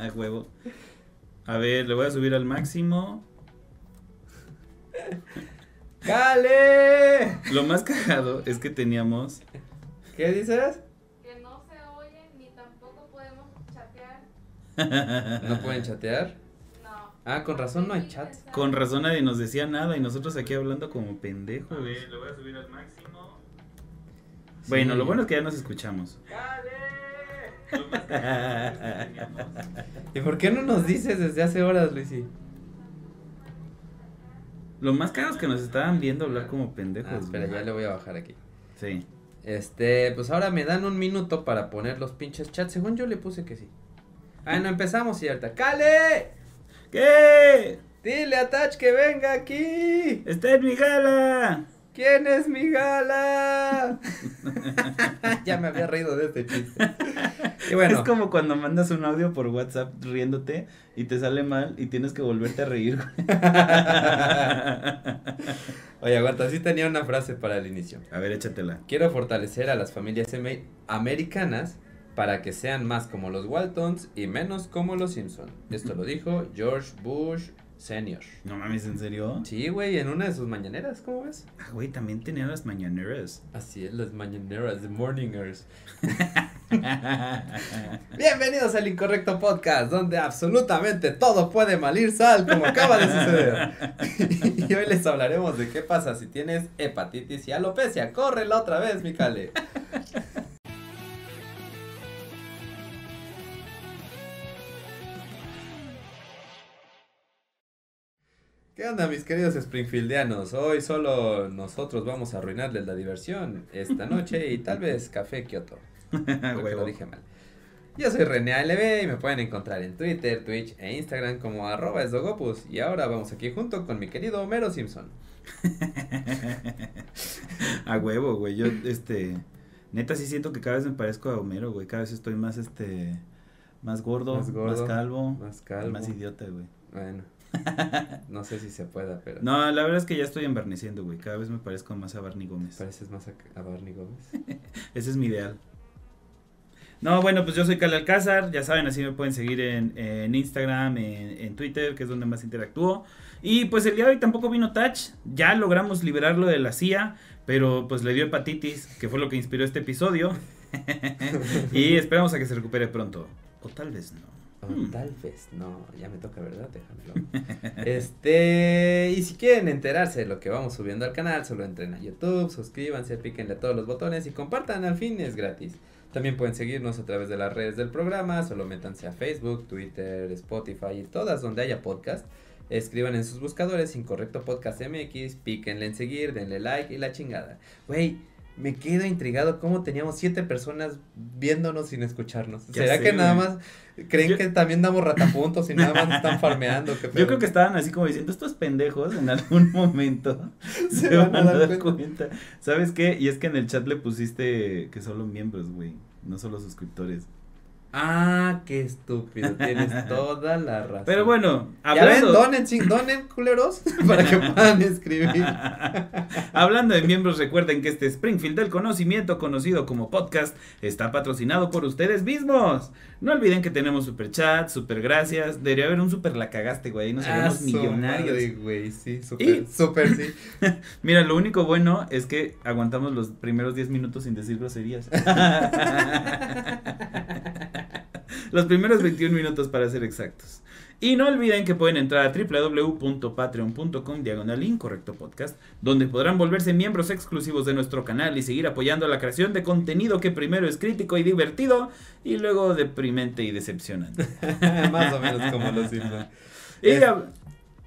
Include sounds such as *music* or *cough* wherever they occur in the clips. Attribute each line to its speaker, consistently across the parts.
Speaker 1: A huevo. A ver, le voy a subir al máximo.
Speaker 2: ¡Cale!
Speaker 1: Lo más cagado es que teníamos.
Speaker 2: ¿Qué dices?
Speaker 3: Que no se oye ni tampoco podemos chatear.
Speaker 2: ¿No pueden chatear?
Speaker 3: No.
Speaker 2: Ah, con razón no hay chat.
Speaker 1: Con razón nadie nos decía nada y nosotros aquí hablando como pendejos. A ver, le voy a subir al máximo. Bueno,
Speaker 2: Sí.
Speaker 1: lo bueno es que ya nos escuchamos.
Speaker 2: ¿Y por qué no nos dices desde hace horas, Luisi?
Speaker 1: Lo más cagado es que nos estaban viendo hablar como pendejos.
Speaker 2: Ah, espera, ya le voy a bajar aquí.
Speaker 1: Sí.
Speaker 2: Este, pues ahora me dan un minuto para poner los pinches chats. Según yo le puse que sí. Ah, no, empezamos ahorita. ¡Cale!
Speaker 1: ¿Qué?
Speaker 2: Dile a Tach que venga aquí.
Speaker 1: ¡Está en mi gala!
Speaker 2: ¿Quién es mi gala? *laughs* ya me había reído de este chiste. Y bueno,
Speaker 1: Es como cuando mandas un audio por WhatsApp riéndote y te sale mal y tienes que volverte a reír. *laughs*
Speaker 2: oye, aguanta, sí tenía una frase para el inicio.
Speaker 1: a ver, échatela.
Speaker 2: Quiero fortalecer a las familias ame- americanas para que sean más como los Waltons y menos como los Simpson. Esto lo dijo George Bush Senior.
Speaker 1: No mames, ¿en serio?
Speaker 2: Sí, güey, en una de sus mañaneras, ¿cómo ves?
Speaker 1: Ah, güey, también tenía las mañaneras.
Speaker 2: Así es, las mañaneras, the morningers. *laughs* Bienvenidos al Incorrecto Podcast, donde absolutamente todo puede malir sal, como acaba de suceder. *laughs* y hoy les hablaremos de qué pasa si tienes hepatitis y alopecia. ¡Córrela otra vez, Micale! ¿Qué onda, mis queridos Springfieldianos? Hoy solo nosotros vamos a arruinarles la diversión esta noche y tal vez Café Kioto. *laughs* Lo dije mal. Yo soy René ALB y me pueden encontrar en Twitter, Twitch e Instagram como arroba esdogopus. Y ahora vamos aquí junto con mi querido Homero Simpson. *laughs*
Speaker 1: A huevo, güey. Yo, este. Neta, sí siento que cada vez me parezco a Homero, güey. Cada vez estoy más, este. Más gordo,
Speaker 2: Más
Speaker 1: más,
Speaker 2: gordo,
Speaker 1: calvo,
Speaker 2: Más calmo.
Speaker 1: más idiota, güey.
Speaker 2: Bueno. *laughs* No sé si se pueda, pero
Speaker 1: No, la verdad es que ya estoy embarneciendo, güey. Cada vez me parezco más a Barney Gómez.
Speaker 2: pareces más a, a Barney Gómez. *laughs*
Speaker 1: Ese es mi ideal. No, bueno, pues yo soy Cale Alcázar, ya saben, así me pueden seguir en, en Instagram, en, en Twitter, que es donde más interactúo. Y pues el día de hoy tampoco vino Touch, ya logramos liberarlo de la CIA, pero pues le dio hepatitis, que fue lo que inspiró este episodio. *laughs* y esperamos a que se recupere pronto. O tal vez no. Hmm.
Speaker 2: tal vez, no, ya me toca, ¿verdad? Déjamelo. *laughs* Este, y si quieren enterarse de lo que vamos subiendo al canal, solo entren a YouTube, suscríbanse, píquenle a todos los botones y compartan, al fin es gratis. También pueden seguirnos a través de las redes del programa, solo métanse a Facebook, Twitter, Spotify y todas donde haya podcast. Escriban en sus buscadores Incorrecto Podcast MX, píquenle en seguir, denle like y la chingada. Güey, me quedo intrigado cómo teníamos siete personas viéndonos sin escucharnos.
Speaker 1: Ya
Speaker 2: ¿Será
Speaker 1: sé,
Speaker 2: que nada más creen
Speaker 1: Yo-
Speaker 2: que también damos ratapuntos y nada más están farmeando? ¿Qué *laughs*
Speaker 1: Yo creo que estaban así como diciendo, estos pendejos en algún momento *laughs*
Speaker 2: Se
Speaker 1: se
Speaker 2: van
Speaker 1: van
Speaker 2: a
Speaker 1: a
Speaker 2: dar
Speaker 1: dar
Speaker 2: cuenta.
Speaker 1: cuenta. ¿Sabes qué? Y es que en el chat le pusiste que solo miembros, güey, no solo suscriptores.
Speaker 2: Ah, qué estúpido, tienes *laughs* toda la razón.
Speaker 1: Pero bueno,
Speaker 2: ya ven,
Speaker 1: hablando,
Speaker 2: donen, donen, culeros, *laughs* para que puedan escribir. *laughs*
Speaker 1: hablando de miembros, recuerden que este Springfield del Conocimiento, conocido como podcast, está patrocinado por ustedes mismos. No olviden que tenemos super chat, super gracias. Debería haber un super la cagaste, güey. Ahí nos
Speaker 2: Ah, su
Speaker 1: millonarios.
Speaker 2: madre, güey, sí, súper,
Speaker 1: Y-
Speaker 2: súper, sí.
Speaker 1: Mira, lo único bueno es que aguantamos los primeros 10 minutos sin decir groserías. Los primeros 21 minutos para ser exactos. Y no olviden que pueden entrar a www.patreon.com diagonal incorrecto podcast, donde podrán volverse miembros exclusivos de nuestro canal y seguir apoyando la creación de contenido que primero es crítico y divertido y luego deprimente y decepcionante. *laughs*
Speaker 2: Más o menos como los Simpsons.
Speaker 1: Y hab-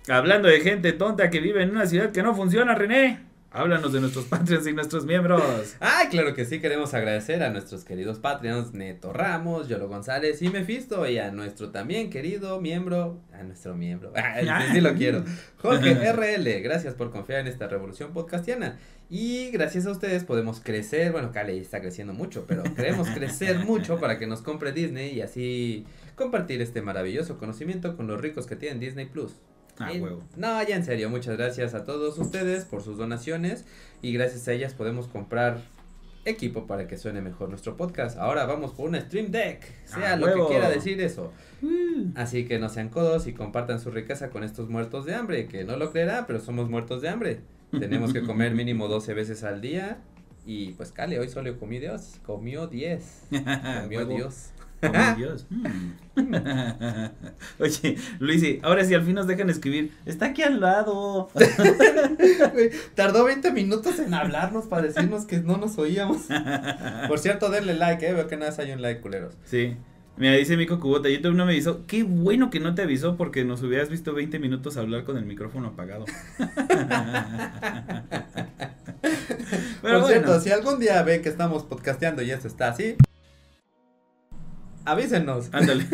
Speaker 1: hablando de gente tonta que vive en una ciudad que no funciona, René, háblanos de nuestros *laughs* Patreons y nuestros miembros.
Speaker 2: Ay, claro que sí, queremos agradecer a nuestros queridos Patreons Neto Ramos, Yolo González y Mefisto y a nuestro también querido miembro, a nuestro miembro, *laughs* ah, sí, sí lo quiero, Jorge *laughs* RL, gracias por confiar en esta revolución podcastiana y gracias a ustedes podemos crecer, bueno, Cale está creciendo mucho, pero queremos crecer mucho para que nos compre Disney y así compartir este maravilloso conocimiento con los ricos que tienen Disney Plus.
Speaker 1: Ah,
Speaker 2: Eh,
Speaker 1: huevo.
Speaker 2: No, ya en serio, muchas gracias a todos ustedes por sus donaciones y gracias a ellas podemos comprar equipo para que suene mejor nuestro podcast. Ahora vamos por una Stream Deck, sea
Speaker 1: Ah,
Speaker 2: lo
Speaker 1: huevo.
Speaker 2: que quiera decir eso.
Speaker 1: Uh,
Speaker 2: Así que no sean codos y compartan su riqueza con estos muertos de hambre, que no lo creerá, pero somos muertos de hambre. Tenemos que comer *laughs* mínimo 12 veces al día. Y pues Cale, hoy solo comió *laughs* Dios, comió 10. Comió. Dios.
Speaker 1: Como Dios. Mm. *laughs* Oye, Luisi, ahora sí al fin nos dejan escribir. Está aquí al lado. *laughs*
Speaker 2: Tardó 20 minutos en hablarnos para decirnos que no nos oíamos. *laughs* Por cierto, denle like, eh. Veo que nada más hay un like, culeros.
Speaker 1: Sí. Mira, dice Mico Cubota, YouTube no me avisó. Qué bueno que no te avisó porque nos hubieras visto 20 minutos hablar con el micrófono apagado. Pero
Speaker 2: Por
Speaker 1: bueno,
Speaker 2: cierto, si algún día ven que estamos podcasteando y esto está así, avísenos.
Speaker 1: ándale. *laughs*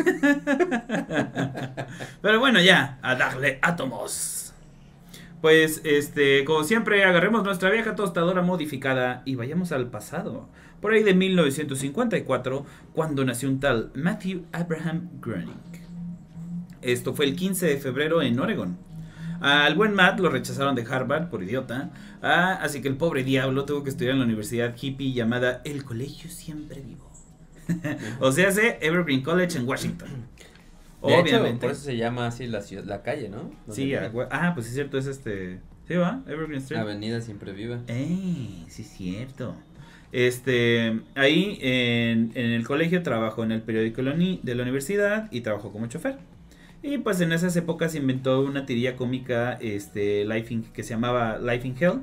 Speaker 1: Pero bueno, ya, a darle átomos. Pues, este, como siempre, agarremos nuestra vieja tostadora modificada y vayamos al pasado. Por ahí de 1954, cuando nació un tal Matthew Abraham Groening. Esto fue el 15 de febrero en Oregon. Al buen Matt lo rechazaron de Harvard por idiota, ah, así que el pobre diablo tuvo que estudiar en la universidad hippie llamada El Colegio Siempre Vivo. O sea, hace Evergreen College en Washington.
Speaker 2: De hecho,
Speaker 1: Obviamente.
Speaker 2: por eso se llama así la, ciudad, la calle, ¿no?
Speaker 1: Sí, ah, ah, pues es cierto, es este. ¿Sí va? Evergreen Street.
Speaker 2: Avenida Siempre Viva.
Speaker 1: ¡Ey! Sí, es cierto. Este, ahí en, en el colegio trabajó en el periódico de la uni- de la universidad y trabajó como chofer. Y pues en esas épocas inventó una tirilla cómica, este, Life in- que se llamaba Life in Hell.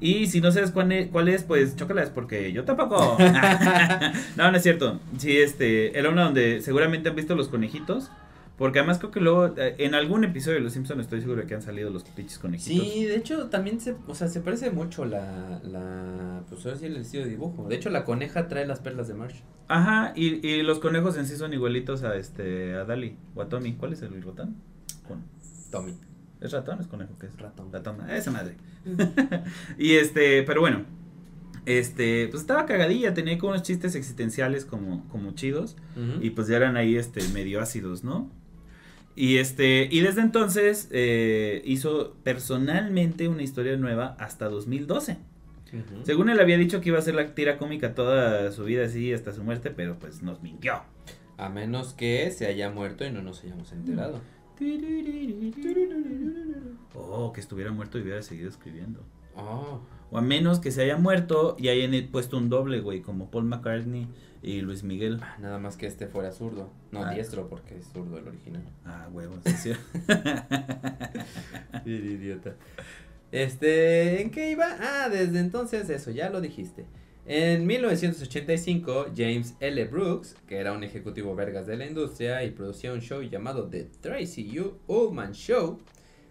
Speaker 1: Y si no sabes cuál es, cuál es pues chócalas porque yo tampoco. *laughs* *laughs* no, no es cierto. Sí, este, era una donde seguramente han visto los conejitos. Porque además creo que luego, eh, en algún episodio de Los Simpsons estoy seguro que han salido los pinches conejitos.
Speaker 2: Sí, de hecho también se, o sea, se parece mucho la, la, pues ahora sí el estilo de dibujo. De hecho la coneja trae las perlas de Marsh.
Speaker 1: Ajá, y, y los conejos en sí son igualitos a este a Dali o a Tommy. ¿Cuál es el ratón? Con-
Speaker 2: Tommy.
Speaker 1: ¿Es ratón o es conejo? ¿Qué es?
Speaker 2: Ratón.
Speaker 1: Ratón. Ah, esa madre. *laughs* y este, pero bueno. Este, pues estaba cagadilla, tenía como unos chistes existenciales como, como chidos. Y pues ya eran ahí este medio ácidos, ¿no? Y este, y desde entonces eh, hizo personalmente una historia nueva hasta 2012.
Speaker 2: Ujú.
Speaker 1: Según él había dicho que iba a ser la tira cómica toda su vida así hasta su muerte, pero pues nos mintió.
Speaker 2: A menos que se haya muerto y no nos hayamos enterado.
Speaker 1: Oh, que estuviera muerto y hubiera seguido escribiendo.
Speaker 2: Oh,
Speaker 1: O a menos que se haya muerto y hayan puesto un doble, güey, como Paul McCartney y Luis Miguel.
Speaker 2: ah, nada más que este fuera zurdo. No,
Speaker 1: Ah.
Speaker 2: diestro porque es zurdo el original.
Speaker 1: Ah, huevos, sí, *laughs*
Speaker 2: idiota. Este, ¿en qué iba? Ah, desde entonces eso, ya lo dijiste. En 1985, James L. Brooks, que era un ejecutivo vergas de la industria y producía un show llamado The Tracy U. Ullman Show,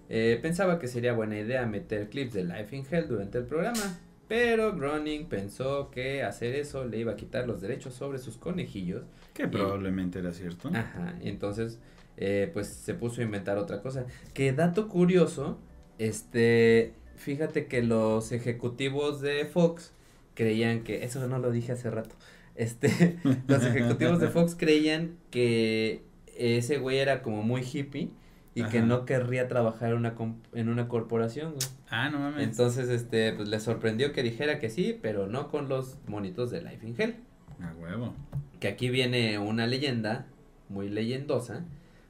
Speaker 2: eh, pensaba que sería buena idea meter clips de Life in Hell durante el programa. Pero Groening pensó que hacer eso le iba a quitar los derechos sobre sus conejillos
Speaker 1: que probablemente era cierto.
Speaker 2: Ajá, entonces, eh, pues se puso a inventar otra cosa. Que dato curioso, este, fíjate que los ejecutivos de Fox creían que, eso no lo dije hace rato, este, *laughs* los ejecutivos de Fox creían que ese güey era como muy hippie y que no querría trabajar en una, en una corporación, güey.
Speaker 1: Ah, no mames.
Speaker 2: Entonces, este, pues le sorprendió que dijera que sí, pero no con los monitos de Life in Hell
Speaker 1: A huevo.
Speaker 2: que aquí viene una leyenda muy leyendosa,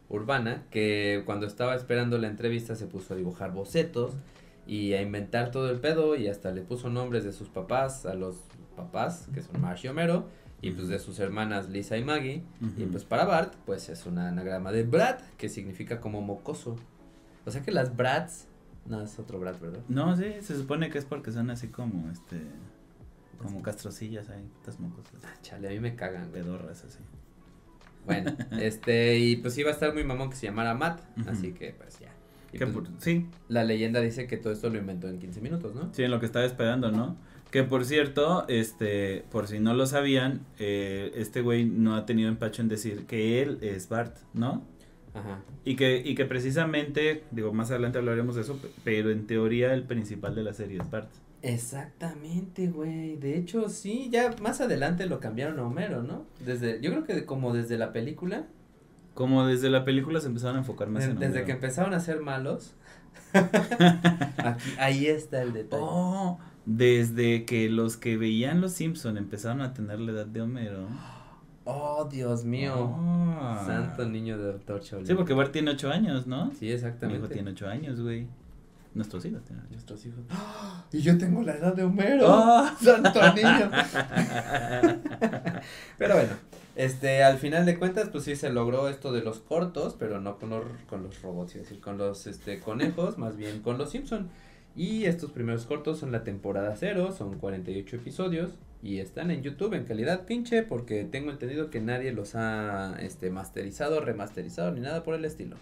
Speaker 2: urbana, que cuando estaba esperando la entrevista se puso a dibujar bocetos y a inventar todo el pedo y hasta le puso nombres de sus papás a los papás, que son Marsh y Homero, y pues de sus hermanas Lisa y Maggie, y pues para Bart, pues es un anagrama de Brat, que significa como mocoso. O sea que las Brats, no, es otro Brat, ¿verdad?
Speaker 1: No, sí, se supone que es porque son así como, este, como castrocillas ahí, estas mocosas,
Speaker 2: Ah, chale, a mí me cagan,
Speaker 1: pedorras así.
Speaker 2: Bueno, *laughs* este, y pues iba a estar muy mamón que se llamara Matt, así que pues ya. Y pues,
Speaker 1: sí,
Speaker 2: la leyenda dice que todo esto lo inventó en 15 minutos, ¿no?
Speaker 1: sí, en lo que estaba esperando, ¿no? Que por cierto, este, por si no lo sabían, eh, este güey no ha tenido empacho en decir que él es Bart, ¿no?
Speaker 2: Ajá.
Speaker 1: Y que, y que precisamente, digo, más adelante hablaremos de eso, pe- pero en teoría el principal de la serie es Bart.
Speaker 2: Exactamente, güey. De hecho, sí, ya más adelante lo cambiaron a Homero, ¿no? Desde, yo creo que de- como desde la película,
Speaker 1: Como desde la película se empezaron a enfocar más
Speaker 2: de-
Speaker 1: en
Speaker 2: desde
Speaker 1: Homero.
Speaker 2: que empezaron a ser malos. *laughs* aquí, ahí está el detalle.
Speaker 1: Oh, desde que los que veían Los Simpson empezaron a tener la edad de Homero.
Speaker 2: Oh, Dios mío.
Speaker 1: Ah.
Speaker 2: Santo niño de doctor Chole.
Speaker 1: Sí, porque Bart tiene ocho años, ¿no?
Speaker 2: Sí,
Speaker 1: Mi
Speaker 2: exactamente.
Speaker 1: hijo tiene ocho años, güey. Nuestros hijos tienen ocho.
Speaker 2: Nuestros hijos. *gasps* Y yo tengo la edad de Homero.
Speaker 1: ¡Ah! *laughs*
Speaker 2: Santo niño. *laughs* Pero bueno, este, al final de cuentas, pues sí se logró esto de los cortos, pero no con los, con los robots, es decir, con los este, conejos, más bien con los Simpson. Y estos primeros cortos son la temporada cero, son 48 episodios y están en YouTube en calidad pinche porque tengo entendido que nadie los ha este, masterizado, remasterizado ni nada por el estilo.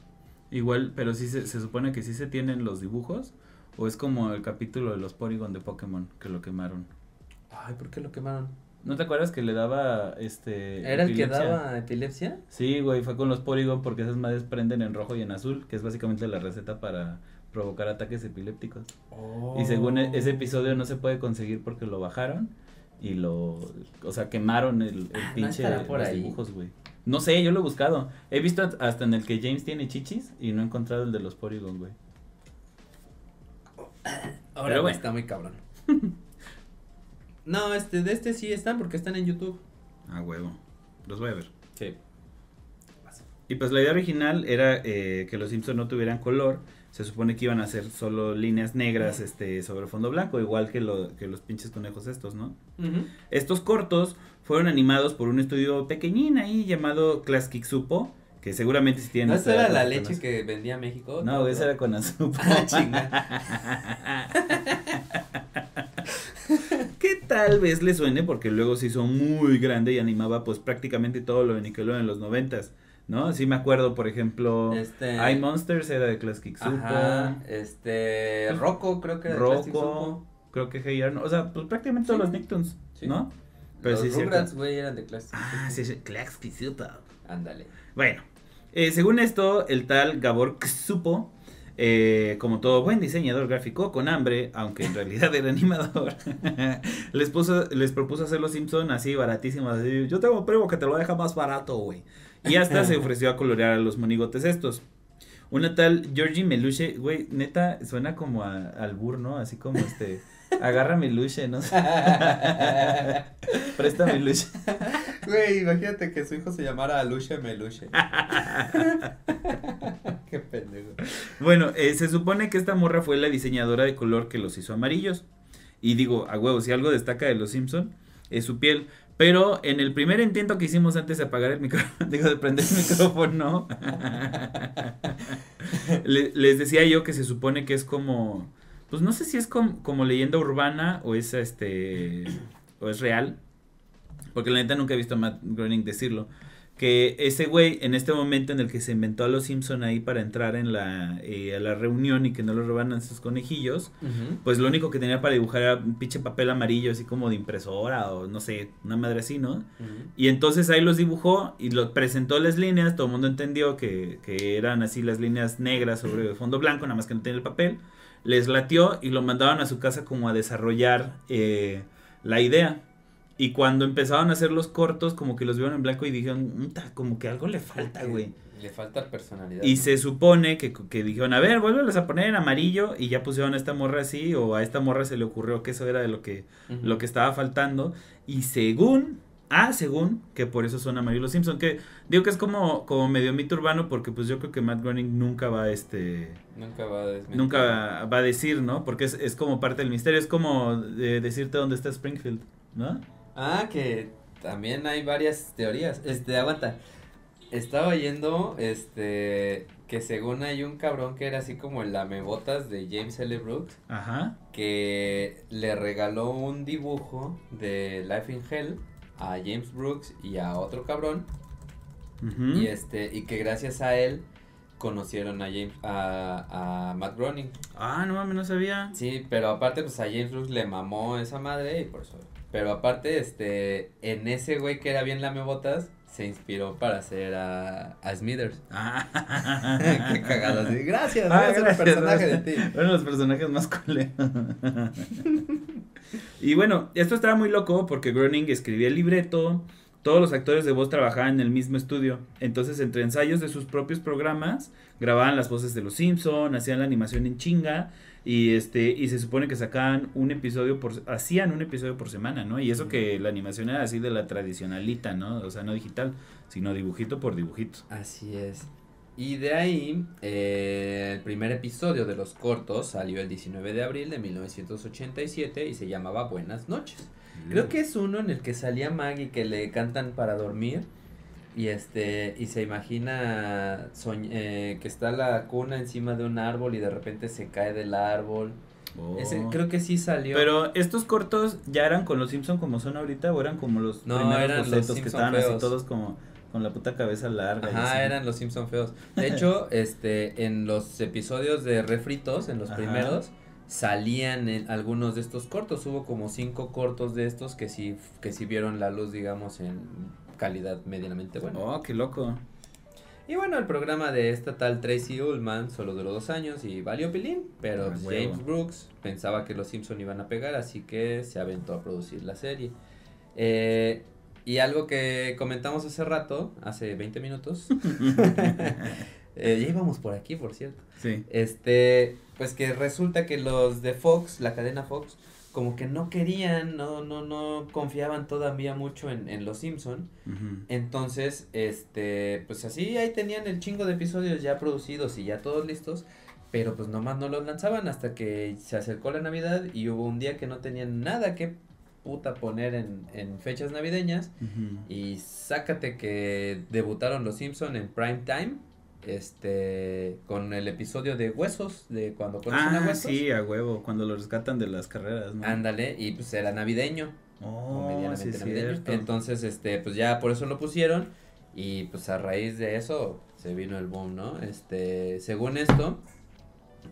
Speaker 1: Igual, pero sí se, se supone que sí se tienen los dibujos. O es como el capítulo de los Porygon de Pokémon que lo quemaron.
Speaker 2: Ay, ¿por qué lo quemaron?
Speaker 1: ¿No te acuerdas que le daba este.
Speaker 2: ¿Era el que daba epilepsia?
Speaker 1: Sí, güey, fue con los Porygon porque esas madres prenden en rojo y en azul, que es básicamente la receta para provocar ataques epilépticos. Y según e- ese episodio no se puede conseguir porque lo bajaron y lo, o sea, quemaron el, el
Speaker 2: Ah, ¿no
Speaker 1: pinche
Speaker 2: estará por
Speaker 1: los
Speaker 2: ahí?
Speaker 1: dibujos, güey. No sé, yo lo he buscado. He visto hasta en el que James tiene chichis y no he encontrado el de los Porygon, güey. *coughs*
Speaker 2: Ahora
Speaker 1: Pero
Speaker 2: está muy cabrón. *laughs* no, este, de este sí están porque están en YouTube.
Speaker 1: Ah, huevo. Los voy a ver.
Speaker 2: Sí.
Speaker 1: Y pues la idea original era eh, que los Simpsons no tuvieran color. Se supone que iban a hacer solo líneas negras este, sobre fondo blanco, igual que, lo, que los pinches conejos estos, ¿no? Estos cortos fueron animados por un estudio pequeñín ahí llamado Class Kick Supo, que seguramente si tienen...
Speaker 2: ¿No esa era la leche que vendía México?
Speaker 1: No, esa era con Azupo.
Speaker 2: Ah, *laughs*
Speaker 1: que tal vez le suene porque luego se hizo muy grande y animaba pues prácticamente todo lo de Nickelodeon en los noventas, ¿no? Sí me acuerdo, por ejemplo,
Speaker 2: Este.
Speaker 1: iMonsters era de Class Kick Supo.
Speaker 2: Este. Rocco, creo que era de
Speaker 1: Rocco, creo que Hey Arnold, o sea, pues prácticamente todos
Speaker 2: Sí.
Speaker 1: los Nicktoons,
Speaker 2: Sí.
Speaker 1: ¿no? Pero
Speaker 2: Los
Speaker 1: sí.
Speaker 2: Rugrats, güey, eran de Classic
Speaker 1: Ah, sí, Kick Supo.
Speaker 2: Ándale.
Speaker 1: Bueno, eh, según esto, el tal Gabor Ksupo, eh, como todo buen diseñador gráfico con hambre, aunque en realidad era animador, *laughs* les, puso, les propuso hacer los Simpson así baratísimos. Así, Yo tengo un primo que te lo deja más barato, güey. Y hasta se ofreció a colorear a los monigotes estos. Una tal Georgie Meluche, güey, neta, suena como a, albur, ¿no? Así como este, agarra Meluche, ¿no? *laughs* Presta Meluche.
Speaker 2: Güey, imagínate que su hijo se llamara Aluche Meluche. *laughs* Qué pendejo.
Speaker 1: Bueno, eh, se supone que esta morra fue la diseñadora de color que los hizo amarillos. Y digo, a huevo, si algo destaca de los Simpson es su piel. Pero en el primer intento que hicimos antes de apagar el micrófono, *laughs* digo, de prender el micrófono, *laughs* le- les decía yo que se supone que es como, pues no sé si es com- como leyenda urbana o es este, o es real, porque la neta nunca he visto a Matt Groening decirlo, que ese güey en este momento en el que se inventó a los Simpson ahí para entrar en la, eh, a la reunión y que no lo robaran sus conejillos, pues lo único que tenía para dibujar era un pinche papel amarillo así como de impresora o no sé, una madre así, ¿no? Y entonces ahí los dibujó y lo presentó las líneas, todo el mundo entendió que, que eran así las líneas negras sobre fondo blanco, nada más que no tenía el papel. Les latió y lo mandaron a su casa como a desarrollar eh, la idea. Y cuando empezaron a hacer los cortos, como que los vieron en blanco y dijeron, "Uta, como que algo le falta, güey.
Speaker 2: Le falta personalidad.
Speaker 1: Y
Speaker 2: ¿no?
Speaker 1: se supone que, que dijeron, a ver, vuélvelos a poner en amarillo y ya pusieron a esta morra así o a esta morra se le ocurrió que eso era de lo que, lo que estaba faltando y según, ah, según, que por eso son amarillos los Simpson, que digo que es como, como medio mito urbano porque pues yo creo que Matt Groening nunca va a este,
Speaker 2: Nunca va a desmentir.
Speaker 1: nunca va a decir, ¿no? Porque es, es como parte del misterio, es como de decirte dónde está Springfield, ¿no?
Speaker 2: Ah, que también hay varias teorías. Este, aguanta. Estaba yendo, este, que según hay un cabrón que era así como el lamebotas de James L. Brooks,
Speaker 1: Ajá.
Speaker 2: que le regaló un dibujo de Life in Hell a James Brooks y a otro cabrón,
Speaker 1: ujú.
Speaker 2: y este, y que gracias a él conocieron a James, a, a Matt Groening.
Speaker 1: Ah, no mames, no sabía.
Speaker 2: Sí, pero aparte, pues a James Brooks le mamó esa madre y por eso. Pero aparte, este, en ese güey que era bien lamebotas, se inspiró para hacer a, a Smithers. *laughs*
Speaker 1: Ah. *laughs*
Speaker 2: Qué cagado, así. Gracias,
Speaker 1: Ah,
Speaker 2: voy a ser
Speaker 1: gracias,
Speaker 2: personaje
Speaker 1: gracias.
Speaker 2: de ti.
Speaker 1: Uno de los personajes más culeros. y bueno, esto estaba muy loco porque Groening escribía el libreto, todos los actores de voz trabajaban en el mismo estudio. Entonces, entre ensayos de sus propios programas, grababan las voces de los Simpson, hacían la animación en chinga Y este, y se supone que sacaban un episodio por, hacían un episodio por semana, ¿no? Y eso que la animación era así de la tradicionalita, ¿no? O sea, no digital, sino dibujito por dibujito.
Speaker 2: Así es. Y de ahí, eh, el primer episodio de los cortos salió el 19 de abril de 1987 y se llamaba Buenas noches. Creo que es uno en el que salía Maggie que le cantan para dormir y este y se imagina soñ- eh, que está la cuna encima de un árbol y de repente se cae del árbol.
Speaker 1: Oh.
Speaker 2: Ese creo que sí salió.
Speaker 1: Pero estos cortos ya eran con los Simpson como son ahorita o eran como los
Speaker 2: No,
Speaker 1: primeros
Speaker 2: eran los
Speaker 1: que estaban así
Speaker 2: feos.
Speaker 1: todos como con la puta cabeza larga.
Speaker 2: Ajá,
Speaker 1: así?
Speaker 2: eran los Simpson feos. De *laughs* hecho, este, en los episodios de refritos, en los
Speaker 1: Ajá.
Speaker 2: primeros, salían en algunos de estos cortos. Hubo como cinco cortos de estos que sí, que sí vieron la luz, digamos, en calidad medianamente buena.
Speaker 1: Oh, qué loco.
Speaker 2: Y bueno, el programa de esta tal Tracy Ullman solo duró dos años y valió pilín, pero
Speaker 1: Ah,
Speaker 2: pues,
Speaker 1: huevo.
Speaker 2: James Brooks pensaba que los Simpson iban a pegar, así que se aventó a producir la serie. Eh, y algo que comentamos hace rato, hace 20 minutos, *laughs* *laughs* eh, ya íbamos por aquí, por cierto.
Speaker 1: Sí.
Speaker 2: Este, pues que resulta que los de Fox, la cadena Fox, como que no querían, no, no, no confiaban todavía mucho en, en los Simpson. Entonces, este, pues así ahí tenían el chingo de episodios ya producidos y ya todos listos, pero pues nomás no los lanzaban hasta que se acercó la Navidad y hubo un día que no tenían nada que puta poner en, en fechas navideñas y sácate que debutaron los Simpson en prime time, este, con el episodio de Huesos, de cuando conocen a
Speaker 1: Ah,
Speaker 2: Huesos.
Speaker 1: sí, a huevo, cuando lo rescatan de las carreras, ¿no?
Speaker 2: Ándale, y pues era navideño
Speaker 1: Oh,
Speaker 2: medianamente
Speaker 1: es
Speaker 2: navideño.
Speaker 1: cierto.
Speaker 2: Entonces, este, pues ya por eso lo pusieron y pues a raíz de eso se vino el boom, ¿no? Este, según esto,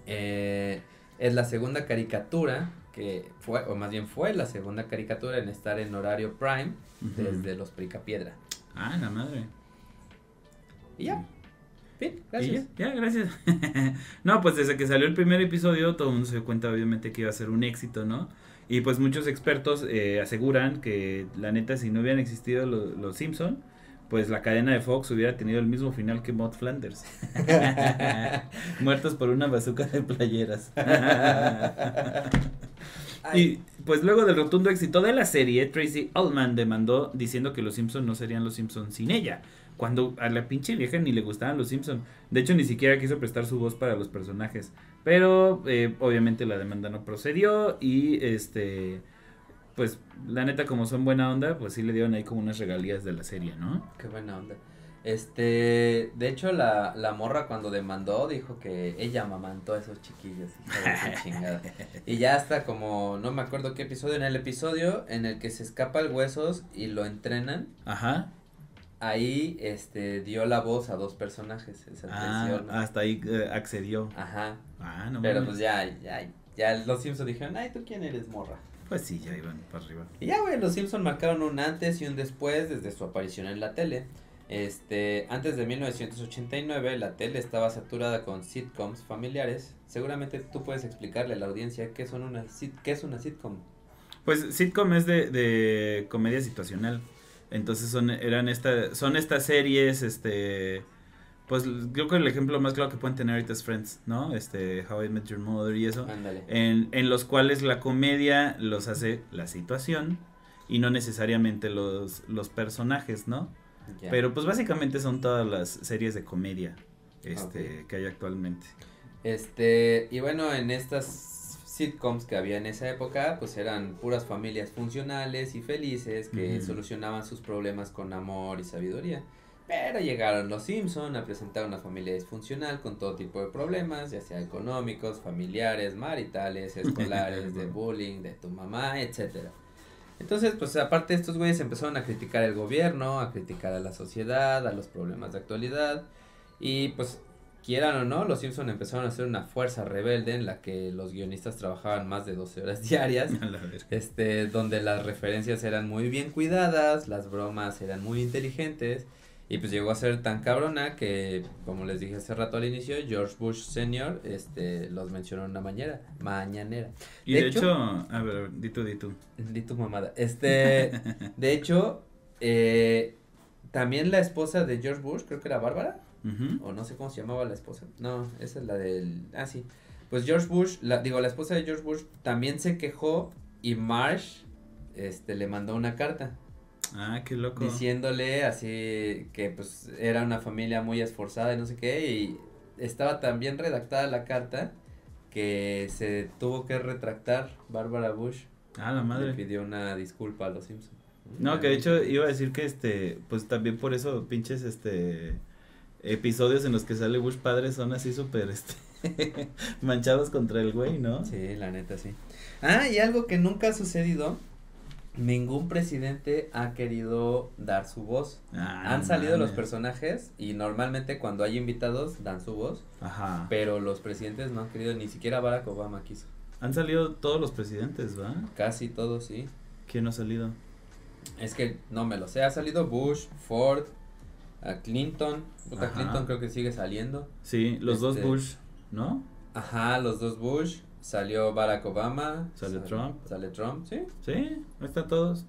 Speaker 2: eh, es la segunda caricatura que fue, o más bien fue la segunda caricatura en estar en horario prime desde los Picapiedra.
Speaker 1: Ah, la madre.
Speaker 2: Y ya, fin,
Speaker 1: ¿Y
Speaker 2: gracias.
Speaker 1: ya? Ya, gracias. *laughs* no, pues desde que salió el primer episodio, todo el mundo se dio cuenta, obviamente, que iba a ser un éxito, ¿no? Y pues muchos expertos eh, aseguran que, la neta, si no hubieran existido lo- los Simpson, pues la cadena de Fox hubiera tenido el mismo final que Maud Flanders. *laughs* *laughs* Muertos por una bazuca de playeras. Y pues luego del rotundo éxito de la serie, Tracy Ullman demandó diciendo que los Simpson no serían los Simpson sin ella. Cuando a la pinche vieja ni le gustaban los Simpson. De hecho, ni siquiera quiso prestar su voz para los personajes. Pero eh, obviamente la demanda no procedió y este... Pues la neta como son buena onda, pues sí le dieron ahí como unas regalías de la serie, ¿no?
Speaker 2: Qué buena onda. Este, de hecho, la, la morra cuando demandó dijo que ella amamantó a esos chiquillos, hija de *laughs* chingada. Y ya hasta como, no me acuerdo qué episodio, en el episodio en el que se escapa el huesos y lo entrenan,
Speaker 1: Ajá.
Speaker 2: Ahí, este, dio la voz a dos personajes, esa
Speaker 1: Ah,
Speaker 2: atención.
Speaker 1: hasta ahí eh, accedió.
Speaker 2: Ajá,
Speaker 1: Ah, no
Speaker 2: pero
Speaker 1: mames.
Speaker 2: pues ya, ya, ya los Simpsons dijeron, ay, ¿tú quién eres, morra?
Speaker 1: Pues sí, ya iban para arriba.
Speaker 2: Y ya, güey, los Simpson marcaron un antes y un después desde su aparición en la tele. Este, antes de 1989, la tele estaba saturada con sitcoms familiares. Seguramente tú puedes explicarle a la audiencia qué son una qué es una sitcom.
Speaker 1: Pues sitcom es de, de comedia situacional. Entonces son eran esta, son estas series, este pues creo que el ejemplo más claro que pueden tener ahorita es Friends, ¿no? Este How I Met Your Mother y eso.
Speaker 2: Ándale.
Speaker 1: En, en los cuales la comedia los hace la situación y no necesariamente los, los personajes, ¿no? Pero pues básicamente son todas las series de comedia este, que hay actualmente.
Speaker 2: Este, y bueno, en estas sitcoms que había en esa época, pues eran puras familias funcionales y felices que solucionaban sus problemas con amor y sabiduría. Pero llegaron los Simpson a presentar una familia disfuncional con todo tipo de problemas, ya sea económicos, familiares, maritales, *laughs* escolares, de bullying, de tu mamá, etcétera. Entonces, pues aparte estos güeyes empezaron a criticar el gobierno, a criticar a la sociedad, a los problemas de actualidad y pues quieran o no, los Simpson empezaron a ser una fuerza rebelde en la que los guionistas trabajaban más de 12 horas *laughs* diarias,
Speaker 1: A la verga.
Speaker 2: este, donde las referencias eran muy bien cuidadas, las bromas eran muy inteligentes, y pues llegó a ser tan cabrona que, como les dije hace rato al inicio, George Bush Sr. este, los mencionó en una mañana, mañanera.
Speaker 1: Y
Speaker 2: de
Speaker 1: de,
Speaker 2: hecho-
Speaker 1: hecho, a ver, di tú, di tú.
Speaker 2: Di tu mamada. Este, de hecho, eh, también la esposa de George Bush, creo que era Bárbara, O no sé cómo se llamaba la esposa. No, esa es la del. Ah, sí. Pues George Bush, la, digo, la esposa de George Bush también se quejó y Marsh este, le mandó una carta
Speaker 1: Ah, qué loco.
Speaker 2: diciéndole así que pues era una familia muy esforzada y no sé qué y estaba tan bien redactada la carta que se tuvo que retractar Barbara Bush.
Speaker 1: Ah, la
Speaker 2: Le
Speaker 1: madre.
Speaker 2: pidió una disculpa a los Simpsons.
Speaker 1: No, que de hecho iba a decir que este, pues también por eso pinches este episodios en los que sale Bush padre son así súper este *laughs* manchados contra el güey, ¿no?
Speaker 2: Sí, la neta sí. Ah, y algo que nunca ha sucedido, ningún presidente ha querido dar su voz.
Speaker 1: Ah,
Speaker 2: Han salido los personajes y normalmente cuando hay invitados dan su voz,
Speaker 1: Ajá.
Speaker 2: pero los presidentes no han querido, ni siquiera Barack Obama quiso.
Speaker 1: Han salido todos los presidentes, ¿va?
Speaker 2: Casi todos sí.
Speaker 1: ¿Quién no ha salido?
Speaker 2: Es que no me lo sé, ha salido Bush, Ford, a Clinton, puta. Clinton creo que sigue saliendo.
Speaker 1: Sí, los dos
Speaker 2: Este-
Speaker 1: Bush, ¿no?
Speaker 2: Ajá, los dos Bush, salió Barack Obama.
Speaker 1: Sale
Speaker 2: sal-
Speaker 1: Trump.
Speaker 2: Sale Trump, sí.
Speaker 1: Sí, ahí están todos.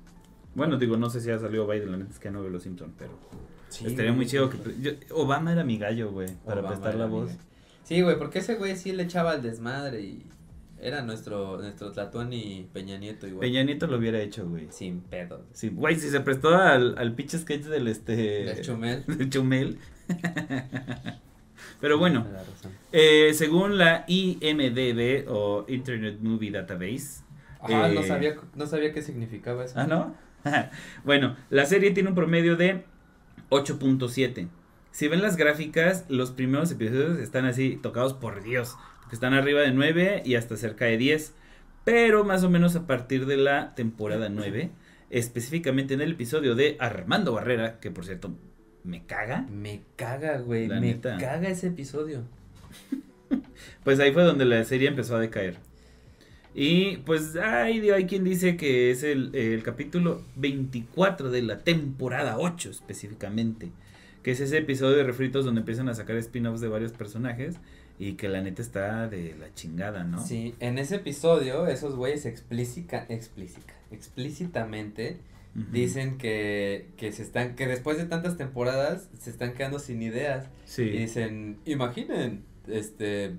Speaker 1: Bueno, digo, no sé si ha salido Biden, la neta es que no veo los Simpsons, pero estaría muy chido que... yo- Obama era mi gallo, güey, para prestar la voz.
Speaker 2: Sí, güey, porque ese güey sí le echaba al desmadre y era nuestro, nuestro Tlatón y Peña Nieto igual.
Speaker 1: Peña Nieto lo hubiera hecho, güey.
Speaker 2: Sin pedo.
Speaker 1: Sí, güey, si se prestó al, al pinche sketch del este...
Speaker 2: De Chumel.
Speaker 1: del Chumel. *laughs* *laughs* Pero bueno, eh, según la IMDB o Internet Movie Database.
Speaker 2: Ajá, no
Speaker 1: eh,
Speaker 2: sabía, no sabía qué significaba eso.
Speaker 1: Ah, ¿no? *laughs* bueno, la serie tiene un promedio de 8.7. Si ven las gráficas, los primeros episodios están así tocados por Dios. Que están arriba de 9 y hasta cerca de 10. Pero más o menos a partir de la temporada 9, específicamente en el episodio de Armando Barrera, que por cierto me caga,
Speaker 2: Me caga, güey. Me
Speaker 1: neta.
Speaker 2: caga ese episodio. *laughs*
Speaker 1: pues ahí fue donde la serie empezó a decaer. Y pues hay, hay quien dice que es el, el capítulo 24 de la temporada 8 específicamente. Que es ese episodio de refritos donde empiezan a sacar spin-offs de varios personajes. Y que la neta está de la chingada, ¿no?
Speaker 2: Sí, en ese episodio, esos güeyes explícita, explícita, explícitamente dicen que, que se están, que después de tantas temporadas se están quedando sin ideas. Y
Speaker 1: Sí.
Speaker 2: dicen, imaginen, este,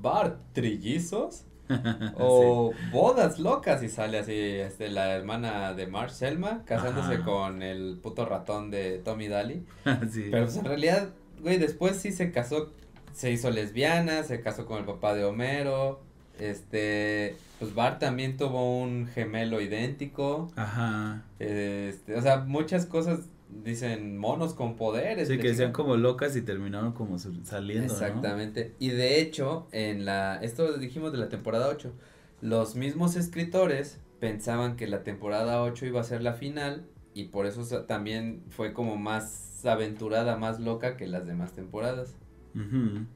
Speaker 2: bar trillizos *laughs* o bodas locas y sale así, este, la hermana de Marsh Selma casándose
Speaker 1: Ajá.
Speaker 2: con el puto ratón de Tommy Daly. *laughs*
Speaker 1: Sí.
Speaker 2: Pero pues en realidad, güey, después sí se casó, se hizo lesbiana, se casó con el papá de Homero, este, pues Bart también tuvo un gemelo idéntico,
Speaker 1: Ajá.
Speaker 2: este, o sea, muchas cosas dicen monos con poderes.
Speaker 1: Sí, que sean como locas y terminaron como saliendo, ¿no?
Speaker 2: Exactamente. Y de hecho, en la, esto dijimos de la temporada 8, los mismos escritores pensaban que la temporada 8 iba a ser la final y por eso también fue como más aventurada, más loca que las demás temporadas.
Speaker 1: Ujú.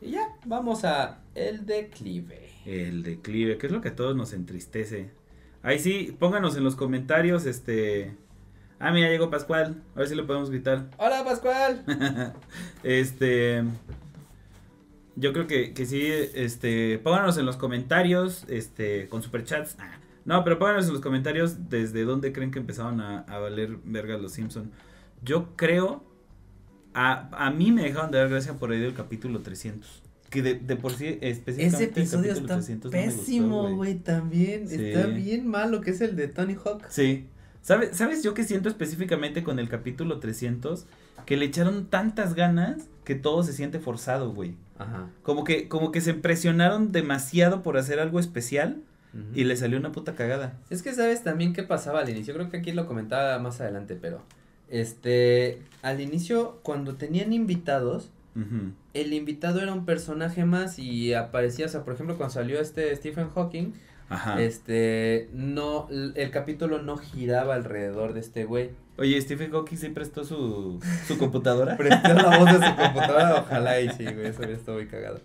Speaker 2: Y ya, vamos a el declive.
Speaker 1: El declive, que es lo que a todos nos entristece. Ahí sí, pónganos en los comentarios, este... Ah, mira, llegó Pascual, a ver si le podemos gritar.
Speaker 2: Hola Pascual. *laughs*
Speaker 1: este... Yo creo que, que sí, este... Pónganos en los comentarios, este, con superchats. Ah, no, pero pónganos en los comentarios desde dónde creen que empezaron a, a valer vergas los Simpson. Yo creo... A, a mí me dejaron de dar gracia por ahí del capítulo 300. Que de, de por sí, específicamente
Speaker 2: Ese
Speaker 1: el
Speaker 2: episodio
Speaker 1: capítulo
Speaker 2: está
Speaker 1: 300 no me gustó,
Speaker 2: pésimo, güey, también.
Speaker 1: Sí.
Speaker 2: Está bien malo, que es el de Tony Hawk.
Speaker 1: Sí. ¿Sabes, ¿Sabes yo qué siento específicamente con el capítulo 300? Que le echaron tantas ganas que todo se siente forzado, güey.
Speaker 2: Ajá.
Speaker 1: Como que, como que se impresionaron demasiado por hacer algo especial y le salió una puta cagada.
Speaker 2: Es que sabes también qué pasaba al inicio, creo que aquí lo comentaba más adelante, pero este, al inicio cuando tenían invitados, el invitado era un personaje más y aparecía, o sea, por ejemplo, cuando salió este Stephen Hawking,
Speaker 1: Ajá.
Speaker 2: este, no, el capítulo no giraba alrededor de este güey.
Speaker 1: Oye, Stephen Hawking sí prestó su, su computadora. *laughs*
Speaker 2: Prestó la voz de su *laughs* computadora, ojalá y sí, güey, eso hubiera estado muy cagado.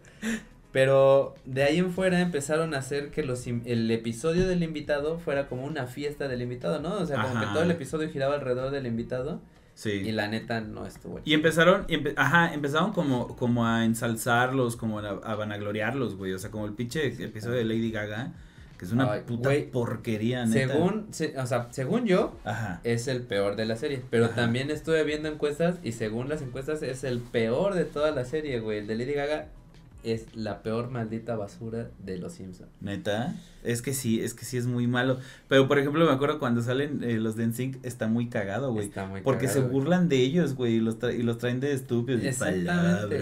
Speaker 2: Pero de ahí en fuera empezaron a hacer que los el episodio del invitado fuera como una fiesta del invitado, ¿no? O sea, como
Speaker 1: Ajá.
Speaker 2: que todo el episodio giraba alrededor del invitado
Speaker 1: Sí.
Speaker 2: y la neta no estuvo.
Speaker 1: Y empezaron, y empe- ajá, empezaron como, como a ensalzarlos, como a, a vanagloriarlos, güey. O sea, como el pinche episodio de Lady Gaga, que es una
Speaker 2: Ay,
Speaker 1: puta
Speaker 2: güey.
Speaker 1: porquería, neta.
Speaker 2: Según, se- o sea, según yo,
Speaker 1: Ajá.
Speaker 2: es el peor de la serie. Pero
Speaker 1: Ajá.
Speaker 2: también estuve viendo encuestas y según las encuestas es el peor de toda la serie, güey. El de Lady Gaga es la peor maldita basura de los Simpsons.
Speaker 1: Neta, es que sí, es que sí es muy malo. Pero por ejemplo, me acuerdo cuando salen eh, los de NSYNC, está muy cagado, güey.
Speaker 2: Está muy
Speaker 1: Porque
Speaker 2: cagado,
Speaker 1: se
Speaker 2: güey.
Speaker 1: burlan de ellos, güey, y los, tra- y los traen de estúpidos.
Speaker 2: Exactamente,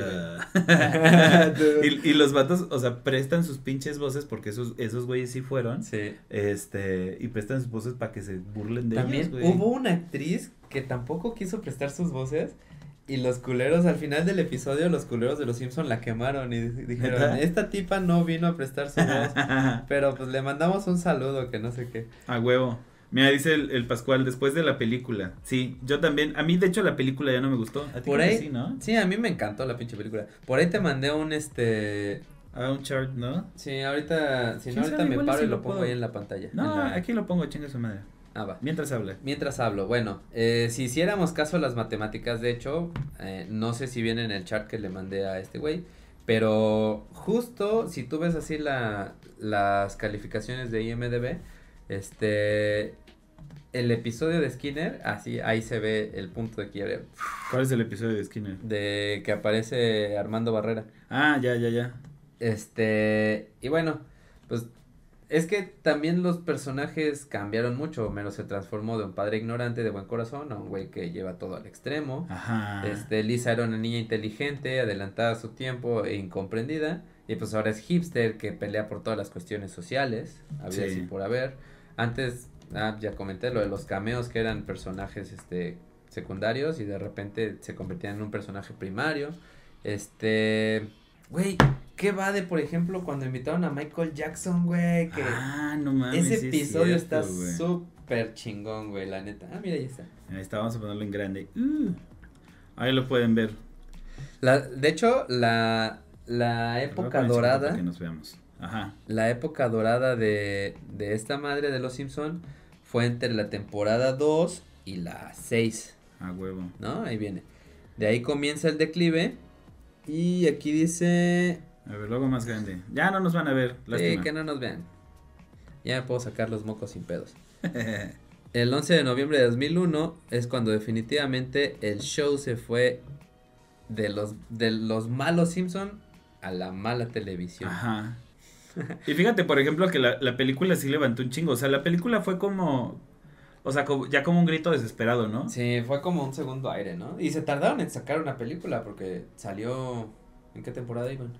Speaker 2: *laughs*
Speaker 1: y los vatos, o sea, prestan sus pinches voces porque esos, esos güeyes sí fueron.
Speaker 2: Sí.
Speaker 1: Este, y prestan sus voces para que se burlen de
Speaker 2: También
Speaker 1: ellos, güey.
Speaker 2: hubo una actriz que tampoco quiso prestar sus voces. Y los culeros, al final del episodio, los culeros de los Simpson la quemaron y di- dijeron, esta tipa no vino a prestar su voz. *laughs* Pero pues le mandamos un saludo, que no sé qué.
Speaker 1: A huevo. Mira, dice el, el Pascual, después de la película. Sí, yo también. A mí, de hecho, la película ya no me gustó. A ti
Speaker 2: Por ahí,
Speaker 1: sí, ¿no?
Speaker 2: Sí, a mí me encantó la pinche película. Por ahí te mandé un este.
Speaker 1: A un chart, ¿no?
Speaker 2: Sí, ahorita. Si
Speaker 1: ¿Quién
Speaker 2: no, ahorita me paro y
Speaker 1: lo
Speaker 2: pongo
Speaker 1: puedo.
Speaker 2: ahí en la pantalla.
Speaker 1: No,
Speaker 2: la-
Speaker 1: aquí lo pongo, chinga su madre.
Speaker 2: Ah, va.
Speaker 1: Mientras habla.
Speaker 2: Mientras hablo, bueno, eh, si hiciéramos caso a las matemáticas, de hecho, eh, no sé si viene en el chart que le mandé a este güey, pero justo si tú ves así la, las calificaciones de IMDB, este, el episodio de Skinner, así, ahí se ve el punto de quiebre
Speaker 1: ¿Cuál es el episodio de Skinner?
Speaker 2: de que aparece Armando Barrera.
Speaker 1: Ah, ya, ya, ya.
Speaker 2: Este, y bueno, pues es que también los personajes cambiaron mucho. Homero se transformó de un padre ignorante de buen corazón a un güey que lleva todo al extremo.
Speaker 1: Ajá.
Speaker 2: Este, Lisa era una niña inteligente, adelantada a su tiempo e incomprendida. Y pues ahora es hipster que pelea por todas las cuestiones sociales, había
Speaker 1: Sí.
Speaker 2: así por haber. Antes, ah, ya comenté lo de los cameos que eran personajes este secundarios y de repente se convertían en un personaje primario. Este, güey, ¿qué va de por ejemplo cuando invitaron a Michael Jackson, güey? Que
Speaker 1: Ah, no mames.
Speaker 2: ese
Speaker 1: sí es
Speaker 2: episodio
Speaker 1: cierto,
Speaker 2: está súper chingón, güey, la neta. Ah, mira, ahí está.
Speaker 1: Ahí está, vamos a ponerlo en grande. Uh, ahí lo pueden ver.
Speaker 2: La, de hecho, la, la época dorada,
Speaker 1: que nos veamos. Ajá.
Speaker 2: la época dorada de, de esta madre de los Simpson fue entre la temporada 2 y la 6,
Speaker 1: A huevo.
Speaker 2: ¿no? Ahí viene. De ahí comienza el declive y aquí dice
Speaker 1: A ver, luego más grande. Ya no nos van a ver.
Speaker 2: sí, que no nos vean. Ya me puedo sacar los mocos sin pedos. *laughs* El 11 de noviembre de 2001 es cuando definitivamente el show se fue de los, de los malos Simpson a la mala televisión.
Speaker 1: Ajá. *laughs* Y fíjate, por ejemplo, que la, la película sí levantó un chingo. O sea, la película fue como. O sea, como- ya como un grito desesperado, ¿no?
Speaker 2: Sí, fue como un segundo aire, ¿no? Y se tardaron en sacar una película porque salió... ¿En qué temporada iban?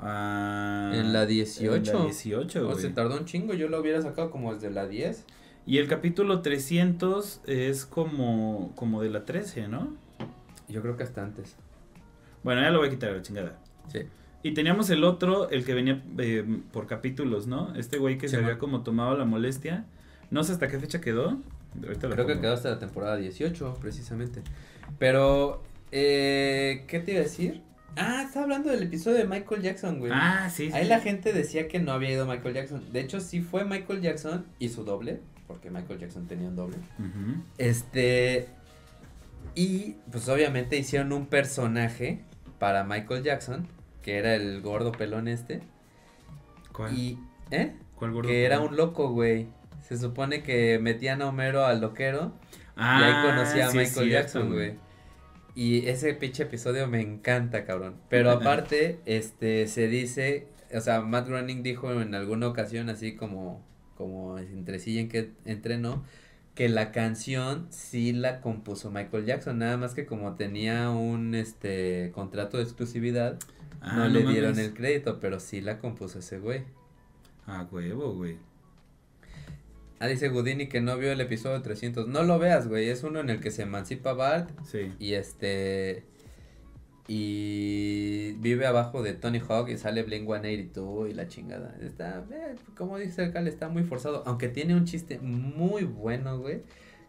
Speaker 1: Ah,
Speaker 2: En la 18.
Speaker 1: En la 18,
Speaker 2: O se tardó un chingo, yo lo hubiera sacado como desde la 10.
Speaker 1: Y el capítulo 300 es como, como de la 13, ¿no?
Speaker 2: Yo creo que hasta antes.
Speaker 1: Bueno, ya lo voy a quitar, la chingada.
Speaker 2: Sí.
Speaker 1: Y teníamos el otro, el que venía eh, por capítulos, ¿no? Este güey que
Speaker 2: Sí,
Speaker 1: se había como tomado la molestia. No sé hasta qué fecha quedó. Ahorita
Speaker 2: Creo que quedó hasta la temporada 18, precisamente. Pero, eh, ¿qué te iba a decir? Ah, estaba hablando del episodio de Michael Jackson, güey.
Speaker 1: Ah, sí.
Speaker 2: Ahí
Speaker 1: sí.
Speaker 2: la gente decía que no había ido Michael Jackson. De hecho, sí fue Michael Jackson y su doble, porque Michael Jackson tenía un doble. Este. Y pues obviamente hicieron un personaje para Michael Jackson, que era el gordo pelón este.
Speaker 1: ¿Cuál?
Speaker 2: Y. ¿Eh?
Speaker 1: ¿Cuál gordo?
Speaker 2: Que era un loco, güey. Se supone que metían a Homero al loquero
Speaker 1: Ah,
Speaker 2: y ahí conocía a
Speaker 1: sí
Speaker 2: Michael Jackson, güey. Y ese pinche episodio me encanta, cabrón. Pero aparte, este, se dice, o sea, Matt Groening dijo en alguna ocasión así como, como entre sí en que entrenó, que la canción sí la compuso Michael Jackson, nada más que como tenía un, este, contrato de exclusividad,
Speaker 1: Ah,
Speaker 2: no le dieron el crédito, pero sí la compuso ese güey.
Speaker 1: Ah, huevo, güey.
Speaker 2: Ah, dice Houdini que no vio el episodio 300. No lo veas, güey. Es uno en el que se emancipa Bart
Speaker 1: Sí.
Speaker 2: y este. Y vive abajo de Tony Hawk y sale Blink 182 y la chingada. Está, eh, como dice el Cal, está muy forzado. Aunque tiene un chiste muy bueno, güey.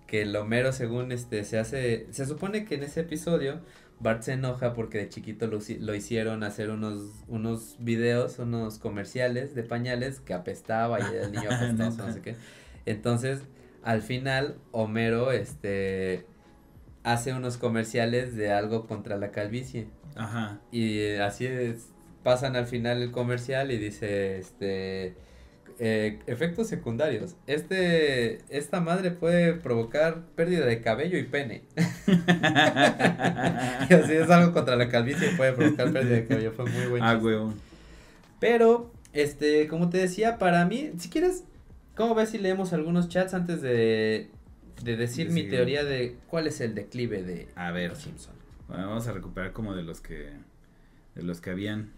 Speaker 2: Que el Homero, según este, se hace. Se supone que en ese episodio. Bart se enoja porque de chiquito lo, hici- lo hicieron hacer unos, unos videos, unos comerciales de pañales que apestaba y el niño *laughs* apestoso, no sé qué. Entonces, al final, Homero, este, hace unos comerciales de algo contra la calvicie.
Speaker 1: Ajá.
Speaker 2: Y así es, pasan al final el comercial y dice, este, eh, efectos secundarios. Este, esta madre puede provocar pérdida de cabello y pene. *laughs* y así es algo contra la calvicie, puede provocar pérdida de cabello. Fue muy bueno.
Speaker 1: Ah, huevo.
Speaker 2: Pero, este, como te decía, para mí, si quieres, ¿cómo ves si leemos algunos chats antes de, de decir
Speaker 1: De
Speaker 2: mi
Speaker 1: seguir.
Speaker 2: teoría de cuál es el declive de
Speaker 1: A ver.
Speaker 2: Simpson?
Speaker 1: Bueno, vamos a recuperar como de los que de los que habían.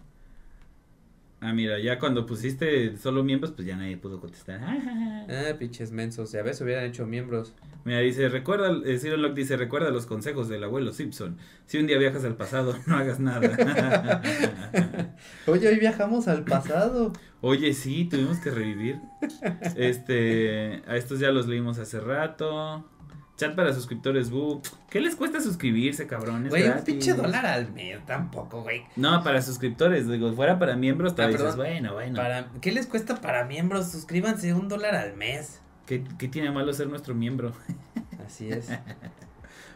Speaker 1: Ah, mira, ya cuando pusiste solo miembros, pues ya nadie pudo contestar. *laughs*
Speaker 2: Ah, pinches mensos, ya ves, hubieran hecho miembros.
Speaker 1: Mira, dice, recuerda, eh, Ciro Locke dice, recuerda los consejos del abuelo Simpson. Si un día viajas al pasado, *laughs* no hagas nada.
Speaker 2: Oye, hoy viajamos al pasado.
Speaker 1: Oye, sí, tuvimos que revivir. Este, a estos ya los leímos hace rato. Chat para suscriptores, bu. ¿Qué les cuesta suscribirse, cabrones?
Speaker 2: Güey, un pinche dólar al mes, tampoco, güey.
Speaker 1: No, para suscriptores, digo, fuera para miembros, te
Speaker 2: Ah,
Speaker 1: dices, bueno, bueno.
Speaker 2: Para, ¿Qué les cuesta para miembros? Suscríbanse un dólar al mes.
Speaker 1: ¿Qué, qué tiene malo ser nuestro miembro?
Speaker 2: Así es. *laughs*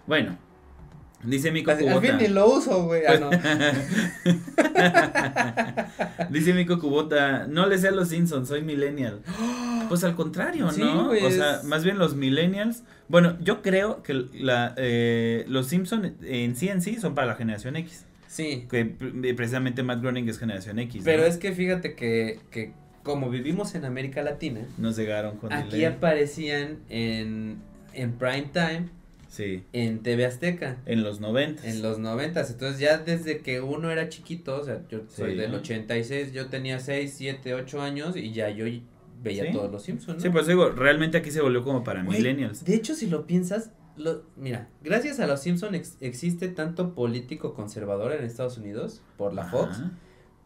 Speaker 1: Bueno, dice Mico
Speaker 2: al, al fin
Speaker 1: Cubota.
Speaker 2: ni lo uso, güey. Ah, no. *laughs*
Speaker 1: Dice Mico Cubota, no le sé a los Simpsons, soy millennial. *gasps* Pues al contrario,
Speaker 2: Sí,
Speaker 1: ¿no?
Speaker 2: güey,
Speaker 1: o sea, más bien los millennials. Bueno, yo creo que la, eh, los Simpsons en sí en sí son para la generación X.
Speaker 2: Sí.
Speaker 1: Que pre- precisamente Matt Groening es generación X.
Speaker 2: Pero
Speaker 1: ¿no?
Speaker 2: es que fíjate que, que como vivimos en América Latina,
Speaker 1: Nos llegaron con
Speaker 2: aquí
Speaker 1: delay.
Speaker 2: aparecían en, en prime time
Speaker 1: Sí,
Speaker 2: en TV Azteca.
Speaker 1: en los 90.
Speaker 2: En los noventas, entonces ya desde que uno era chiquito, o sea, yo soy del 86, yo tenía 6, 7, 8 años y ya yo veía
Speaker 1: Sí.
Speaker 2: todos los Simpsons, ¿no?
Speaker 1: Sí, pues digo, realmente aquí se volvió como para millennials.
Speaker 2: De hecho, si lo piensas, lo, mira, gracias a los Simpsons ex- existe tanto político conservador en Estados Unidos por la Fox,
Speaker 1: Ajá.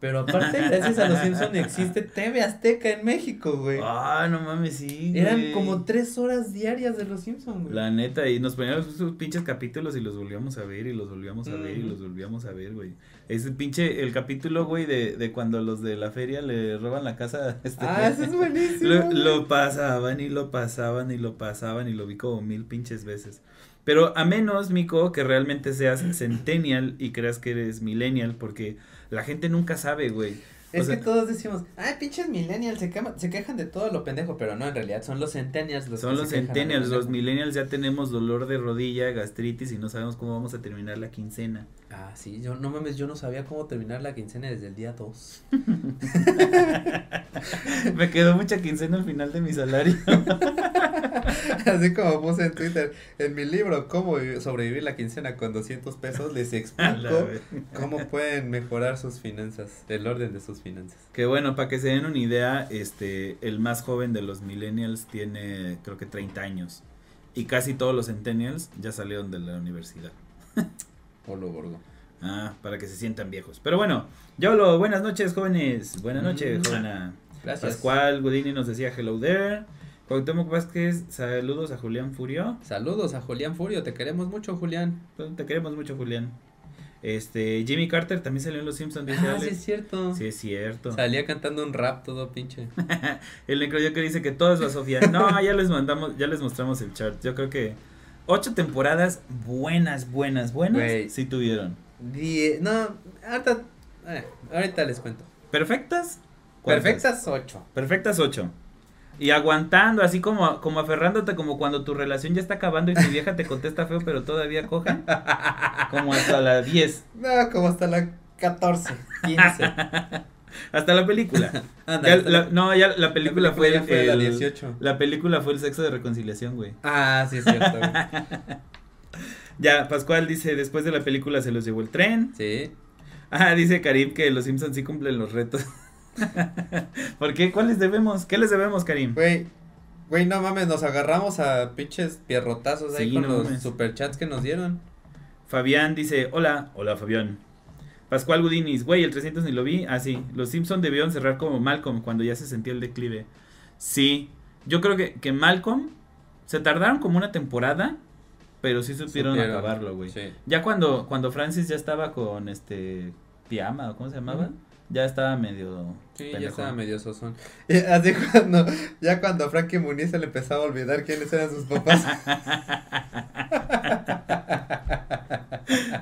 Speaker 2: Pero aparte gracias a los Simpsons existe TV Azteca en México, güey.
Speaker 1: Ah, no mames, sí.
Speaker 2: Eran
Speaker 1: güey.
Speaker 2: como tres horas diarias de los Simpsons, güey.
Speaker 1: La neta, y nos ponían sus pinches capítulos y los volvíamos a ver y los volvíamos a ver y los volvíamos a ver, güey. Ese pinche, el capítulo, güey, de, de cuando los de la feria le roban la casa. *laughs* Este,
Speaker 2: Ah, eso es buenísimo.
Speaker 1: lo, lo pasaban y lo pasaban y lo pasaban y lo vi como mil pinches veces. Pero a menos, Mico, que realmente seas centennial y creas que eres millennial, porque la gente nunca sabe, güey.
Speaker 2: Es
Speaker 1: O sea,
Speaker 2: que todos decimos, ay, pinches millennials, se, quema- se quejan de todo lo pendejo, pero no, en realidad son los centennials los
Speaker 1: Son
Speaker 2: que
Speaker 1: los
Speaker 2: se
Speaker 1: centennials, los millennials ya tenemos dolor de rodilla, gastritis y no sabemos cómo vamos a terminar la quincena.
Speaker 2: Ah, sí, yo, no mames, yo no sabía cómo terminar la quincena desde el día 2. *laughs*
Speaker 1: Me quedó mucha quincena al final de mi salario. *laughs* *laughs*
Speaker 2: Así como puse en Twitter, en mi libro, Cómo vivi- sobrevivir la quincena con 200 pesos, les *laughs* explico cómo pueden mejorar sus finanzas, el orden de sus finanzas.
Speaker 1: Que bueno, para que se den una idea, este, el más joven de los millennials tiene creo que 30 años. Y casi todos los centennials ya salieron de la universidad. *laughs*
Speaker 2: Olo gordo.
Speaker 1: Ah, para que se sientan viejos. Pero bueno, yo lo, buenas noches, jóvenes. Buenas noches,
Speaker 2: Mm. Gracias.
Speaker 1: Pascual Godini nos decía hello there. Cuauhtémoc Vázquez, saludos a Julián Furio.
Speaker 2: Saludos a Julián Furio, te queremos mucho, Julián.
Speaker 1: Te queremos mucho, Julián. Este, Jimmy Carter también salió en Los Simpsons, dice
Speaker 2: Ah, sí es cierto.
Speaker 1: Sí, es cierto.
Speaker 2: Salía cantando un rap todo pinche. *laughs*
Speaker 1: El necroyo que dice que todo es la Sofía. No, ya les mandamos, ya les mostramos el chart. Yo creo que ocho temporadas buenas, buenas, buenas. Sí tuvieron.
Speaker 2: Die- no, ahorita, eh, ahorita les cuento.
Speaker 1: ¿Perfectas? ¿Cuántas?
Speaker 2: Perfectas 8.
Speaker 1: Perfectas ocho. Y aguantando, así como, como aferrándote, como cuando tu relación ya está acabando y tu vieja te contesta feo, pero todavía coja. Como hasta la 10.
Speaker 2: No, como hasta la 14, 15. *laughs*
Speaker 1: Hasta la película. *laughs*
Speaker 2: Anda,
Speaker 1: Ya
Speaker 2: hasta
Speaker 1: la-
Speaker 2: la-
Speaker 1: no, ya la película,
Speaker 2: la fue, la
Speaker 1: el-
Speaker 2: 18.
Speaker 1: La película fue el sexo de reconciliación, güey.
Speaker 2: Ah, sí es cierto. güey. *laughs*
Speaker 1: Ya, Pascual dice, después de la película se los llevó el tren.
Speaker 2: Sí.
Speaker 1: Ah, dice Karim que los Simpsons sí cumplen los retos. *laughs* ¿Por qué? ¿Cuáles debemos? ¿Qué les debemos, Karim?
Speaker 2: Güey, güey, no mames, nos agarramos a pinches pierrotazos ahí
Speaker 1: Sí,
Speaker 2: con
Speaker 1: no
Speaker 2: los
Speaker 1: mames.
Speaker 2: superchats que nos dieron.
Speaker 1: Fabián dice, hola, hola Fabián. Pascual Gudinis, güey, el 300 ni lo vi. Ah, sí, los Simpsons debieron cerrar como Malcolm cuando ya se sentía el declive. Sí, yo creo que, que Malcolm se tardaron como una temporada, pero sí supieron,
Speaker 2: Supieron,
Speaker 1: acabarlo, güey.
Speaker 2: Sí.
Speaker 1: Ya cuando, cuando Francis ya estaba con este Piama, ¿o cómo se llamaba? Ya estaba medio.
Speaker 2: Sí, ya estaba medio sosón. Y así cuando, ya cuando a Frankie Muniz se le empezaba a olvidar quiénes eran sus papás.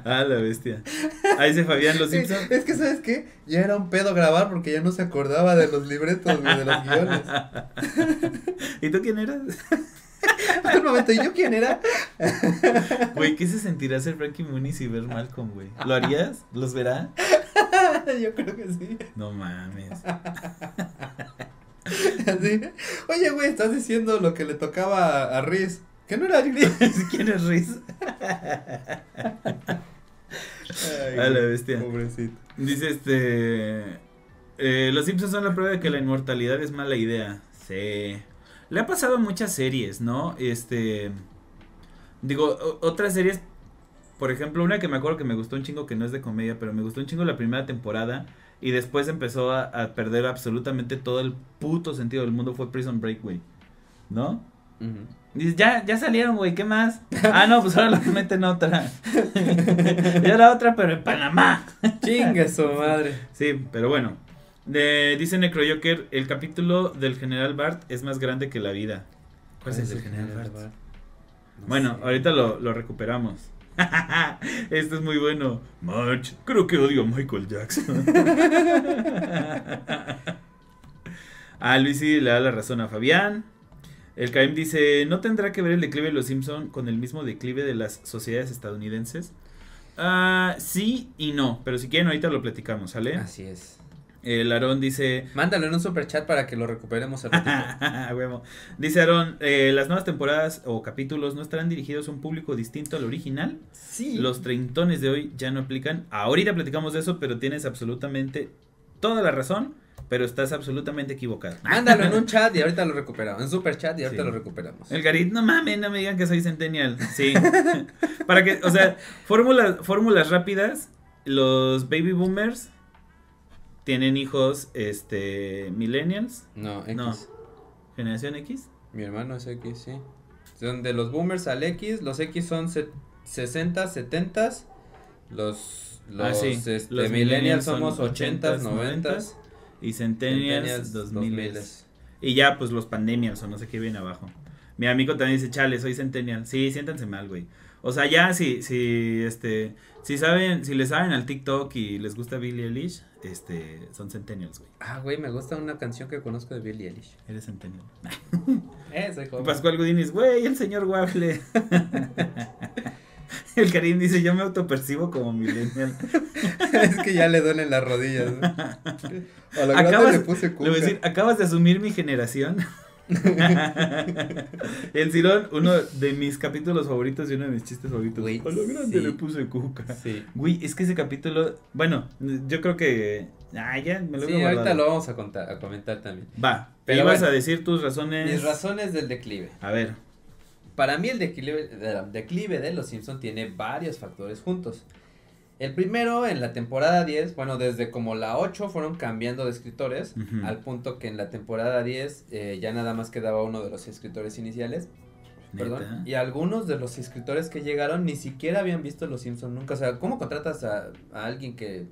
Speaker 1: A *laughs* la bestia. Ahí dice Fabián, los *laughs* Simpsons.
Speaker 2: Es que, ¿sabes qué? Ya era un pedo grabar porque ya no se acordaba de los libretos, güey, de los guiones. *laughs*
Speaker 1: ¿Y tú quién eras? *laughs*
Speaker 2: Un momento, ¿y yo quién era? *laughs*
Speaker 1: Güey, ¿qué se sentirá ser Frankie Muniz y ver Malcolm, güey? ¿Lo harías? ¿Los verá? *laughs*
Speaker 2: yo creo que sí.
Speaker 1: No mames.
Speaker 2: Así. Oye, güey, estás diciendo lo que le tocaba a, a Riz. ¿Que no era Riz?
Speaker 1: ¿Quién es Riz?
Speaker 2: Ay,
Speaker 1: A la bestia.
Speaker 2: Pobrecito.
Speaker 1: Dice este. eh, los Simpsons son la prueba de que la inmortalidad es mala idea. Sí. Le ha pasado a muchas series, ¿no? Este. Digo, otras series. Por ejemplo, una que me acuerdo que me gustó un chingo que no es de comedia, pero me gustó un chingo la primera temporada. Y después empezó a, a perder absolutamente todo el puto sentido del mundo. Fue Prison Break, güey. ¿No? Dices, ya, ya salieron, güey, ¿qué más? Ah, no, pues ahora los meten otra. *laughs* ya la otra, pero en Panamá.
Speaker 2: Chingue su madre.
Speaker 1: Sí, pero bueno. De, dice Necrojoker, el capítulo del General Bart es más grande que la vida. ¿Cuál es el del General Bart?
Speaker 2: No
Speaker 1: Bueno,
Speaker 2: sé.
Speaker 1: ahorita lo, lo recuperamos. *laughs* Esto es muy bueno. March, creo que odio a Michael Jackson. *laughs* ah, Luisi le da la razón a Fabián. El Caim dice, ¿no tendrá que ver el declive de los Simpson con el mismo declive de las sociedades estadounidenses? Ah, sí y no, pero si quieren ahorita lo platicamos, ¿sale?
Speaker 2: Así es.
Speaker 1: El Aarón dice,
Speaker 2: Mándalo en un super chat para que lo recuperemos al ratito. *laughs*
Speaker 1: Huevo. Dice Aaron, eh, las nuevas temporadas o capítulos no estarán dirigidos a un público distinto al original.
Speaker 2: Sí.
Speaker 1: Los treintones de hoy ya no aplican. Ahorita platicamos de eso, pero tienes absolutamente toda la razón, pero estás absolutamente equivocado.
Speaker 2: Mándalo en un *laughs* chat y ahorita lo recuperamos. En super chat y ahorita
Speaker 1: Sí.
Speaker 2: lo recuperamos.
Speaker 1: El Garit, no mames, no me digan que soy centennial. Sí. *laughs* Para que, o sea, fórmulas, fórmulas rápidas. Los baby boomers tienen hijos, este, millennials,
Speaker 2: No, X.
Speaker 1: No. generación X.
Speaker 2: Mi hermano es X, sí. Son de los boomers al X. Los X son se- 60, 70. Los, los,
Speaker 1: Ah, sí.
Speaker 2: este,
Speaker 1: Los
Speaker 2: millennials somos 80,
Speaker 1: 80s,
Speaker 2: 90.
Speaker 1: Y centennials, 2000. Y ya, pues los pandemias o no sé qué viene abajo. Mi amigo también dice, chale, soy centennial. Sí, siéntanse mal, güey. O sea, ya si, si, este, si saben, si le saben al TikTok y les gusta Billie Eilish, este, son centennials, güey.
Speaker 2: Ah, güey, me gusta una canción que conozco de Billie Eilish.
Speaker 1: Eres centennial. *laughs*
Speaker 2: Eh, soy joven.
Speaker 1: Pascual Gudinis, güey, el señor Waffle. *laughs* el Karim dice, yo me autopercibo como millennial. *laughs*
Speaker 2: es que ya le duelen las rodillas. ¿no? A grande
Speaker 1: Acabas-
Speaker 2: le puse
Speaker 1: Le
Speaker 2: cuca.
Speaker 1: voy a decir, acabas de asumir mi generación. *laughs* el Cirón, uno de mis capítulos favoritos y uno de mis chistes favoritos.
Speaker 2: Güey,
Speaker 1: a lo grande
Speaker 2: sí.
Speaker 1: le puse cuca.
Speaker 2: Sí.
Speaker 1: Güey, es que ese capítulo, bueno, yo creo que, ah, ya me lo
Speaker 2: Sí, ahorita
Speaker 1: guardado.
Speaker 2: lo vamos a contar, a comentar también.
Speaker 1: Va,
Speaker 2: Pero bueno.
Speaker 1: a decir tus razones.
Speaker 2: Mis razones del declive.
Speaker 1: A ver,
Speaker 2: Para mí el declive, el declive de Los Simpson tiene varios factores juntos. El primero, en la temporada 10, bueno, desde como la 8 fueron cambiando de escritores, al punto que en la temporada 10 eh, ya nada más quedaba uno de los escritores iniciales, perdón, y algunos de los escritores que llegaron ni siquiera habían visto Los Simpson nunca, o sea, ¿cómo contratas a, a alguien que...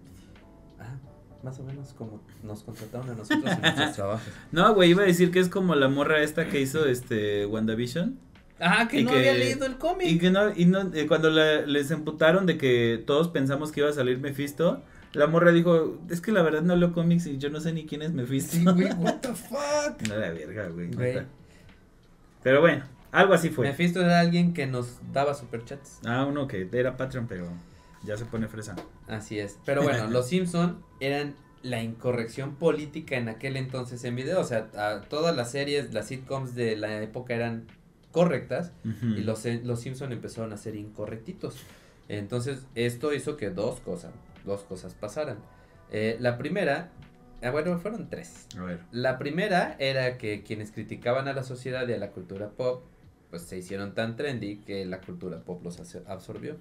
Speaker 2: Ah, más o menos como nos contrataron a nosotros en nuestros *laughs* trabajos.
Speaker 1: No, güey, iba a decir que es como la morra esta que hizo este WandaVision.
Speaker 2: Ah, que
Speaker 1: Y
Speaker 2: no
Speaker 1: que-
Speaker 2: había leído el
Speaker 1: Y
Speaker 2: cómic.
Speaker 1: que no, y no, eh, cuando la- les emputaron de que todos pensamos que iba a salir Mephisto, la morra dijo, es que la verdad no leo cómics y yo no sé ni quién es Mephisto.
Speaker 2: Sí, güey, what the fuck. *laughs*
Speaker 1: No la verga, güey. Pero bueno, algo así fue.
Speaker 2: Mephisto era alguien que nos daba superchats.
Speaker 1: Ah, uno que era Patreon, pero ya se pone fresa.
Speaker 2: Así es. Pero bueno, *laughs* los Simpson eran la incorrección política en aquel entonces en video. O sea, a- todas las series, las sitcoms de la época eran correctas y los, los Simpson empezaron a ser incorrectitos. Entonces, esto hizo que dos cosas, dos cosas pasaran. Eh, la primera, ah, bueno, fueron tres.
Speaker 1: A ver.
Speaker 2: La primera era que quienes criticaban a la sociedad y a la cultura pop, pues se hicieron tan trendy que la cultura pop los absorbió.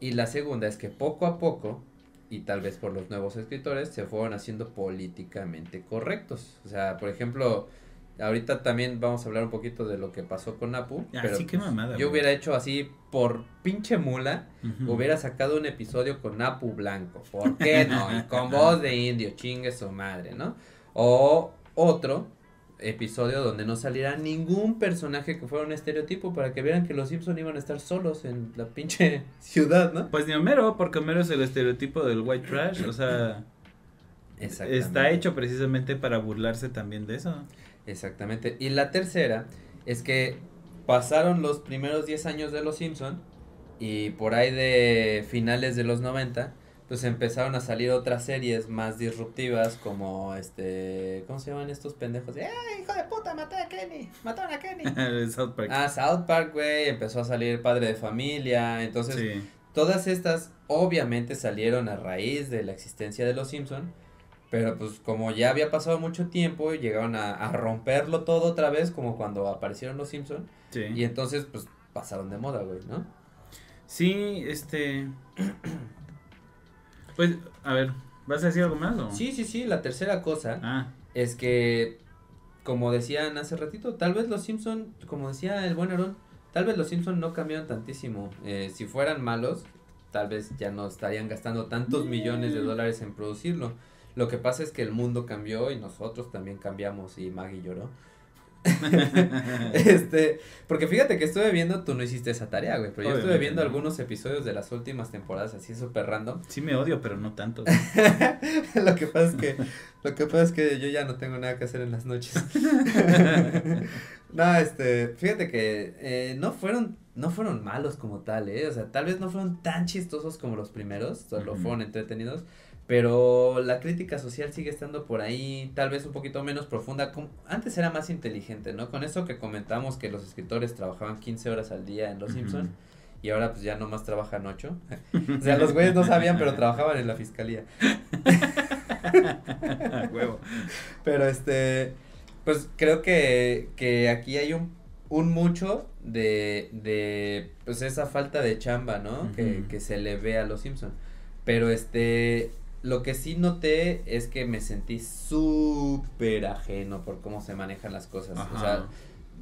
Speaker 2: Y la segunda es que poco a poco, y tal vez por los nuevos escritores, se fueron haciendo políticamente correctos. O sea, por ejemplo, ahorita también vamos a hablar un poquito de lo que pasó con Apu.
Speaker 1: Ah,
Speaker 2: pero
Speaker 1: sí, qué
Speaker 2: pues,
Speaker 1: mamada,
Speaker 2: Yo
Speaker 1: güey.
Speaker 2: hubiera hecho así por pinche mula, hubiera sacado un episodio con Apu Blanco. ¿Por qué no? Y con *laughs* voz de indio, chingue su madre, ¿no? O otro, episodio donde no saliera ningún personaje que fuera un estereotipo para que vieran que los Simpson iban a estar solos en la pinche *laughs* ciudad, ¿no?
Speaker 1: Pues ni Homero, porque Homero es el estereotipo del white trash, o sea, está hecho precisamente para burlarse también de eso.
Speaker 2: Exactamente. Y la tercera es que pasaron los primeros 10 años de los Simpson y por ahí de finales de los 90 pues empezaron a salir otras series más disruptivas como este, ¿cómo se llaman estos pendejos? ¡Eh, hijo de puta, maté a Kenny! ¡Mataron a Kenny! *laughs*
Speaker 1: South Park.
Speaker 2: Ah, South Park, güey, empezó a salir Padre de Familia, entonces todas estas obviamente salieron a raíz de la existencia de los Simpson, pero pues como ya había pasado mucho tiempo llegaron a, a romperlo todo otra vez como cuando aparecieron los Simpson y entonces pues pasaron de moda, güey, ¿no?
Speaker 1: Sí, este *clears throat* Pues, a ver, ¿vas a decir algo más o?
Speaker 2: Sí, sí, sí, la tercera cosa ah. es que, como decían hace ratito, tal vez los Simpson, como decía el buen Aaron, tal vez los Simpson no cambiaron tantísimo. Eh, si fueran malos, tal vez ya no estarían gastando tantos millones de dólares en producirlo. Lo que pasa es que el mundo cambió y nosotros también cambiamos y Maggie lloró. *laughs* este, porque fíjate que estuve viendo, tú no hiciste esa tarea, güey, pero yo estuve viendo algunos episodios de las últimas temporadas así súper random.
Speaker 1: Sí me odio, pero no tanto. *laughs*
Speaker 2: lo que pasa es que, lo que pasa es que yo ya no tengo nada que hacer en las noches. *laughs* no, este, fíjate que eh, no fueron, no fueron malos como tal, eh, o sea, tal vez no fueron tan chistosos como los primeros, solo fueron entretenidos, pero la crítica social sigue estando por ahí, tal vez un poquito menos profunda. Antes era más inteligente, ¿no? Con eso que comentamos que los escritores trabajaban 15 horas al día en Los Simpsons y ahora pues ya nomás trabajan 8. *laughs* o sea, los güeyes no sabían, pero trabajaban en la fiscalía. Huevo. Pero este, pues creo que, que aquí hay un, un mucho de, de, pues esa falta de chamba, ¿no? que, que se le ve a Los Simpsons. Pero este, lo que sí noté es que me sentí súper ajeno por cómo se manejan las cosas. O sea,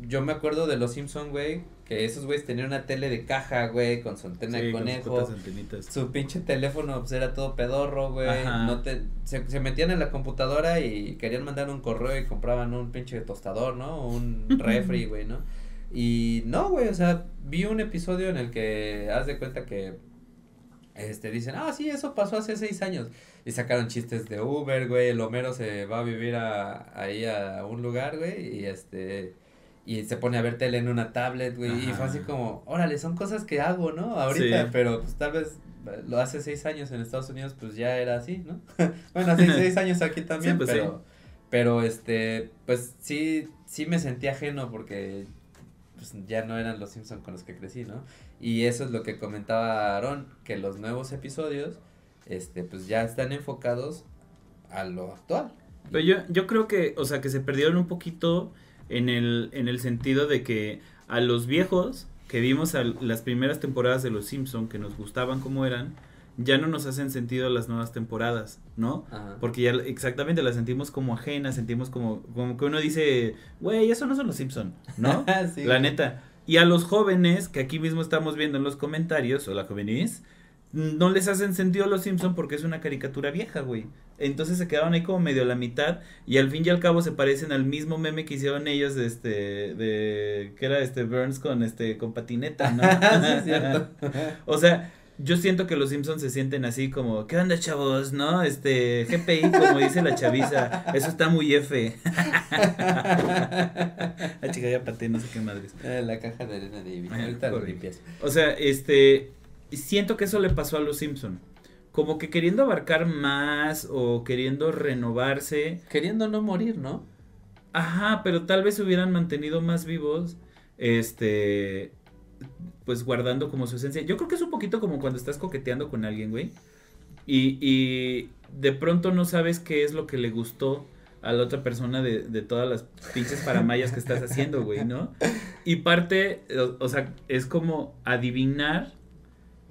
Speaker 2: yo me acuerdo de los Simpson, güey, que esos güeyes tenían una tele de caja, güey, con su antena de conejo. su pinche teléfono pues era todo pedorro, güey. No te se, se, metían en la computadora y querían mandar un correo y compraban un pinche tostador, ¿no? Un *laughs* refri, güey, ¿no? Y no, güey, o sea, vi un episodio en el que haz de cuenta que este, dicen, ah, sí, eso pasó hace seis años. Y sacaron chistes de Uber, güey, el Homero se va a vivir a, ahí a un lugar, güey, y este, y se pone a ver tele en una tablet, güey, y fue así como, órale, son cosas que hago, ¿no? Ahorita, pero pues tal vez lo hace seis años en Estados Unidos, pues ya era así, ¿no? *laughs* bueno, hace seis *laughs* años aquí también, pues pero, pero este, pues sí, sí me sentí ajeno porque pues ya no eran los Simpson con los que crecí, ¿no? Y eso es lo que comentaba Aaron, que los nuevos episodios, este, pues ya están enfocados a lo actual.
Speaker 1: Pero yo, yo creo que, o sea, que se perdieron un poquito en el, en el sentido de que a los viejos que vimos a las primeras temporadas de Los Simpson que nos gustaban como eran, ya no nos hacen sentido las nuevas temporadas, ¿no? Porque ya exactamente las sentimos como ajenas, sentimos como, como que uno dice, güey, eso no son los Simpson, ¿no? *laughs* La neta. Y a los jóvenes, que aquí mismo estamos viendo en los comentarios, o la jóvenes, no les hacen sentido los Simpson porque es una caricatura vieja, güey. Entonces se quedaron ahí como medio a la mitad y al fin y al cabo se parecen al mismo meme que hicieron ellos de este de que era este Burns con este con patineta, ¿no? *laughs* sí, es cierto. *laughs* o sea, yo siento que los Simpsons se sienten así como, ¿qué onda, chavos? ¿No? Este, GPI, como dice la chaviza, eso está muy F. la *laughs* chica ya paté, no sé qué madres.
Speaker 2: Eh, la caja de arena de ahorita lo limpias.
Speaker 1: O sea, este, siento que eso le pasó a los Simpsons. Como que queriendo abarcar más o queriendo renovarse.
Speaker 2: Queriendo no morir, ¿no?
Speaker 1: Ajá, pero tal vez se hubieran mantenido más vivos. Este, pues guardando como su esencia. Yo creo que es un poquito como cuando estás coqueteando con alguien, güey. Y, y de pronto no sabes qué es lo que le gustó a la otra persona de, de todas las pinches paramayas que estás haciendo, güey, ¿no? Y parte, o, sea, es como adivinar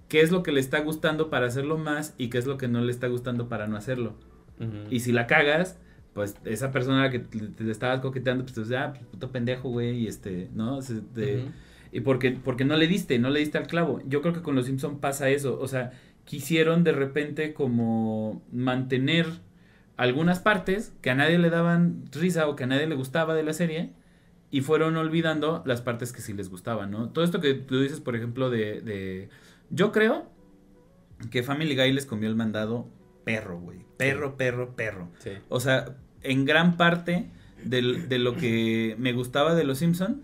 Speaker 1: qué es lo que le está gustando para hacerlo más y qué es lo que no le está gustando para no hacerlo. Y si la cagas, pues esa persona que te, estabas coqueteando, pues te dice, ah, pues, puto pendejo, güey, y este, ¿no? Se, y porque, porque no le diste, no le diste al clavo. Yo creo que con los Simpson pasa eso. O sea, quisieron de repente como mantener algunas partes que a nadie le daban risa o que a nadie le gustaba de la serie y fueron olvidando las partes que sí les gustaban, ¿no? Todo esto que tú dices, por ejemplo, de... de yo creo que Family Guy les comió el mandado perro, güey. Perro, perro, perro.
Speaker 2: Sí.
Speaker 1: O sea, en gran parte del- de lo que me gustaba de Los Simpson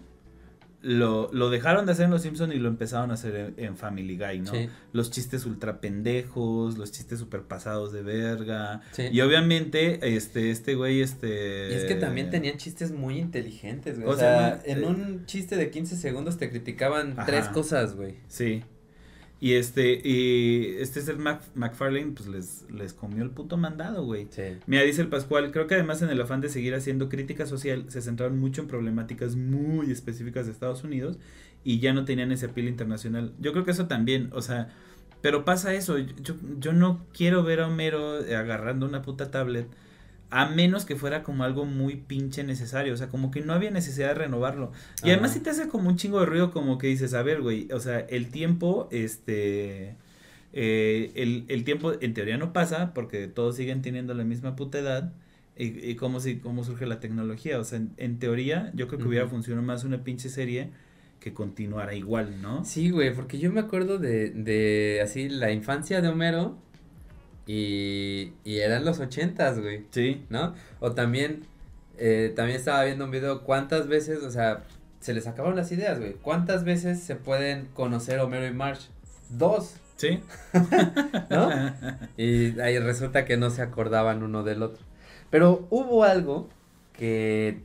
Speaker 1: lo, lo dejaron de hacer en Los Simpson y lo empezaron a hacer en, en Family Guy, ¿no?
Speaker 2: Sí.
Speaker 1: Los chistes ultra pendejos, los chistes super pasados de verga.
Speaker 2: Sí.
Speaker 1: Y obviamente, este, este güey, este...
Speaker 2: Y es que también tenían chistes muy inteligentes, güey.
Speaker 1: O
Speaker 2: O, sea,
Speaker 1: sea,
Speaker 2: en
Speaker 1: eh,
Speaker 2: un chiste de 15 segundos te criticaban
Speaker 1: Ajá.
Speaker 2: tres cosas, güey.
Speaker 1: Sí. Y este, y este es el Mac- McFarlane, pues les, les comió el puto mandado, güey.
Speaker 2: Sí.
Speaker 1: Mira, dice el Pascual, creo que además en el afán de seguir haciendo crítica social, se centraron mucho en problemáticas muy específicas de Estados Unidos y ya no tenían ese apil internacional. Yo creo que eso también, o sea, pero pasa eso, yo, yo no quiero ver a Homero agarrando una puta tablet a menos que fuera como algo muy pinche necesario, o sea, como que no había necesidad de renovarlo. Y además
Speaker 2: Ajá.
Speaker 1: sí te hace como un chingo de ruido como que dices, a ver, güey, o sea, el tiempo, este... eh, el, el tiempo en teoría no pasa porque todos siguen teniendo la misma puta edad. Y, y cómo, si, cómo surge la tecnología. O sea, en, en teoría, yo creo que hubiera funcionado más una pinche serie que continuara igual, ¿no?
Speaker 2: Sí, güey, porque yo me acuerdo de, de así la infancia de Homero y, y eran los ochentas, güey,
Speaker 1: Sí.
Speaker 2: ¿no? O también, eh, también estaba viendo un video, ¿cuántas veces, o sea, se les acabaron las ideas, güey? ¿Cuántas veces se pueden conocer Homero y Marge? Dos,
Speaker 1: Sí. *laughs*
Speaker 2: ¿no? Y ahí resulta que no se acordaban uno del otro. Pero hubo algo que,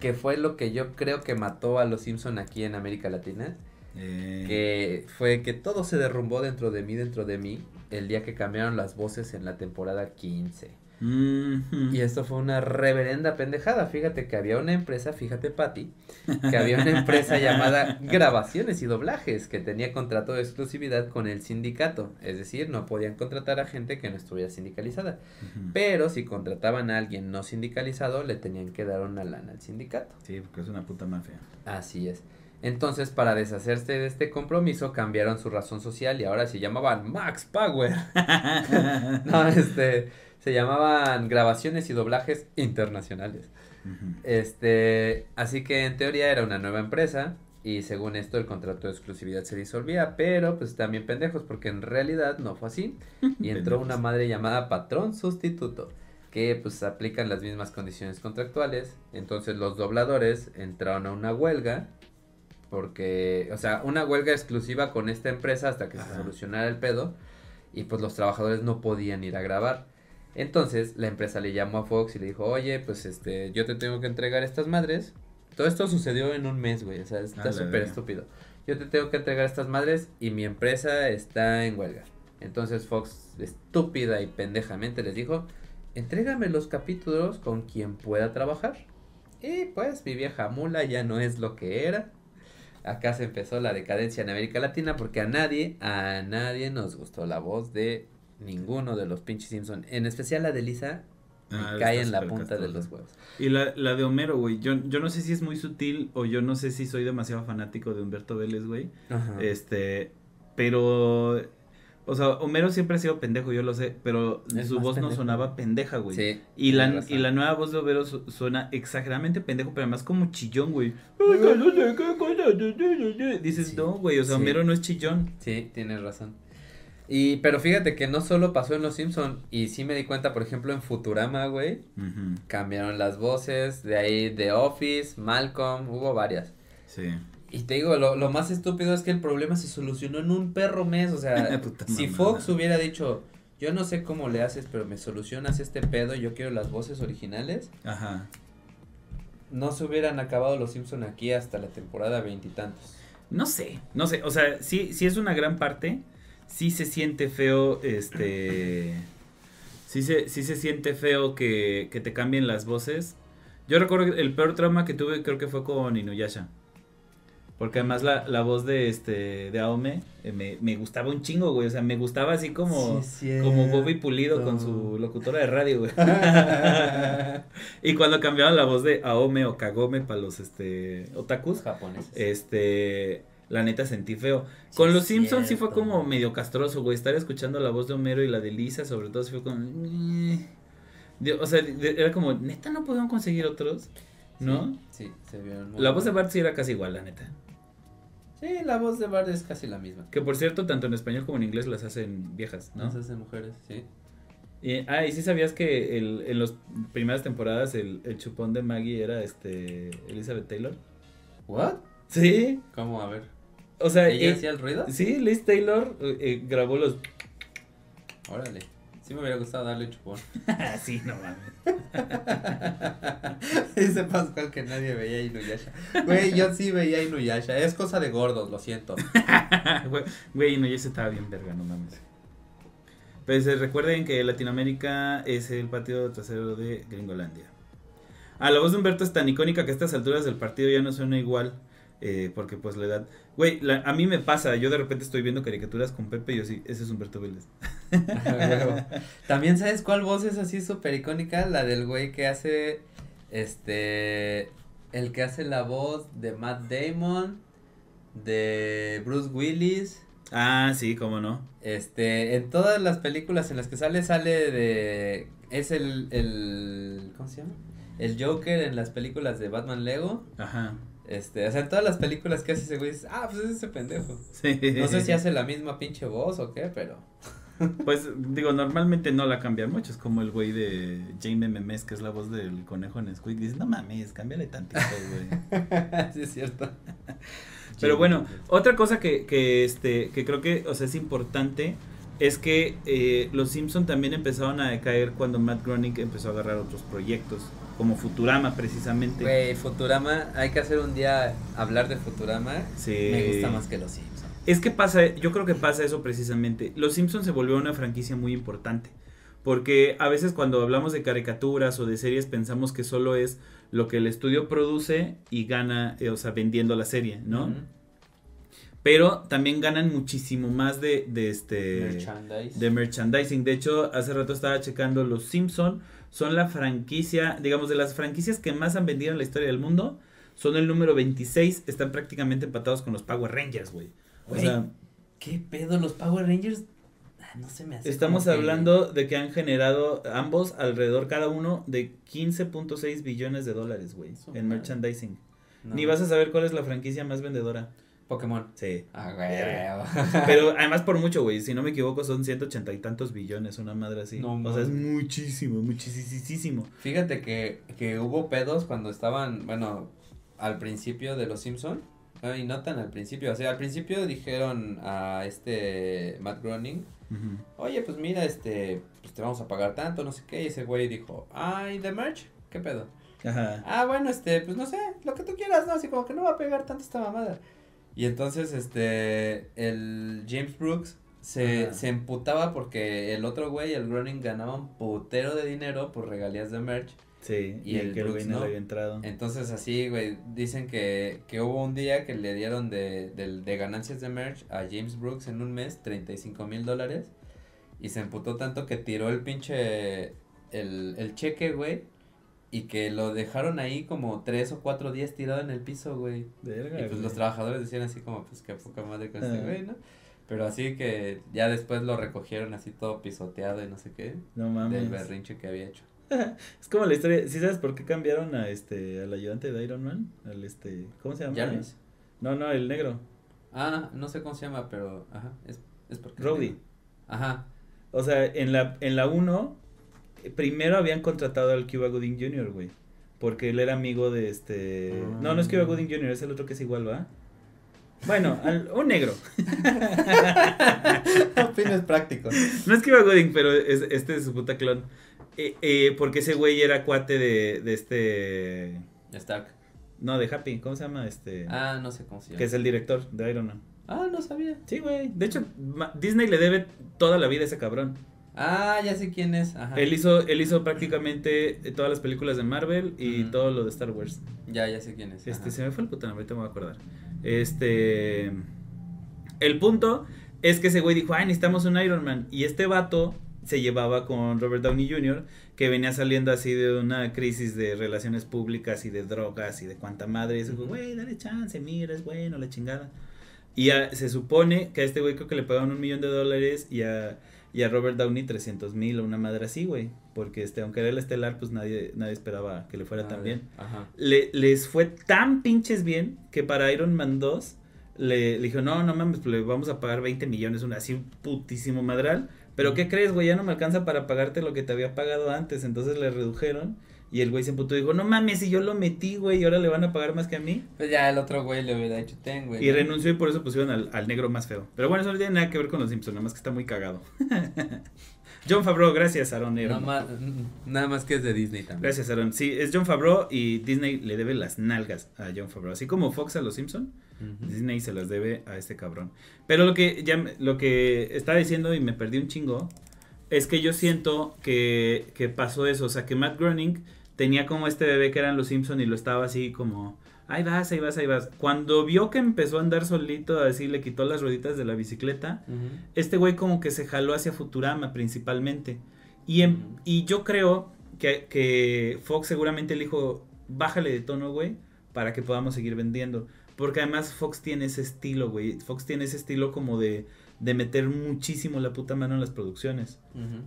Speaker 2: que fue lo que yo creo que mató a los Simpson aquí en América Latina.
Speaker 1: Eh,
Speaker 2: Que fue que todo se derrumbó dentro de mí, dentro de mí, el día que cambiaron las voces en la temporada 15.
Speaker 1: mhm.
Speaker 2: Y esto fue una reverenda pendejada. Fíjate que había una empresa, fíjate Patti, que había una empresa llamada Grabaciones y Doblajes que tenía contrato de exclusividad con el sindicato. Es decir, no podían contratar a gente que no estuviera sindicalizada. Pero si contrataban a alguien no sindicalizado, le tenían que dar una lana al sindicato.
Speaker 1: Sí, porque es una puta mafia.
Speaker 2: Así es. Entonces, para deshacerse de este compromiso, cambiaron su razón social y ahora se llamaban Max Power. *laughs* no, este, se llamaban grabaciones y doblajes internacionales. Este, así que en teoría era una nueva empresa y según esto el contrato de exclusividad se disolvía, pero pues también pendejos porque en realidad no fue así *laughs* y entró una madre llamada patrón sustituto que pues aplican las mismas condiciones contractuales, entonces los dobladores entraron a una huelga porque, o sea, una huelga exclusiva con esta empresa hasta que se solucionara el pedo y pues los trabajadores no podían ir a grabar. Entonces la empresa le llamó a Fox y le dijo, oye, pues este, yo te tengo que entregar estas madres. Todo esto sucedió en un mes, güey, o sea, está súper estúpido. Yo te tengo que entregar estas madres y mi empresa está en huelga. Entonces Fox, estúpida y pendejamente, les dijo, entrégame los capítulos con quien pueda trabajar. Y pues mi vieja mula ya no es lo que era. Acá se empezó la decadencia en América Latina porque a nadie, a nadie nos gustó la voz de ninguno de los pinches Simpson. En especial la de Lisa
Speaker 1: Ah,
Speaker 2: cae en la punta de los huevos.
Speaker 1: Y la, la de Homero, güey. Yo, yo no sé si es muy sutil o yo no sé si soy demasiado fanático de Humberto Vélez, güey.
Speaker 2: Ajá.
Speaker 1: Este, pero, o sea, Homero siempre ha sido pendejo, yo lo sé, pero
Speaker 2: Es
Speaker 1: su voz no sonaba pendeja, güey.
Speaker 2: Sí,
Speaker 1: Y la, y la nueva voz de Homero su- suena exageradamente pendejo, pero además como chillón, güey. Ay, que no sé qué cosa, Dices,
Speaker 2: Sí,
Speaker 1: no, güey, o sea,
Speaker 2: sí.
Speaker 1: Homero no es chillón.
Speaker 2: Sí, tienes razón. Y, pero fíjate que no solo pasó en Los Simpson, y sí me di cuenta, por ejemplo, en Futurama, güey,
Speaker 1: Ujú,
Speaker 2: cambiaron las voces, de ahí The Office, Malcolm, hubo varias.
Speaker 1: Sí.
Speaker 2: Y te digo, lo, lo más estúpido es que el problema se solucionó en un perro mes, o sea, *laughs* si. Fox hubiera dicho, yo no sé cómo le haces, pero me solucionas este pedo, yo quiero las voces originales,
Speaker 1: Ajá.
Speaker 2: no se hubieran acabado Los Simpson aquí hasta la temporada veintitantos.
Speaker 1: No sé, no sé, o sea, sí, sí es una gran parte, sí se siente feo, este, *clears throat* sí se, sí se siente feo que, que te cambien las voces. Yo recuerdo que el peor trauma que tuve creo que fue con Inuyasha. Porque además la, la voz de este de Aome eh, me, me gustaba un chingo, güey. O sea, me gustaba así como, como Bobby Pulido con su locutora de radio, güey. *laughs* y cuando cambiaban la voz de Aome o Kagome para los este otakus,
Speaker 2: japoneses.
Speaker 1: este, la neta sentí feo.
Speaker 2: Sí,
Speaker 1: Con los Simpsons sí fue como medio castroso, güey. Estar escuchando la voz de Homero y la de Lisa, sobre todo, sí fue como. O sea, era como, neta, no podemos conseguir otros, ¿no?
Speaker 2: Sí, se vieron muy
Speaker 1: La voz de. Bart sí era casi igual, la neta.
Speaker 2: Sí, la voz de Bart es casi la misma.
Speaker 1: Que por cierto, tanto en español como en inglés las hacen viejas, ¿no?
Speaker 2: Se hacen mujeres, sí.
Speaker 1: Y, ah, y sí sabías que el, en las primeras temporadas el, el chupón de Maggie era este Elizabeth Taylor.
Speaker 2: ¿What?
Speaker 1: Sí.
Speaker 2: ¿Cómo? A ver.
Speaker 1: O sea,
Speaker 2: ¿Ella
Speaker 1: eh,
Speaker 2: hacía el ruido?
Speaker 1: sí, Liz Taylor eh, eh, grabó los.
Speaker 2: Órale. Sí me hubiera gustado darle chupón. *laughs*
Speaker 1: sí, no mames. *laughs*
Speaker 2: Dice Pascual que nadie veía a Inuyasha. Güey, yo sí veía a Inuyasha. Es cosa de gordos, lo siento. *laughs*
Speaker 1: Güey, se estaba bien verga, no mames. Pues eh, recuerden que Latinoamérica es el patio trasero de Gringolandia. Ah, la voz de Humberto es tan icónica que a estas alturas del partido ya no suena igual. Eh, porque pues la edad. Güey, la- a mí me pasa, yo de repente estoy viendo caricaturas con Pepe y yo sí, ese es Humberto Vélez. *laughs*
Speaker 2: También sabes cuál voz es así súper icónica, la del güey que hace este el que hace la voz de Matt Damon, de Bruce Willis,
Speaker 1: Ah, sí, cómo no.
Speaker 2: este en todas las películas en las que sale sale de es el el ¿cómo se llama? El Joker en las películas de Batman Lego.
Speaker 1: Ajá.
Speaker 2: Este, o sea, en todas las películas que hace ese güey, dices, ah, pues es ese pendejo.
Speaker 1: Sí.
Speaker 2: No sé si hace la misma pinche voz o qué, pero. *laughs*
Speaker 1: Pues digo, normalmente no la cambian mucho. Es como el güey de Jaime Memes, que es la voz del conejo en Squid. Dice, no mames, cámbiale tantito, güey. *laughs*
Speaker 2: sí, es cierto. *laughs*
Speaker 1: Pero bueno, otra cosa que, que, este, que creo que, o sea, es importante es que eh, los Simpson también empezaron a decaer cuando Matt Groening empezó a agarrar otros proyectos, como Futurama precisamente.
Speaker 2: Güey, Futurama, hay que hacer un día hablar de Futurama.
Speaker 1: Sí.
Speaker 2: Me gusta más que los Simpsons.
Speaker 1: Es que pasa, yo creo que pasa eso precisamente. Los Simpsons se volvió una franquicia muy importante. Porque a veces cuando hablamos de caricaturas o de series pensamos que solo es lo que el estudio produce y gana, eh, o sea, vendiendo la serie, ¿no? Pero también ganan muchísimo más de, de este...
Speaker 2: Merchandise.
Speaker 1: de merchandising. De hecho, hace rato estaba checando Los Simpson son la franquicia, digamos, de las franquicias que más han vendido en la historia del mundo. Son el número 26, están prácticamente empatados con los Power Rangers, güey. O sea,
Speaker 2: ¿Qué pedo? Los Power Rangers. Ah, no se me hace.
Speaker 1: estamos
Speaker 2: que-
Speaker 1: hablando de que han generado ambos alrededor cada uno de 15.6 billones de dólares, güey, en merchandising.
Speaker 2: No.
Speaker 1: Ni vas a saber cuál es la franquicia más vendedora.
Speaker 2: Pokémon.
Speaker 1: Sí.
Speaker 2: Ah, güey.
Speaker 1: Pero además por mucho, güey. Si no me equivoco, son 180 y tantos billones, una madre así.
Speaker 2: No
Speaker 1: o sea, es muchísimo, muchísimo.
Speaker 2: Fíjate que, que hubo pedos cuando estaban, bueno, al principio de Los Simpson. ah, Y no tan al principio, o sea, al principio dijeron a este Matt Groening, oye, pues mira, este, pues te vamos a pagar tanto, no sé qué, y ese güey dijo, ah, ¿y de merch? ¿Qué pedo?
Speaker 1: Ajá.
Speaker 2: Ah, bueno, este, pues no sé, lo que tú quieras, ¿no? Así como que no va a pegar tanto esta mamada. Y entonces, este, el James Brooks se,
Speaker 1: Ajá.
Speaker 2: se emputaba porque el otro güey, el Groening, ganaba un putero de dinero por regalías de merch.
Speaker 1: Sí,
Speaker 2: Y
Speaker 1: y,
Speaker 2: el
Speaker 1: que
Speaker 2: Brooks
Speaker 1: no había entrado.
Speaker 2: Entonces así, güey, dicen que, que hubo un día que le dieron de, de, de ganancias de merch a James Brooks en un mes 35 mil dólares y se emputó tanto que tiró el pinche, el, el cheque, güey, y que lo dejaron ahí como tres o cuatro días tirado en el piso, güey.
Speaker 1: Verga,
Speaker 2: Y pues
Speaker 1: güey.
Speaker 2: los trabajadores decían así como, pues qué poca madre con este güey, ¿no? Pero así que ya después lo recogieron así todo pisoteado y no sé qué,
Speaker 1: No
Speaker 2: del
Speaker 1: mames.
Speaker 2: berrinche que había hecho. *laughs*
Speaker 1: Es como la historia. ¿Sí sabes por qué cambiaron a este al ayudante de Iron Man? Al este. ¿Cómo se llama?
Speaker 2: ¿Jarvis?
Speaker 1: No, no, el negro.
Speaker 2: Ah, no sé cómo se llama, pero, ajá, es, es porque... negro. Ajá,
Speaker 1: O sea, en la en la 1 eh, primero habían contratado al Cuba Gooding Jr., güey. Porque él era amigo de este. No, no es Cuba. Gooding Jr., es el otro que es igual, ¿va? Bueno, al, un negro. *laughs*
Speaker 2: Fines prácticos.
Speaker 1: No es Cuba Gooding, pero es, este es su puta clon. Eh, eh, porque ese güey era cuate de, de este.
Speaker 2: Stark.
Speaker 1: No, de Happy. ¿Cómo se llama? Este.
Speaker 2: Ah, no sé cómo se llama.
Speaker 1: que es el director de Iron Man.
Speaker 2: Ah, no sabía.
Speaker 1: Sí, güey. De hecho, Disney le debe toda la vida a ese cabrón.
Speaker 2: Ah, ya sé quién es. Ajá.
Speaker 1: Él hizo, él hizo prácticamente eh, todas las películas de Marvel y
Speaker 2: Ujú.
Speaker 1: todo lo de Star Wars.
Speaker 2: Ya, ya sé quién es.
Speaker 1: Este,
Speaker 2: ajá.
Speaker 1: se me fue el puto nombre, ahorita me voy a acordar. Este. El punto es que ese güey dijo, ay, necesitamos un Iron Man. Y este vato se llevaba con Robert Downey Jr., que venía saliendo así de una crisis de relaciones públicas y de drogas y de cuánta madre. Y
Speaker 2: Ujú.
Speaker 1: güey, dale chance, mira, es bueno, la chingada. Y a- se supone que a este güey creo que le pagaron un millón de dólares y a, y a Robert Downey 300 mil o una madre así, güey. Porque este, aunque era el estelar, pues nadie, nadie esperaba que le fuera tan bien.
Speaker 2: Ajá.
Speaker 1: Le, les fue tan pinches bien que para Iron Man 2 le, le dijo, no, no mames, pues le vamos a pagar 20 millones, una, así un putísimo madral. Pero ¿qué crees, güey? Ya no me alcanza para pagarte lo que te había pagado antes. Entonces le redujeron y el güey se emputó y dijo, no mames, si yo lo metí, güey, y ahora le van a pagar más que a mí.
Speaker 2: Pues ya el otro güey le hubiera dicho, ten, güey.
Speaker 1: Y
Speaker 2: ¿no?
Speaker 1: renunció y por eso pusieron al, al negro más feo. Pero bueno, eso no tiene nada que ver con los Simpsons, nada más que está muy cagado. *laughs* John Favreau, gracias, Aaron.
Speaker 2: Nada más, nada más que es de Disney también.
Speaker 1: Gracias, Aaron. Sí, es John Favreau y Disney le debe las nalgas a John Favreau. Así como Fox a los Simpsons,
Speaker 2: Ujú.
Speaker 1: Disney se las debe a este cabrón. Pero lo que ya lo que estaba diciendo y me perdí un chingo es que yo siento que, que pasó eso, o sea, que Matt Groening tenía como este bebé que eran los Simpson y lo estaba así como ahí vas, ahí vas, ahí vas. Cuando vio que empezó a andar solito, así le quitó las rueditas de la bicicleta, este güey como que se jaló hacia Futurama principalmente. Y, em-
Speaker 2: Ujú.
Speaker 1: y yo creo que, que Fox seguramente le dijo, bájale de tono, güey, para que podamos seguir vendiendo. Porque además Fox tiene ese estilo, güey. Fox tiene ese estilo como de, de meter muchísimo la puta mano en las producciones.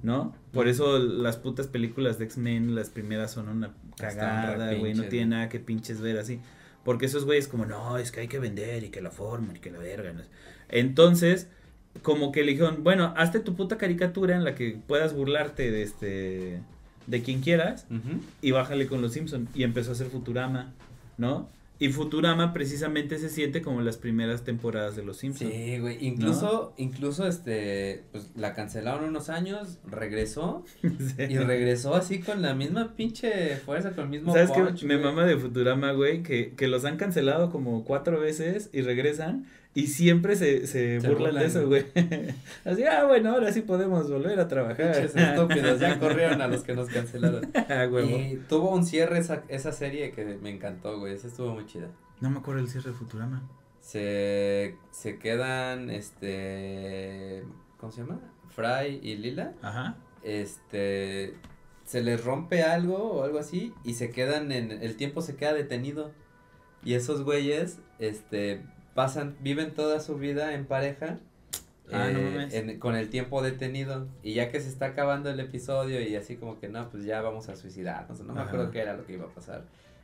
Speaker 1: ¿no? Por eso las putas películas de X-Men, las primeras son una cagada, güey. No tiene nada que pinches ver así. Porque esos güeyes como, no, es que hay que vender y que la forma y que la verga. no. Entonces, como que le dijeron, bueno, hazte tu puta caricatura en la que puedas burlarte de este de quien quieras y bájale con los Simpson y empezó a hacer Futurama, ¿no? Y Futurama precisamente se siente como las primeras temporadas de los Simpsons.
Speaker 2: Sí, güey. Incluso, incluso este, pues la cancelaron unos años, regresó *laughs* y regresó así con la misma pinche fuerza, con el mismo
Speaker 1: ¿Sabes qué? Me mama de Futurama, güey, que, que los han cancelado como cuatro veces y regresan y siempre se, se,
Speaker 2: Se
Speaker 1: burlan, de eso, güey. *laughs* Así, ah, bueno, ahora sí podemos volver a trabajar.
Speaker 2: Pinches estúpidos, ya corrieron a los que nos cancelaron. *laughs*
Speaker 1: Ah, huevo.
Speaker 2: Y tuvo un cierre esa, esa serie que me encantó, güey. Esa estuvo muy chida.
Speaker 1: No me acuerdo el cierre de Futurama.
Speaker 2: Se, se quedan, este, ¿cómo se llama? Fry y Lila.
Speaker 1: Ajá.
Speaker 2: Este, se les rompe algo o algo así y se quedan en, el tiempo se queda detenido. Y esos güeyes, este, pasan, viven toda su vida en pareja.
Speaker 1: Ah,
Speaker 2: eh, en- con el tiempo detenido y ya que se está acabando el episodio y así como que no, pues ya vamos a suicidarnos, no me acuerdo qué era lo que iba a pasar.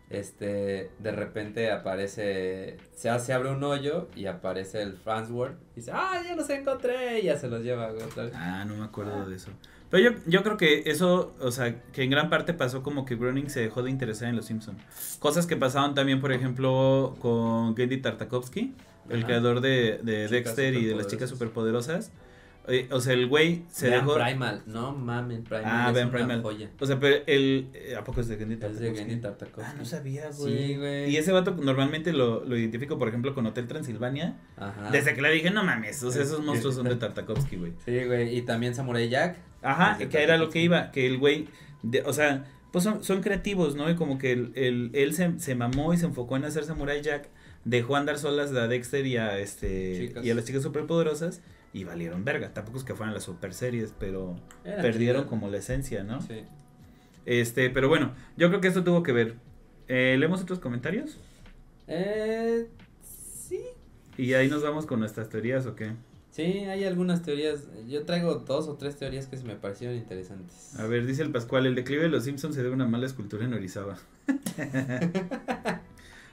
Speaker 2: Este, de repente aparece, se hace, abre un hoyo y aparece el Farnsworth y dice, ah, ya los encontré y ya se los lleva, güey.
Speaker 1: Ah, no me acuerdo de eso. Pero yo, yo creo que eso, o sea, que en gran parte pasó como que Groening se dejó de interesar en los Simpsons. Cosas que pasaron también, por ejemplo, con Gendy Tartakovsky, el creador de, de Dexter y de las chicas
Speaker 2: superpoderosas.
Speaker 1: Eh, o sea, el güey se
Speaker 2: Vean
Speaker 1: dejó...
Speaker 2: Primal, no mamen, Primal
Speaker 1: Ah, vean Primal.
Speaker 2: joya.
Speaker 1: O sea, pero el... eh, ¿A poco es de Gendy
Speaker 2: Es de
Speaker 1: Tartakovsky?
Speaker 2: Gendy Tartakovsky.
Speaker 1: Ah, no sabía, güey.
Speaker 2: Sí, güey.
Speaker 1: Y ese vato normalmente lo, lo identifico, por ejemplo, con Hotel Transilvania.
Speaker 2: Ajá.
Speaker 1: Desde que le dije, no mames, o sea, esos
Speaker 2: Es-
Speaker 1: monstruos son de *laughs* Tartakovsky, güey.
Speaker 2: Sí, güey, y también Samurai Jack.
Speaker 1: Ajá, que era lo
Speaker 2: Tartakovsky.
Speaker 1: que iba, que el güey, de- o sea, pues son, son creativos, ¿no? Y como que el, el- él se, se mamó y se enfocó en hacer Samurai Jack, dejó andar solas a Dexter y a, este,
Speaker 2: Chicas.
Speaker 1: y a las chicas superpoderosas y valieron verga. Tampoco es que fueran las super series, pero
Speaker 2: Era
Speaker 1: perdieron
Speaker 2: chido.
Speaker 1: como la esencia, ¿no?
Speaker 2: Sí.
Speaker 1: Este, pero bueno, yo creo que esto tuvo que ver. Eh, ¿Leemos otros comentarios?
Speaker 2: Eh, sí.
Speaker 1: Y ahí nos vamos con nuestras teorías, ¿o qué?
Speaker 2: Sí, hay algunas teorías. Yo traigo dos o tres teorías que se me parecieron interesantes.
Speaker 1: A ver, dice el Pascual, el declive de los Simpsons se debe a una mala escultura en Orizaba. *laughs*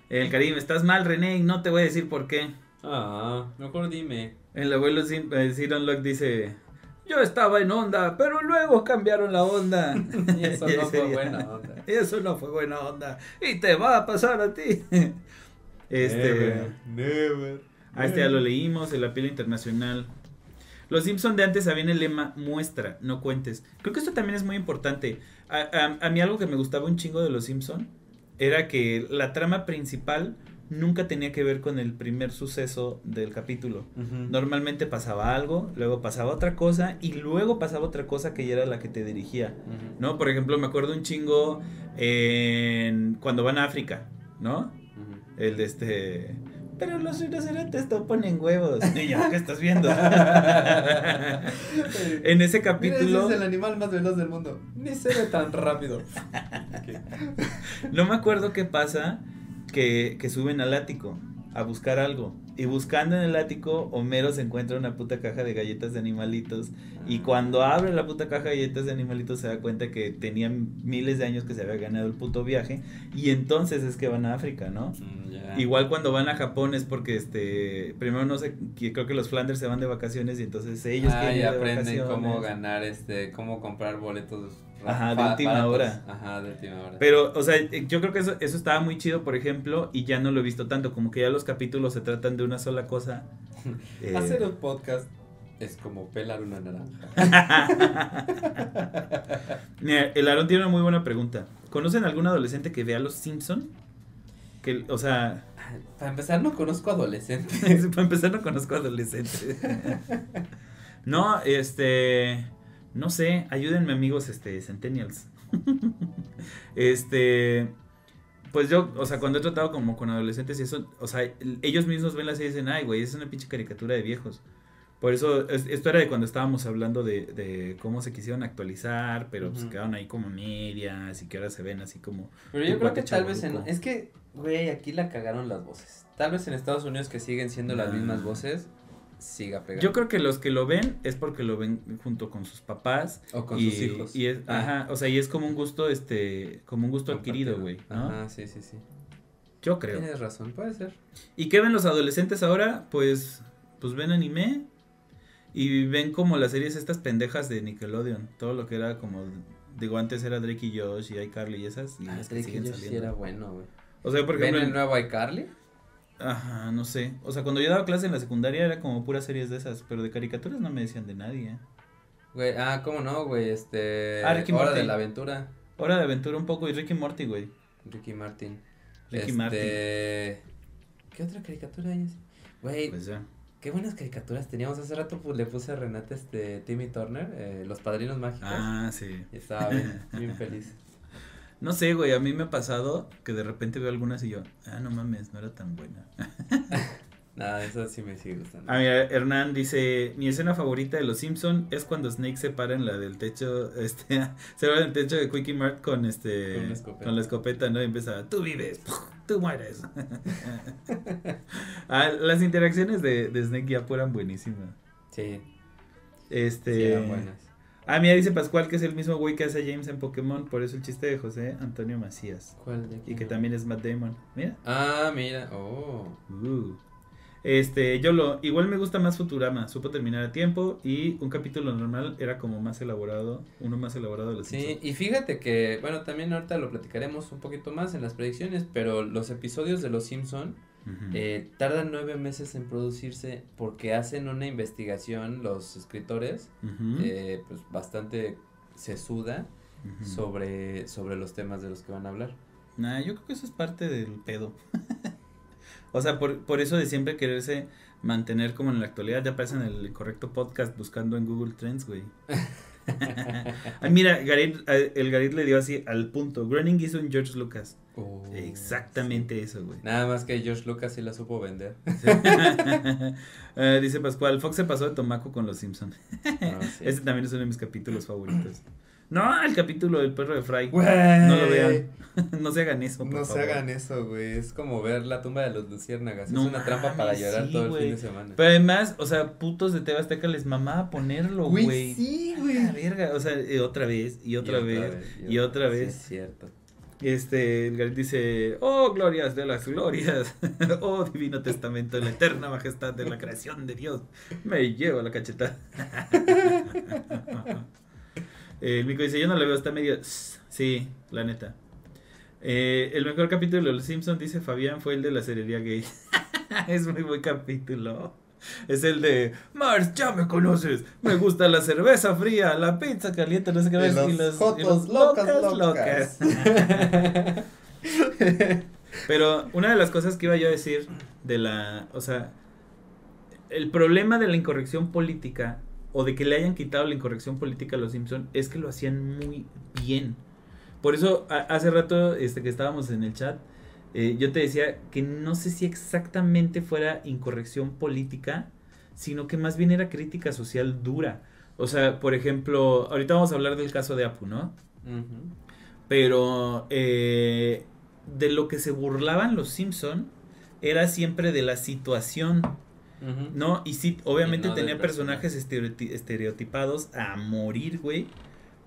Speaker 1: el Karim, estás mal, René, y no te voy a decir por qué.
Speaker 2: Ah, mejor dime.
Speaker 1: El abuelo Sim- eh, Siron Locke dice, yo estaba en onda, pero luego cambiaron la onda. *laughs*
Speaker 2: Y eso no *laughs* fue buena onda.
Speaker 1: Y eso no fue buena onda. Y te va a pasar a ti. *laughs* este...
Speaker 2: Never, never.
Speaker 1: Ah, este ya lo leímos, el apelo internacional. Los Simpson de antes habían el lema muestra, no cuentes. Creo que esto también es muy importante. A, a- a mí algo que me gustaba un chingo de los Simpson era que la trama principal nunca tenía que ver con el primer suceso del capítulo. Normalmente pasaba algo, luego pasaba otra cosa y luego pasaba otra cosa que ya era la que te dirigía. ¿No? Por ejemplo, me acuerdo un chingo en cuando van a África, ¿no? El de este. Pero los rinocerontes no ponen huevos. *laughs* Niño, ¿qué estás viendo? *laughs* en ese
Speaker 2: Mira,
Speaker 1: capítulo.
Speaker 2: ese es el animal más veloz del mundo. Ni se ve tan rápido. *laughs*
Speaker 1: No me acuerdo qué pasa que, que suben al ático a buscar algo. Y buscando en el ático, Homero se encuentra una puta caja de galletas de animalitos. Y cuando abre la puta caja de galletas de animalitos, se da cuenta que tenían miles de años que se había ganado el puto viaje. Y entonces es que van a África, ¿no?
Speaker 2: Mm.
Speaker 1: Igual cuando van a Japón es porque este primero no sé creo que los Flanders se van de vacaciones y entonces ellos
Speaker 2: ah,
Speaker 1: quieren
Speaker 2: y
Speaker 1: ir de
Speaker 2: aprenden cómo ganar, este, cómo comprar boletos.
Speaker 1: Ajá, de última hora.
Speaker 2: Ajá, de última hora.
Speaker 1: Pero, o sea, yo creo que eso, eso estaba muy chido, por ejemplo, y ya no lo he visto tanto, como que ya los capítulos se tratan de una sola cosa. *laughs* Eh,
Speaker 2: Hacer un podcast es como pelar una naranja. *laughs*
Speaker 1: Mira, el Aaron tiene una muy buena pregunta. ¿Conocen algún adolescente que vea Los Simpson? Que, o sea,
Speaker 2: Para empezar, no conozco adolescentes. *laughs*
Speaker 1: para empezar no conozco adolescentes. no, este, no sé, ayúdenme amigos, este, centennials. *laughs* este, pues yo, o sea, cuando he tratado como con adolescentes y eso, o sea, ellos mismos ven la serie y dicen, ay, güey, es una pinche caricatura de viejos. Por eso, es- esto era de cuando estábamos hablando de, de cómo se quisieron actualizar, pero pues quedaron ahí como medias y que ahora se ven así como...
Speaker 2: Pero yo creo que tal vez en... Es que, güey, aquí la cagaron las voces. Tal vez en Estados Unidos que siguen siendo las
Speaker 1: Ah.
Speaker 2: mismas voces, siga pegando.
Speaker 1: Yo creo que los que lo ven es porque lo ven junto con sus papás
Speaker 2: O con
Speaker 1: y,
Speaker 2: sus hijos.
Speaker 1: y es,
Speaker 2: Ah.
Speaker 1: ajá, o sea, y es como un gusto, este, como un gusto adquirido, güey, ¿no?
Speaker 2: Ajá, sí, sí, sí.
Speaker 1: Yo creo.
Speaker 2: Tienes razón, puede ser.
Speaker 1: ¿Y qué ven los adolescentes ahora? Pues, pues ven anime y ven como las series estas pendejas de Nickelodeon, todo lo que era como, digo, antes era Drake y Josh y iCarly y esas, y
Speaker 2: Ah, Drake y Josh sí era bueno, güey.
Speaker 1: O sea, por
Speaker 2: ¿Ven el nuevo iCarly?
Speaker 1: Ajá, no sé, o sea, cuando yo daba clase en la secundaria era como puras series de esas, pero de caricaturas no me decían de nadie.
Speaker 2: Güey, ah, ¿cómo no, güey? Este...
Speaker 1: Ah, Ricky
Speaker 2: Hora de la aventura.
Speaker 1: Hora de aventura un poco y Ricky Morty, güey.
Speaker 2: Ricky Martin.
Speaker 1: Ricky
Speaker 2: este...
Speaker 1: Martin.
Speaker 2: ¿Qué otra caricatura hay? Güey,
Speaker 1: Pues ya.
Speaker 2: qué buenas caricaturas teníamos. Hace rato pues, le puse a Renata este Timmy Turner, eh, Los Padrinos Mágicos.
Speaker 1: Ah, sí.
Speaker 2: Y estaba bien, *laughs* bien feliz.
Speaker 1: No sé, güey, a mí me ha pasado que de repente veo algunas y yo, ah, no mames, no era tan buena. *laughs*
Speaker 2: Nada, eso sí me sigue gustando.
Speaker 1: Ah, mira, Hernán dice, mi escena favorita de Los Simpson es cuando Snake se para en la del techo, *laughs* este, se va en el techo de Quickie Mart con este,
Speaker 2: Con la escopeta.
Speaker 1: con la escopeta, ¿no? Y empieza, tú vives, tú mueres. *laughs* ah, las interacciones de, de Snake ya fueran buenísimas.
Speaker 2: Sí,
Speaker 1: Este,
Speaker 2: sí eran buenas.
Speaker 1: Ah, mira, dice Pascual que es el mismo güey que hace a James en Pokémon, por eso el chiste de José Antonio Macías.
Speaker 2: ¿Cuál de aquí?
Speaker 1: Y que también es Matt Damon. Mira.
Speaker 2: Ah, mira, oh.
Speaker 1: Uh. Este, yo lo, igual me gusta más Futurama, supo terminar a tiempo y un capítulo normal era como más elaborado, uno más elaborado de los
Speaker 2: Sí, y fíjate que, bueno, también ahorita lo platicaremos un poquito más en las predicciones, pero los episodios de Los Simpson Eh, tardan nueve meses en producirse porque hacen una investigación los escritores, eh, pues bastante sesuda sobre, sobre los temas de los que van a hablar.
Speaker 1: Nah, yo creo que eso es parte del pedo. *laughs* o sea, por, por eso de siempre quererse mantener como en la actualidad, ya aparece en el correcto podcast buscando en Google Trends, güey. *laughs* Ay, mira, Garit, eh, el Garit le dio así al punto. Groening hizo un George Lucas.
Speaker 2: Oh,
Speaker 1: Exactamente eso, güey.
Speaker 2: Nada más que George Lucas sí la supo vender. *laughs* *laughs*
Speaker 1: Eh, dice Pascual, Fox se pasó de tomaco con los Simpsons. *laughs*
Speaker 2: Sí.
Speaker 1: Ese también es uno de mis capítulos favoritos. No, el capítulo del perro de Fry. No lo vean. *laughs* no se hagan eso, por
Speaker 2: No se hagan eso, güey. Es como ver la tumba de los luciérnagas.
Speaker 1: No
Speaker 2: es una trampa para llorar
Speaker 1: sí,
Speaker 2: todo el
Speaker 1: güey.
Speaker 2: fin de semana.
Speaker 1: Pero además, o sea, putos de TV Azteca les mamaba ponerlo, güey.
Speaker 2: sí,
Speaker 1: La verga, o sea, otra vez, y otra, vez, y otra vez.
Speaker 2: es cierto.
Speaker 1: Este, el dice, oh, glorias de las glorias, *laughs* oh, divino testamento, la eterna majestad de la creación de Dios, me lleva la cacheta. *laughs* el Mico dice, yo no la veo, está medio, sí, la neta. Eh, el mejor capítulo de Los Simpsons, dice Fabián, fue el de la cerería gay. *laughs* es muy buen capítulo. Es el de, Mars, ya me conoces, me gusta la cerveza fría, la pizza caliente, no sé qué
Speaker 2: Y los
Speaker 1: y los, y
Speaker 2: jotos
Speaker 1: los
Speaker 2: locas, locas. *laughs*
Speaker 1: Pero una de las cosas que iba yo a decir de la, o sea, el problema de la incorrección política o de que le hayan quitado la incorrección política a los Simpson es que lo hacían muy bien. Por eso a- hace rato este que estábamos en el chat eh, yo te decía que no sé si exactamente fuera incorrección política, sino que más bien era crítica social dura. O sea, por ejemplo, ahorita vamos a hablar del caso de Apu, ¿no? Pero eh, de lo que se burlaban los Simpson era siempre de la situación. ¿no? Y sí, obviamente
Speaker 2: Y no del
Speaker 1: tenía
Speaker 2: personaje.
Speaker 1: personajes estereoti- estereotipados a morir, güey.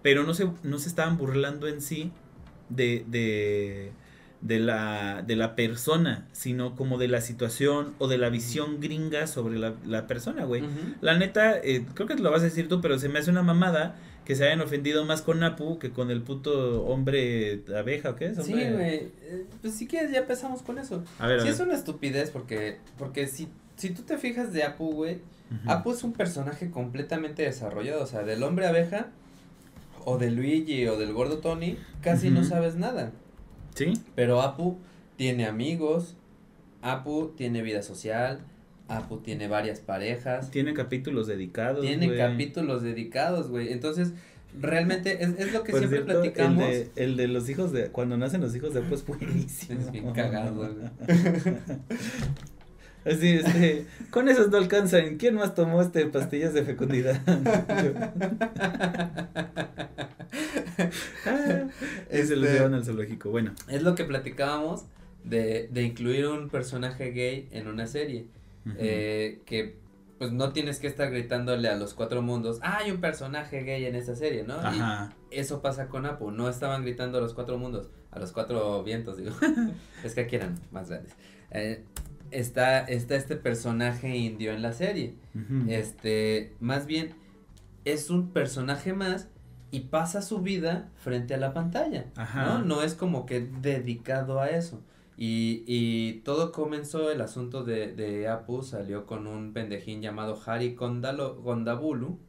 Speaker 1: Pero no se, no se estaban burlando en sí de, de, de, la, de la persona, sino como de la situación o de la visión gringa sobre la, la persona, güey. La neta, eh, creo que te lo vas a decir tú, pero se me hace una mamada que se hayan ofendido más con Apu que con el puto hombre abeja, ¿o qué es?
Speaker 2: Sí, güey. eh, Pues sí que ya empezamos con eso.
Speaker 1: A ver, a
Speaker 2: Sí,
Speaker 1: ver.
Speaker 2: es una estupidez porque, porque si, si tú te fijas de Apu, güey. Apu es un personaje completamente desarrollado. O sea, del hombre abeja, o de Luigi, o del gordo Tony, casi no sabes nada.
Speaker 1: ¿Sí?
Speaker 2: Pero Apu tiene amigos, Apu tiene vida social, Apu tiene varias parejas,
Speaker 1: Tiene capítulos dedicados.
Speaker 2: tiene capítulos dedicados, güey. Entonces, realmente es, es lo que
Speaker 1: Por
Speaker 2: siempre
Speaker 1: cierto,
Speaker 2: platicamos.
Speaker 1: El de, el de los hijos de. Cuando nacen los hijos de Apu es buenísimo. *laughs*
Speaker 2: Es bien cagado, güey. *laughs*
Speaker 1: Así, este. Con esos no alcanzan. ¿Quién más tomó este pastillas de fecundidad? *laughs* Ah, y se los
Speaker 2: Este-
Speaker 1: llevan al zoológico. Bueno.
Speaker 2: Es lo que platicábamos de, de incluir un personaje gay en una serie. Eh, que pues no tienes que estar gritándole a los cuatro mundos, "Ah, hay un personaje gay en esta serie, ¿no? Y
Speaker 1: Ajá.
Speaker 2: eso pasa con Apu, no estaban gritando a los cuatro mundos, a los cuatro vientos, digo. *laughs* es que aquí eran más grandes. Eh, está, está este personaje indio en la serie. Este, más bien, es un personaje más y pasa su vida frente a la pantalla.
Speaker 1: Ajá.
Speaker 2: ¿no? No es como que dedicado a eso. Y, y todo comenzó, el asunto de, de Apu salió con un pendejín llamado Hari Kondalo, Kondabulu.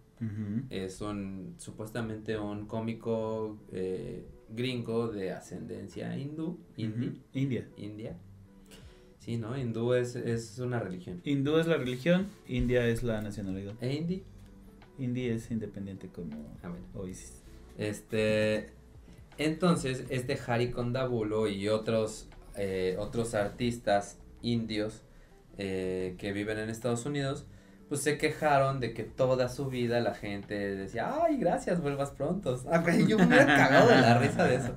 Speaker 2: Es un, supuestamente un cómico eh, gringo de ascendencia hindú.
Speaker 1: India.
Speaker 2: India. Sí, ¿no? Hindú es, es una religión.
Speaker 1: Hindú es la religión, India es la nacionalidad.
Speaker 2: ¿E hindi?
Speaker 1: India es independiente como
Speaker 2: Ah, bueno.
Speaker 1: Oasis.
Speaker 2: Este, entonces, este Hari Kondabulo y otros, eh, otros artistas indios eh, que viven en Estados Unidos, pues se quejaron de que toda su vida la gente decía, ay, gracias, vuelvas pronto. *laughs* Ah, yo me hubiera cagado de la risa de eso.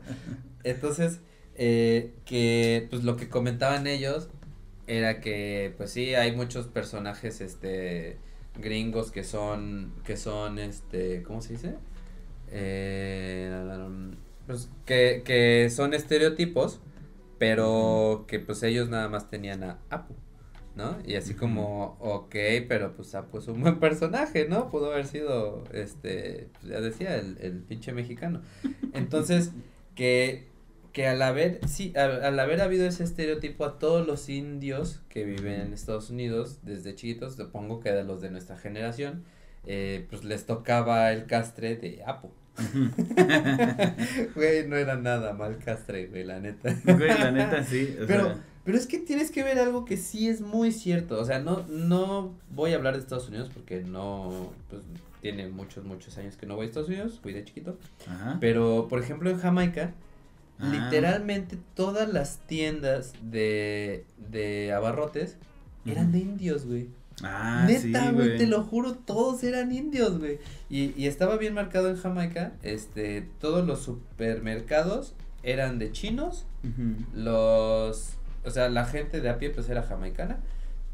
Speaker 2: Entonces, eh, que pues lo que comentaban ellos era que, pues sí, hay muchos personajes, este, gringos que son, que son, este, ¿cómo se dice? Eh, pues que, que son estereotipos, pero que pues ellos nada más tenían a Apu, ¿no? Y así como, ok, pero pues Apu es un buen personaje, ¿no? Pudo haber sido, este, pues, ya decía, el, el pinche mexicano. *laughs* Entonces, que, que al haber, sí, al, al haber habido ese estereotipo a todos los indios que viven en Estados Unidos desde chiquitos, supongo que de los de nuestra generación, eh, pues les tocaba el castre de Apu.
Speaker 1: Ujú. *laughs*
Speaker 2: Güey, no era nada mal castre, güey, la neta.
Speaker 1: Güey, la neta sí. o
Speaker 2: Pero,
Speaker 1: sea,
Speaker 2: pero es que tienes que ver algo que sí es muy cierto. O sea, no, no voy a hablar de Estados Unidos porque no, pues, tiene muchos, muchos años que no voy a Estados Unidos, fui de chiquito.
Speaker 1: ajá.
Speaker 2: Pero, por ejemplo, en Jamaica,
Speaker 1: Ah.
Speaker 2: literalmente todas las tiendas de, de abarrotes eran de indios, güey.
Speaker 1: Ah,
Speaker 2: Neta,
Speaker 1: sí,
Speaker 2: güey,
Speaker 1: güey.
Speaker 2: te lo juro, todos eran indios, güey. Y, y estaba bien marcado en Jamaica, este, todos los supermercados eran de chinos, los, o sea, la gente de a pie pues era jamaicana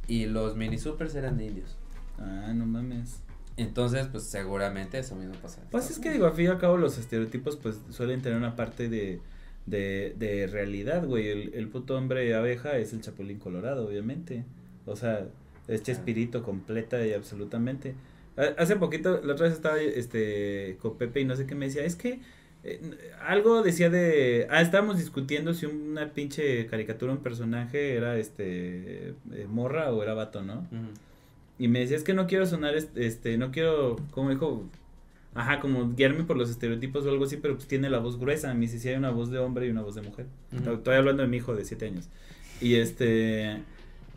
Speaker 2: y los mini supers eran de indios.
Speaker 1: Ah, no mames.
Speaker 2: Entonces, pues seguramente eso mismo pasa.
Speaker 1: Pues es que digo, al fin y al cabo los estereotipos pues suelen tener una parte de, de, de realidad, güey. El, el puto hombre abeja es el chapulín colorado, obviamente. O sea, es Chespirito completa y absolutamente. Ha- Hace poquito, la otra vez estaba este con Pepe y no sé qué me decía, es que eh, algo decía de, ah, estábamos discutiendo si una pinche caricatura, un personaje era este eh, morra o era vato, ¿no? Y me decía, es que no quiero sonar, est- este, no quiero, como dijo, ajá, como guiarme por los estereotipos o algo así, pero pues tiene la voz gruesa. Me dice, sí hay una voz de hombre y una voz de mujer. Estoy hablando de mi hijo de 7 años. Y este,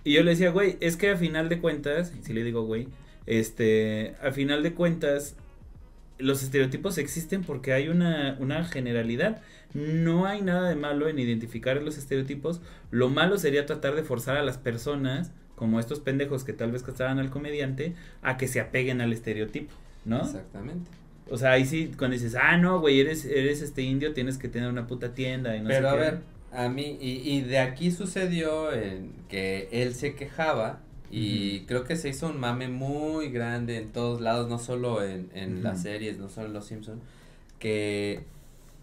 Speaker 1: y yo le decía, güey, es que a final de cuentas, y si le digo, güey, este, a final de cuentas, los estereotipos existen porque hay una, una generalidad. No hay nada de malo en identificar los estereotipos. Lo malo sería tratar de forzar a las personas, como estos pendejos que tal vez cazaban al comediante, a que se apeguen al estereotipo, ¿no?
Speaker 2: Exactamente.
Speaker 1: O sea, ahí sí, cuando dices, ah, no, güey, eres, eres este indio, tienes que tener una puta tienda y no
Speaker 2: Pero
Speaker 1: sé
Speaker 2: a
Speaker 1: qué.
Speaker 2: ver, A mí, y, y de aquí sucedió en que él se quejaba y creo que se hizo un mame muy grande en todos lados, no solo en, en las series, no solo en Los Simpsons, que,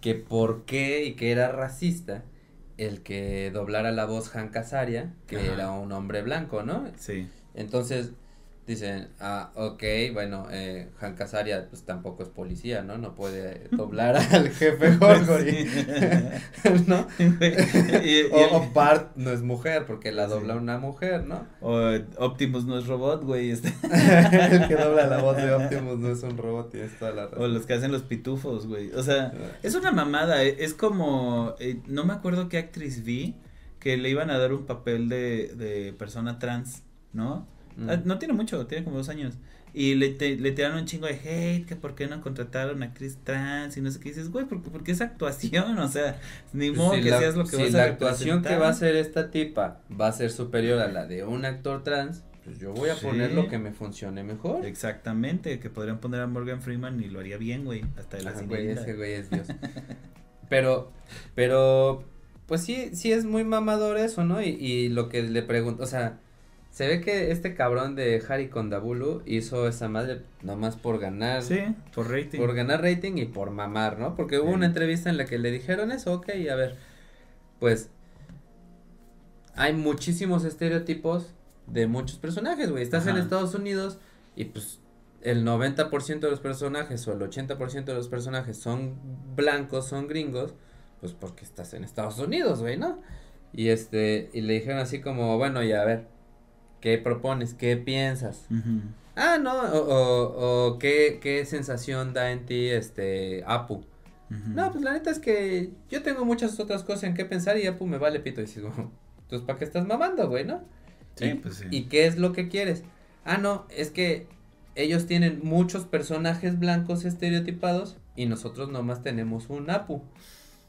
Speaker 2: que por qué y que era racista el que doblara la voz Hank Azaria, que
Speaker 1: Ajá.
Speaker 2: era un hombre blanco, ¿no?
Speaker 1: Sí.
Speaker 2: Entonces dicen, ah, ok, bueno, eh, Hank Azaria pues tampoco es policía, ¿no? No puede *laughs* doblar al jefe Gorgory, *laughs* ¿no? *laughs* O, o Bart no es mujer porque la
Speaker 1: Sí.
Speaker 2: dobla una mujer, ¿no?
Speaker 1: o Optimus no es robot, güey. este.
Speaker 2: El que dobla la voz de Optimus no es un robot, tienes toda la
Speaker 1: O
Speaker 2: razón.
Speaker 1: los que hacen los pitufos, güey. O sea, es una mamada. eh, Es como. eh, no me acuerdo qué actriz vi que le iban a dar un papel de, de persona trans, ¿no?
Speaker 2: Mm.
Speaker 1: Ah, No tiene mucho, tiene como dos años. Y le, te- le tiraron un chingo de hate, que por qué no contrataron a actriz trans y no sé qué dices, güey, porque, porque es actuación, *laughs* o sea, ni modo
Speaker 2: Pues Si
Speaker 1: que
Speaker 2: la,
Speaker 1: seas lo que
Speaker 2: si
Speaker 1: vas
Speaker 2: la
Speaker 1: a
Speaker 2: actuación que va a hacer esta tipa va a ser superior a la de un actor trans, pues yo voy a
Speaker 1: Sí.
Speaker 2: poner lo que me funcione mejor.
Speaker 1: Exactamente, que podrían poner a Morgan Freeman y lo haría bien, güey, hasta de la
Speaker 2: Ajá, güey, ese güey es Dios. *laughs* Pero, pero, pues sí, sí es muy mamador eso, ¿no? Y, y lo que le pregunto, o sea, se ve que este cabrón de Harry Kondabulu hizo esa madre nomás por ganar,
Speaker 1: Sí, por rating.
Speaker 2: por ganar rating y por mamar, ¿no? Porque hubo
Speaker 1: Sí.
Speaker 2: una entrevista en la que le dijeron eso, ok, a ver, pues, hay muchísimos estereotipos de muchos personajes, güey. Estás en. Estados Unidos y pues el 90% de los personajes o el 80% de los personajes son blancos, son gringos, pues porque estás en Estados Unidos, güey, ¿no? Y este, y le dijeron así como, bueno, ya a ver, ¿qué propones? ¿Qué piensas? Ah, no, o, o, o ¿qué, qué sensación da en ti este Apu. No, pues la neta es que yo tengo muchas otras cosas en qué pensar y Apu me vale pito. Y dices, bueno, entonces ¿para qué estás mamando, güey, no?
Speaker 1: Sí,
Speaker 2: y,
Speaker 1: pues sí.
Speaker 2: ¿Y qué es lo que quieres? Ah, no, es que ellos tienen muchos personajes blancos estereotipados y nosotros nomás tenemos un Apu.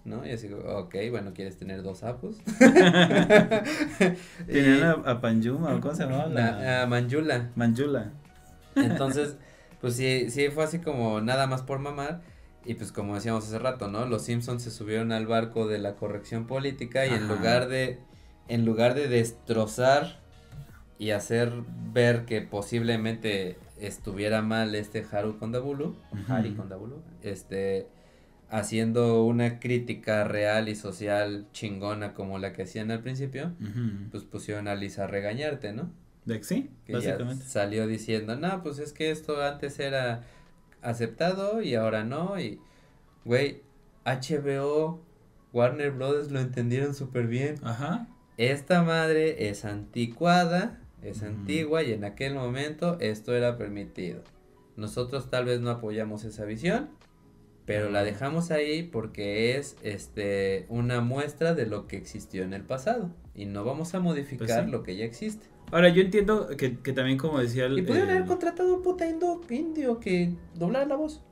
Speaker 2: ¿No? Y así, ok, bueno, ¿quieres tener dos Apus? *laughs*
Speaker 1: Tenían a, a Panjuma, ¿o ¿cómo se llamaba? La...
Speaker 2: la- a Manjula.
Speaker 1: Manjula.
Speaker 2: Entonces, *laughs* pues sí, sí fue así como nada más por mamar. Y pues como decíamos hace rato, ¿no? Los Simpsons se subieron al barco de la corrección política y en lugar de, en lugar de destrozar y hacer ver que posiblemente estuviera mal este Haru Kondabulu. Hari Kondabulu, este, haciendo una crítica real y social chingona como la que hacían al principio, pues pusieron a Lisa a regañarte, ¿no?
Speaker 1: De- Sí,
Speaker 2: que ya
Speaker 1: básicamente.
Speaker 2: salió diciendo, no, pues es que esto antes era aceptado y ahora no, y, güey, HBO, Warner Brothers lo entendieron súper bien.
Speaker 1: Ajá.
Speaker 2: Esta madre es anticuada, es antigua y en aquel momento esto era permitido. Nosotros tal vez no apoyamos esa visión, pero la dejamos ahí porque es este una muestra de lo que existió en el pasado y no vamos a modificar
Speaker 1: Pues sí.
Speaker 2: lo que ya existe.
Speaker 1: Ahora, yo entiendo que, que también como decía el...
Speaker 2: Y pudieron haber contratado un puta indo, indio que doblara la voz.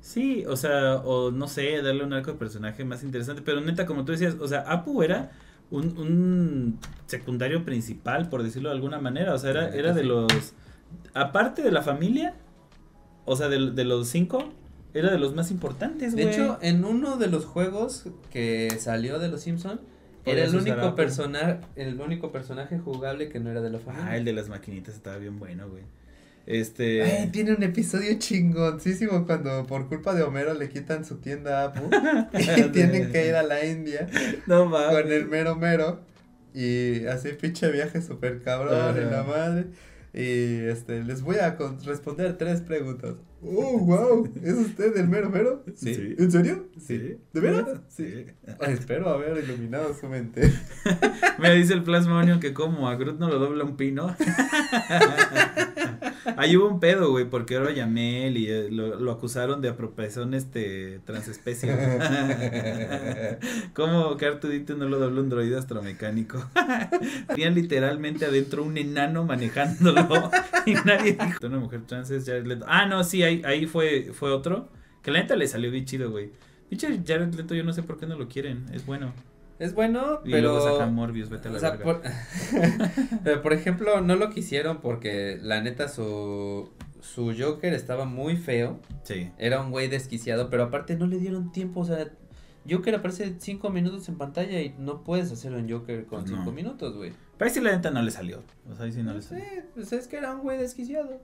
Speaker 1: Sí, o sea, o no sé, darle un arco de personaje más interesante, pero neta, como tú decías, o sea, Apu era un, un secundario principal, por decirlo de alguna manera, o sea, era, era de los, aparte de la familia, o sea, de, de los cinco, era de los más importantes,
Speaker 2: De
Speaker 1: güey.
Speaker 2: hecho, en uno de los juegos que salió de los Simpson era el único personaje, el único personaje jugable que no era de la familia.
Speaker 1: Ah, el de las maquinitas estaba bien bueno, güey. Este...
Speaker 2: Ay, tiene un episodio chingoncísimo cuando por culpa de Homero le quitan su tienda a Apu *laughs* y tienen que ir a la India
Speaker 1: no mames.
Speaker 2: con el mero mero y así pinche viaje super cabrón en la madre y este les voy a responder tres preguntas. Oh, wow, ¿es usted el mero mero?
Speaker 1: Sí.
Speaker 2: ¿En serio?
Speaker 1: Sí.
Speaker 2: ¿De veras?
Speaker 1: Sí.
Speaker 2: Ay, espero haber iluminado su mente. *laughs*
Speaker 1: Me dice el plasmonio que como a Groot no lo dobla un pino. *laughs* Ahí hubo un pedo, güey, porque era Yamel y eh, lo, lo acusaron de apropiación este transespecie. *laughs* como que Artudito no lo dobla un droide astromecánico. *laughs* Tenían literalmente adentro un enano manejándolo y nadie dijo. Una mujer trans es Jared Leto. Ah, no, sí, ahí, ahí fue, fue otro. Que la neta le salió bien chido, güey. Jared Leto, yo no sé por qué no lo quieren. Es bueno.
Speaker 2: Es bueno,
Speaker 1: Y
Speaker 2: pero
Speaker 1: luego saca Morbius, vete a la
Speaker 2: o sea,
Speaker 1: verga.
Speaker 2: por, *laughs* pero por ejemplo, no lo quisieron porque la neta su su Joker estaba muy feo.
Speaker 1: Sí.
Speaker 2: Era un güey desquiciado, pero aparte no le dieron tiempo, o sea, Joker aparece cinco minutos en pantalla y no puedes hacer un Joker con
Speaker 1: Pues no.
Speaker 2: cinco minutos, güey.
Speaker 1: Pero ahí sí la neta no le salió. O sea, ahí sí no,
Speaker 2: No
Speaker 1: le salió.
Speaker 2: sé, pues es que era un güey desquiciado.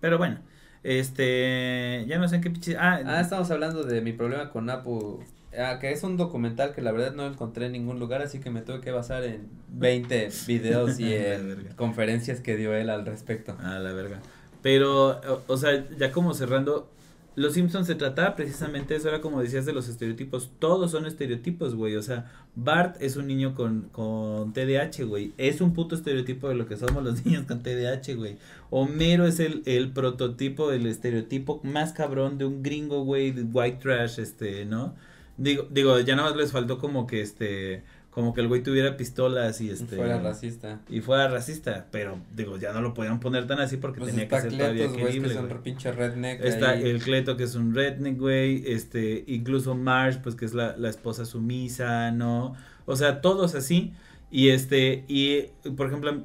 Speaker 1: Pero bueno, este, ya no sé en qué pinche... Ah,
Speaker 2: Ah, estamos hablando de mi problema con Apu. Ah, que es un documental que la verdad no encontré en ningún lugar, así que me tuve que basar en 20 *laughs* videos y en conferencias que dio él al respecto.
Speaker 1: Ah, la verga. Pero, o, o sea, ya como cerrando, Los Simpsons se trataba precisamente eso, era como decías de los estereotipos, todos son estereotipos, güey, o sea, Bart es un niño con, con TDAH, güey, es un puto estereotipo de lo que somos los *laughs* niños con TDAH, güey. Homero es el, el prototipo del estereotipo más cabrón de un gringo, güey, white trash, este, ¿no? Digo, digo, ya nada más les faltó como que, este, como que el güey tuviera pistolas y este...
Speaker 2: Fuera racista.
Speaker 1: y fuera racista, pero digo, ya no lo podían poner tan así porque
Speaker 2: Pues
Speaker 1: tenía que ser todavía
Speaker 2: Cletos, que son
Speaker 1: güey.
Speaker 2: re pinche redneck.
Speaker 1: Está
Speaker 2: ahí.
Speaker 1: el Cleto que es un redneck, güey, este, incluso Marge, pues que es la, la esposa sumisa, ¿no? O sea, todos así, y este, y por ejemplo,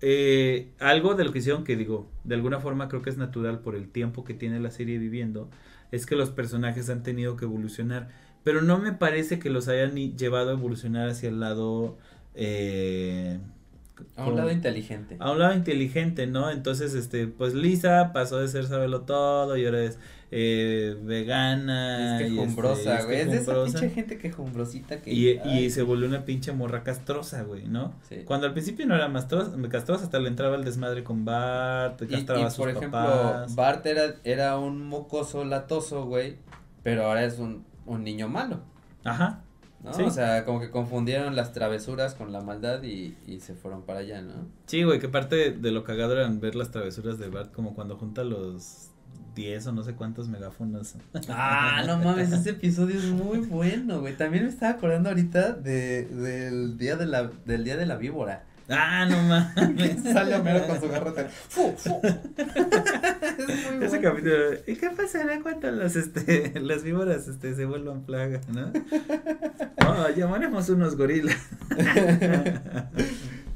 Speaker 1: eh, algo de lo que hicieron que digo, de alguna forma creo que es natural por el tiempo que tiene la serie viviendo, es que los personajes han tenido que evolucionar, pero no me parece que los hayan llevado a evolucionar hacia el lado... Eh,
Speaker 2: A un lado inteligente.
Speaker 1: a un lado inteligente, ¿no? Entonces, este, pues Lisa pasó de ser sabelo todo y ahora es eh, vegana.
Speaker 2: Es
Speaker 1: y,
Speaker 2: quejumbrosa,
Speaker 1: este,
Speaker 2: güey. Es de esa pinche gente quejumbrosita que.
Speaker 1: Y, y se volvió una pinche morra castrosa, güey, ¿no?
Speaker 2: sí.
Speaker 1: Cuando al principio no era más castrosa, hasta le entraba el desmadre con Bart,
Speaker 2: Y,
Speaker 1: castraba
Speaker 2: y,
Speaker 1: a sus
Speaker 2: por ejemplo,
Speaker 1: papás.
Speaker 2: Bart era, era un mocoso latoso, güey. Pero ahora es un, un niño malo.
Speaker 1: Ajá.
Speaker 2: ¿no?
Speaker 1: Sí.
Speaker 2: O sea, como que confundieron las travesuras con la maldad y, y se fueron para allá, ¿no?
Speaker 1: Sí, güey, que parte de, de lo cagado eran ver las travesuras de Bart como cuando junta los 10 o no sé cuántos megáfonos.
Speaker 2: Ah, no mames, ese episodio es muy bueno, güey. También me estaba acordando ahorita de, del día de la, del día de la víbora.
Speaker 1: Ah, no mames. *laughs*
Speaker 2: Sale Homero con su garrote. ¡Fu, fu! *laughs* es muy
Speaker 1: Ese
Speaker 2: bueno.
Speaker 1: capítulo, ¿y qué pasará cuando las este *laughs* las víboras este se vuelvan plaga, no? Oh, llamaremos unos gorilas.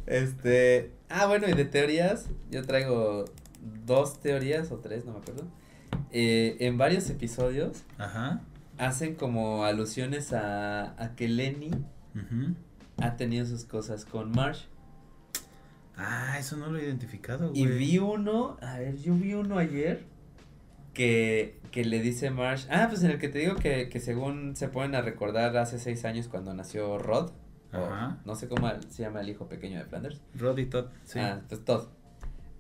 Speaker 2: Este, ah, bueno, y de teorías, yo traigo dos teorías o tres, no me acuerdo. Eh, en varios episodios
Speaker 1: Ajá.
Speaker 2: hacen como alusiones a, a que Lenny ha tenido sus cosas con Marsh.
Speaker 1: Ah, eso no lo he identificado, güey.
Speaker 2: Y vi uno, a ver, yo vi uno ayer que, que le dice Marsh, ah, pues en el que te digo que, que según se ponen a recordar hace seis años cuando nació Rod, o
Speaker 1: Ajá.
Speaker 2: no sé cómo se llama el hijo pequeño de Flanders.
Speaker 1: Rod y Todd, sí.
Speaker 2: Ah, pues Todd.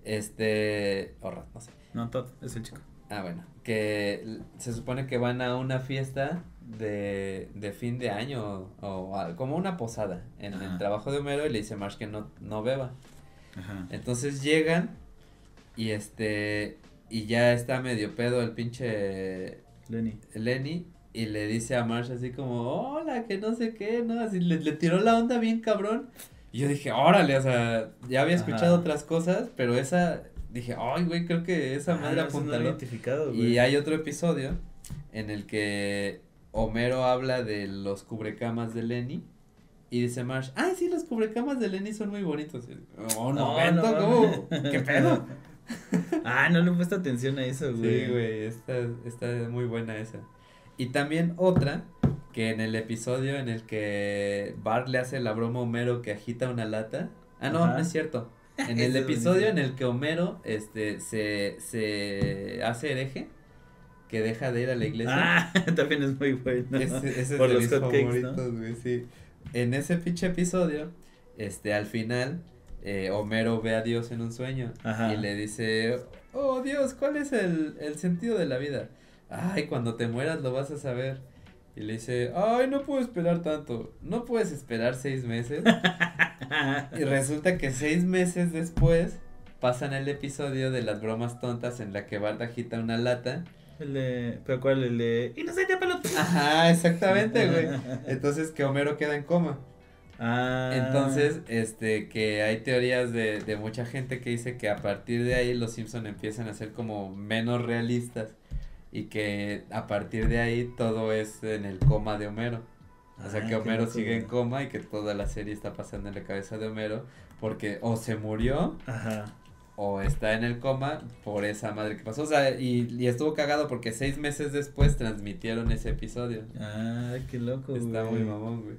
Speaker 2: Este, o Rod, no sé.
Speaker 1: No, Todd es el chico.
Speaker 2: Ah, bueno, que se supone que van a una fiesta de, de fin de año o, o a- como una posada en
Speaker 1: Ajá.
Speaker 2: el trabajo de Homero y le dice Marsh que no, no beba.
Speaker 1: Ajá.
Speaker 2: Entonces llegan y este y ya está medio pedo el pinche
Speaker 1: Lenny.
Speaker 2: Lenny y le dice a Marsh así como, hola, que no sé qué, ¿no? Así le, le tiró la onda bien cabrón. Y yo dije, órale, o sea, ya había escuchado
Speaker 1: Ajá.
Speaker 2: otras cosas, pero esa, dije, ay, güey, creo que esa
Speaker 1: Ah,
Speaker 2: madre
Speaker 1: no güey.
Speaker 2: Y hay otro episodio en el que Homero habla de los cubrecamas de Lenny y dice Marsh, ay, sí, los cubrecamas de Lenny son muy bonitos. Oh,
Speaker 1: No,
Speaker 2: no,
Speaker 1: no.
Speaker 2: ¿Qué *laughs* pedo?
Speaker 1: Ah, no le he puesto atención a eso, güey.
Speaker 2: Sí, güey, está, está muy buena esa. Y también otra, que en el episodio en el que Bart le hace la broma a Homero que agita una lata. Ah, no,
Speaker 1: Ajá.
Speaker 2: no es cierto. *laughs* En el episodio en el que Homero este, se, se hace hereje, que deja de ir a la iglesia.
Speaker 1: Ah, *laughs* también es muy bueno.
Speaker 2: Ese, ese es
Speaker 1: Por
Speaker 2: de
Speaker 1: los
Speaker 2: mis
Speaker 1: hotcakes, ¿no?
Speaker 2: favoritos, güey, sí. En ese pinche episodio, este, al final, eh, Homero ve a Dios en un sueño
Speaker 1: Ajá.
Speaker 2: y le dice, oh Dios, ¿cuál es el, el sentido de la vida? Ay, cuando te mueras lo vas a saber. Y le dice, ay, no puedo esperar tanto, no puedes esperar seis meses. *laughs* y resulta que seis meses después pasan el episodio de las bromas tontas en la que Bart agita una lata.
Speaker 1: El de, ¿pero cuál? El de, inocente pelota.
Speaker 2: Ajá, exactamente, güey. *laughs* Entonces que Homero queda en coma.
Speaker 1: Ah.
Speaker 2: Entonces, este, que hay teorías de, de mucha gente que dice que a partir de ahí los Simpson empiezan a ser como menos realistas y que a partir de ahí todo es en el coma de Homero. O sea
Speaker 1: Ah,
Speaker 2: que Homero sigue en coma y que toda la serie está pasando en la cabeza de Homero porque o se murió
Speaker 1: Ajá.
Speaker 2: O está en el coma por esa madre que pasó. O sea, y, y estuvo cagado porque seis meses después transmitieron ese episodio.
Speaker 1: Ah, qué loco,
Speaker 2: Está
Speaker 1: güey.
Speaker 2: muy mamón, güey.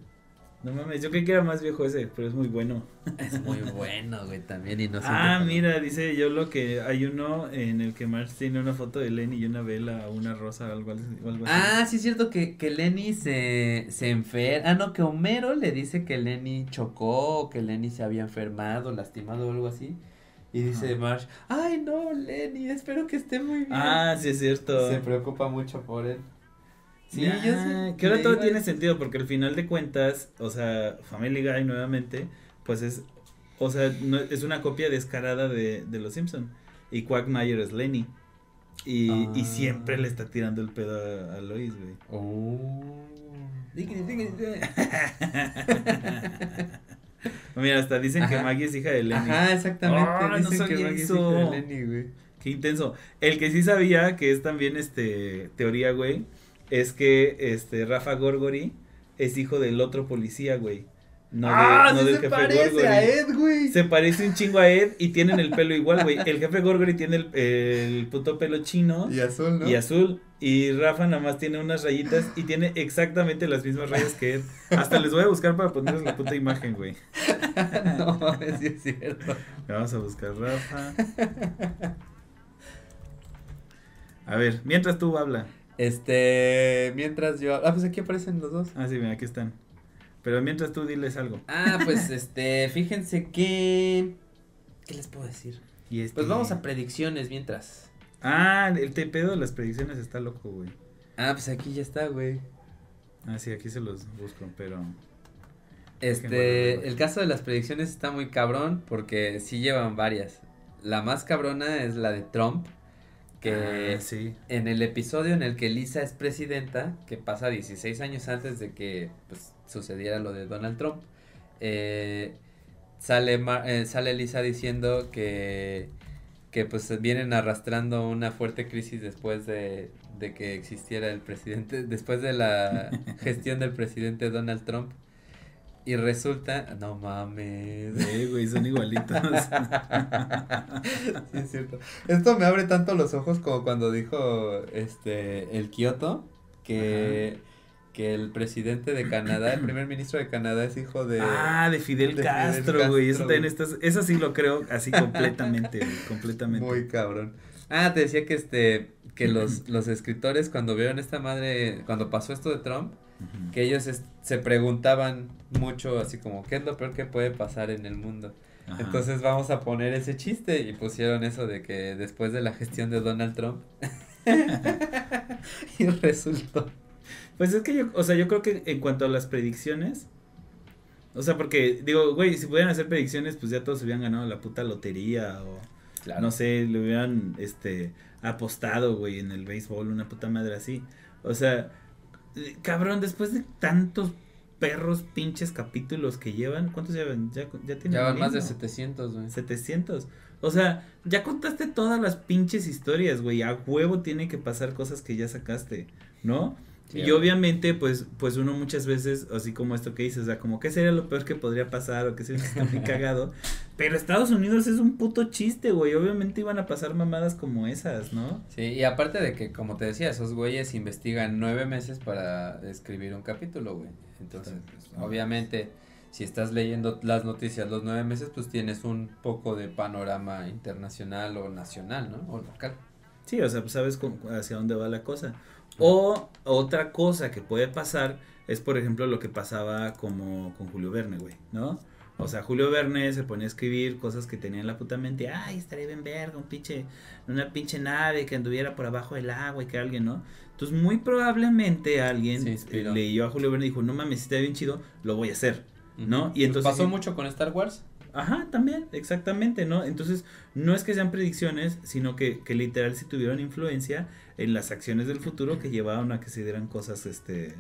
Speaker 1: No mames, yo creí que era más viejo ese, pero es muy bueno.
Speaker 2: Es muy *laughs* bueno, güey, también. Y no
Speaker 1: ah, mira, dice yo lo que hay uno en el que Marge tiene una foto de Lenny y una vela o una rosa o algo, así- o algo así.
Speaker 2: Ah, sí es cierto que, que Lenny se, se enferma. Ah, no, que Homero le dice que Lenny chocó, que Lenny se había enfermado, lastimado o algo así. Y dice. Marge, ay no, Lenny, espero que esté muy bien.
Speaker 1: Ah, sí es cierto.
Speaker 2: se preocupa mucho por él. Sí,
Speaker 1: Ya,
Speaker 2: yo sí.
Speaker 1: Que ahora todo
Speaker 2: a
Speaker 1: tiene sentido porque al final de cuentas, o sea, Family Guy nuevamente, pues es, o sea, no, es una copia descarada de, de Los Simpson y Quagmire es Lenny. Y, y
Speaker 2: Ah.
Speaker 1: siempre le está tirando el pedo a, a Lois, güey.
Speaker 2: Oh. *laughs* *laughs*
Speaker 1: Mira, hasta dicen que. Maggie es hija de Lenny.
Speaker 2: Ajá, exactamente.
Speaker 1: Ah, no
Speaker 2: Dicen que
Speaker 1: sabía
Speaker 2: Maggie es
Speaker 1: eso.
Speaker 2: hija de Lenny, güey.
Speaker 1: Qué intenso. El que sí sabía que es también este teoría, güey, es que este Rafa Gorgori es hijo del otro policía, güey. No, de-
Speaker 2: ah,
Speaker 1: no
Speaker 2: sí
Speaker 1: del
Speaker 2: se
Speaker 1: jefe
Speaker 2: parece
Speaker 1: Gorgory.
Speaker 2: a Ed, güey.
Speaker 1: Se parece un chingo a Ed y tienen el pelo igual, güey. El jefe Gorgory tiene el, el puto pelo chino
Speaker 2: Y azul, ¿no?
Speaker 1: y azul. Y Rafa nada más tiene unas rayitas y tiene exactamente las mismas rayas que Ed. Hasta les voy a buscar para ponerles la puta imagen, güey. *laughs*
Speaker 2: no mames, sí es cierto.
Speaker 1: Vamos a buscar Rafa. A ver, mientras tú habla.
Speaker 2: Este, mientras yo. Ah, pues aquí aparecen los dos.
Speaker 1: Ah, sí, mira, aquí están. Pero mientras tú diles algo.
Speaker 2: Ah, pues este, fíjense que. ¿Qué les puedo decir?
Speaker 1: Y este-
Speaker 2: Pues vamos a predicciones mientras.
Speaker 1: Ah, el te pedo de las predicciones está loco, güey.
Speaker 2: Ah, pues aquí ya está, güey.
Speaker 1: Ah, sí, aquí se los busco, pero.
Speaker 2: Este, el caso de las predicciones está muy cabrón porque sí llevan varias. La más cabrona es la de Trump, que
Speaker 1: Ah, sí.
Speaker 2: en el episodio en el que Lisa es presidenta, que pasa 16 años antes de que pues, sucediera lo de Donald Trump, eh, sale, Mar- eh, sale Lisa diciendo que, que pues vienen arrastrando una fuerte crisis después de, de que existiera el presidente, después de la *laughs* gestión del presidente Donald Trump. Y resulta, no mames.
Speaker 1: Sí, güey, son igualitos. *laughs*
Speaker 2: Sí, es cierto. Esto me abre tanto los ojos como cuando dijo este el Kioto que, que el presidente de Canadá, el primer ministro de Canadá es hijo de
Speaker 1: ah, de Fidel
Speaker 2: de Fidel
Speaker 1: Castro, güey. Eso también estás, eso sí lo creo así *laughs* completamente, güey, completamente.
Speaker 2: muy cabrón. Ah, te decía que este que los *clears throat* los escritores cuando vieron esta madre, cuando pasó esto de Trump, que ellos es- se preguntaban mucho así como qué es lo peor que puede pasar en el mundo.
Speaker 1: Ajá.
Speaker 2: Entonces vamos a poner ese chiste y pusieron eso de que después de la gestión de Donald Trump *laughs* *laughs* y resultó.
Speaker 1: Pues es que yo, o sea, yo creo que en cuanto a las predicciones, o sea, porque digo, güey, si pudieran hacer predicciones, pues ya todos hubieran ganado la puta lotería o no sé, le hubieran este apostado, güey, en el béisbol, una puta madre así. O sea, eh, cabrón, después de tantos perros pinches capítulos que llevan, ¿cuántos llevan? Ya ya tienen
Speaker 2: Ya van más de
Speaker 1: mil, ¿no?
Speaker 2: 700, güey.
Speaker 1: 700. O sea, ya contaste todas las pinches historias, güey. A huevo tiene que pasar cosas que ya sacaste, ¿no?
Speaker 2: Sí,
Speaker 1: y obviamente, pues, pues uno muchas veces, así como esto que dices, o sea, como qué sería lo peor que podría pasar o que sería está muy *laughs* cagado. Pero Estados Unidos es un puto chiste, güey. Obviamente iban a pasar mamadas como esas, ¿no?
Speaker 2: Sí, y aparte de que, como te decía, esos güeyes investigan nueve meses para escribir un capítulo, güey. Entonces, pues, obviamente, si estás leyendo las noticias los nueve meses, pues tienes un poco de panorama internacional o nacional, ¿no? O local.
Speaker 1: Sí, o sea, pues sabes con- hacia dónde va la cosa. O otra cosa que puede pasar es, por ejemplo, lo que pasaba como con Julio Verne, güey, ¿no? O sea, Julio Verne se ponía a escribir cosas que tenía en la puta mente. Ay, estaría bien verga, un pinche, una pinche nave que anduviera por abajo del agua y que alguien, ¿no? Entonces, muy probablemente alguien leyó a Julio Verne y dijo, no mames, si está bien chido, lo voy a hacer, ¿no? Y entonces...
Speaker 2: Pasó mucho con Star Wars.
Speaker 1: Ajá, también, exactamente, ¿no? Entonces, no es que sean predicciones, sino que, que literal sí tuvieron influencia en las acciones del futuro que llevaron a que se dieran cosas, este,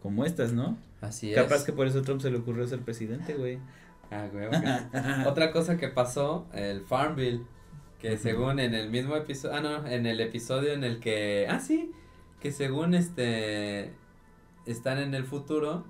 Speaker 1: como estas, ¿no?
Speaker 2: Así
Speaker 1: Capaz
Speaker 2: es.
Speaker 1: que por eso a Trump se le ocurrió ser presidente, güey.
Speaker 2: Ah, güey, ok. *laughs* Otra cosa que pasó, el Farm Bill, que según en el mismo episodio, ah, no, en el episodio en el que, ah, sí, que según este, están en el futuro,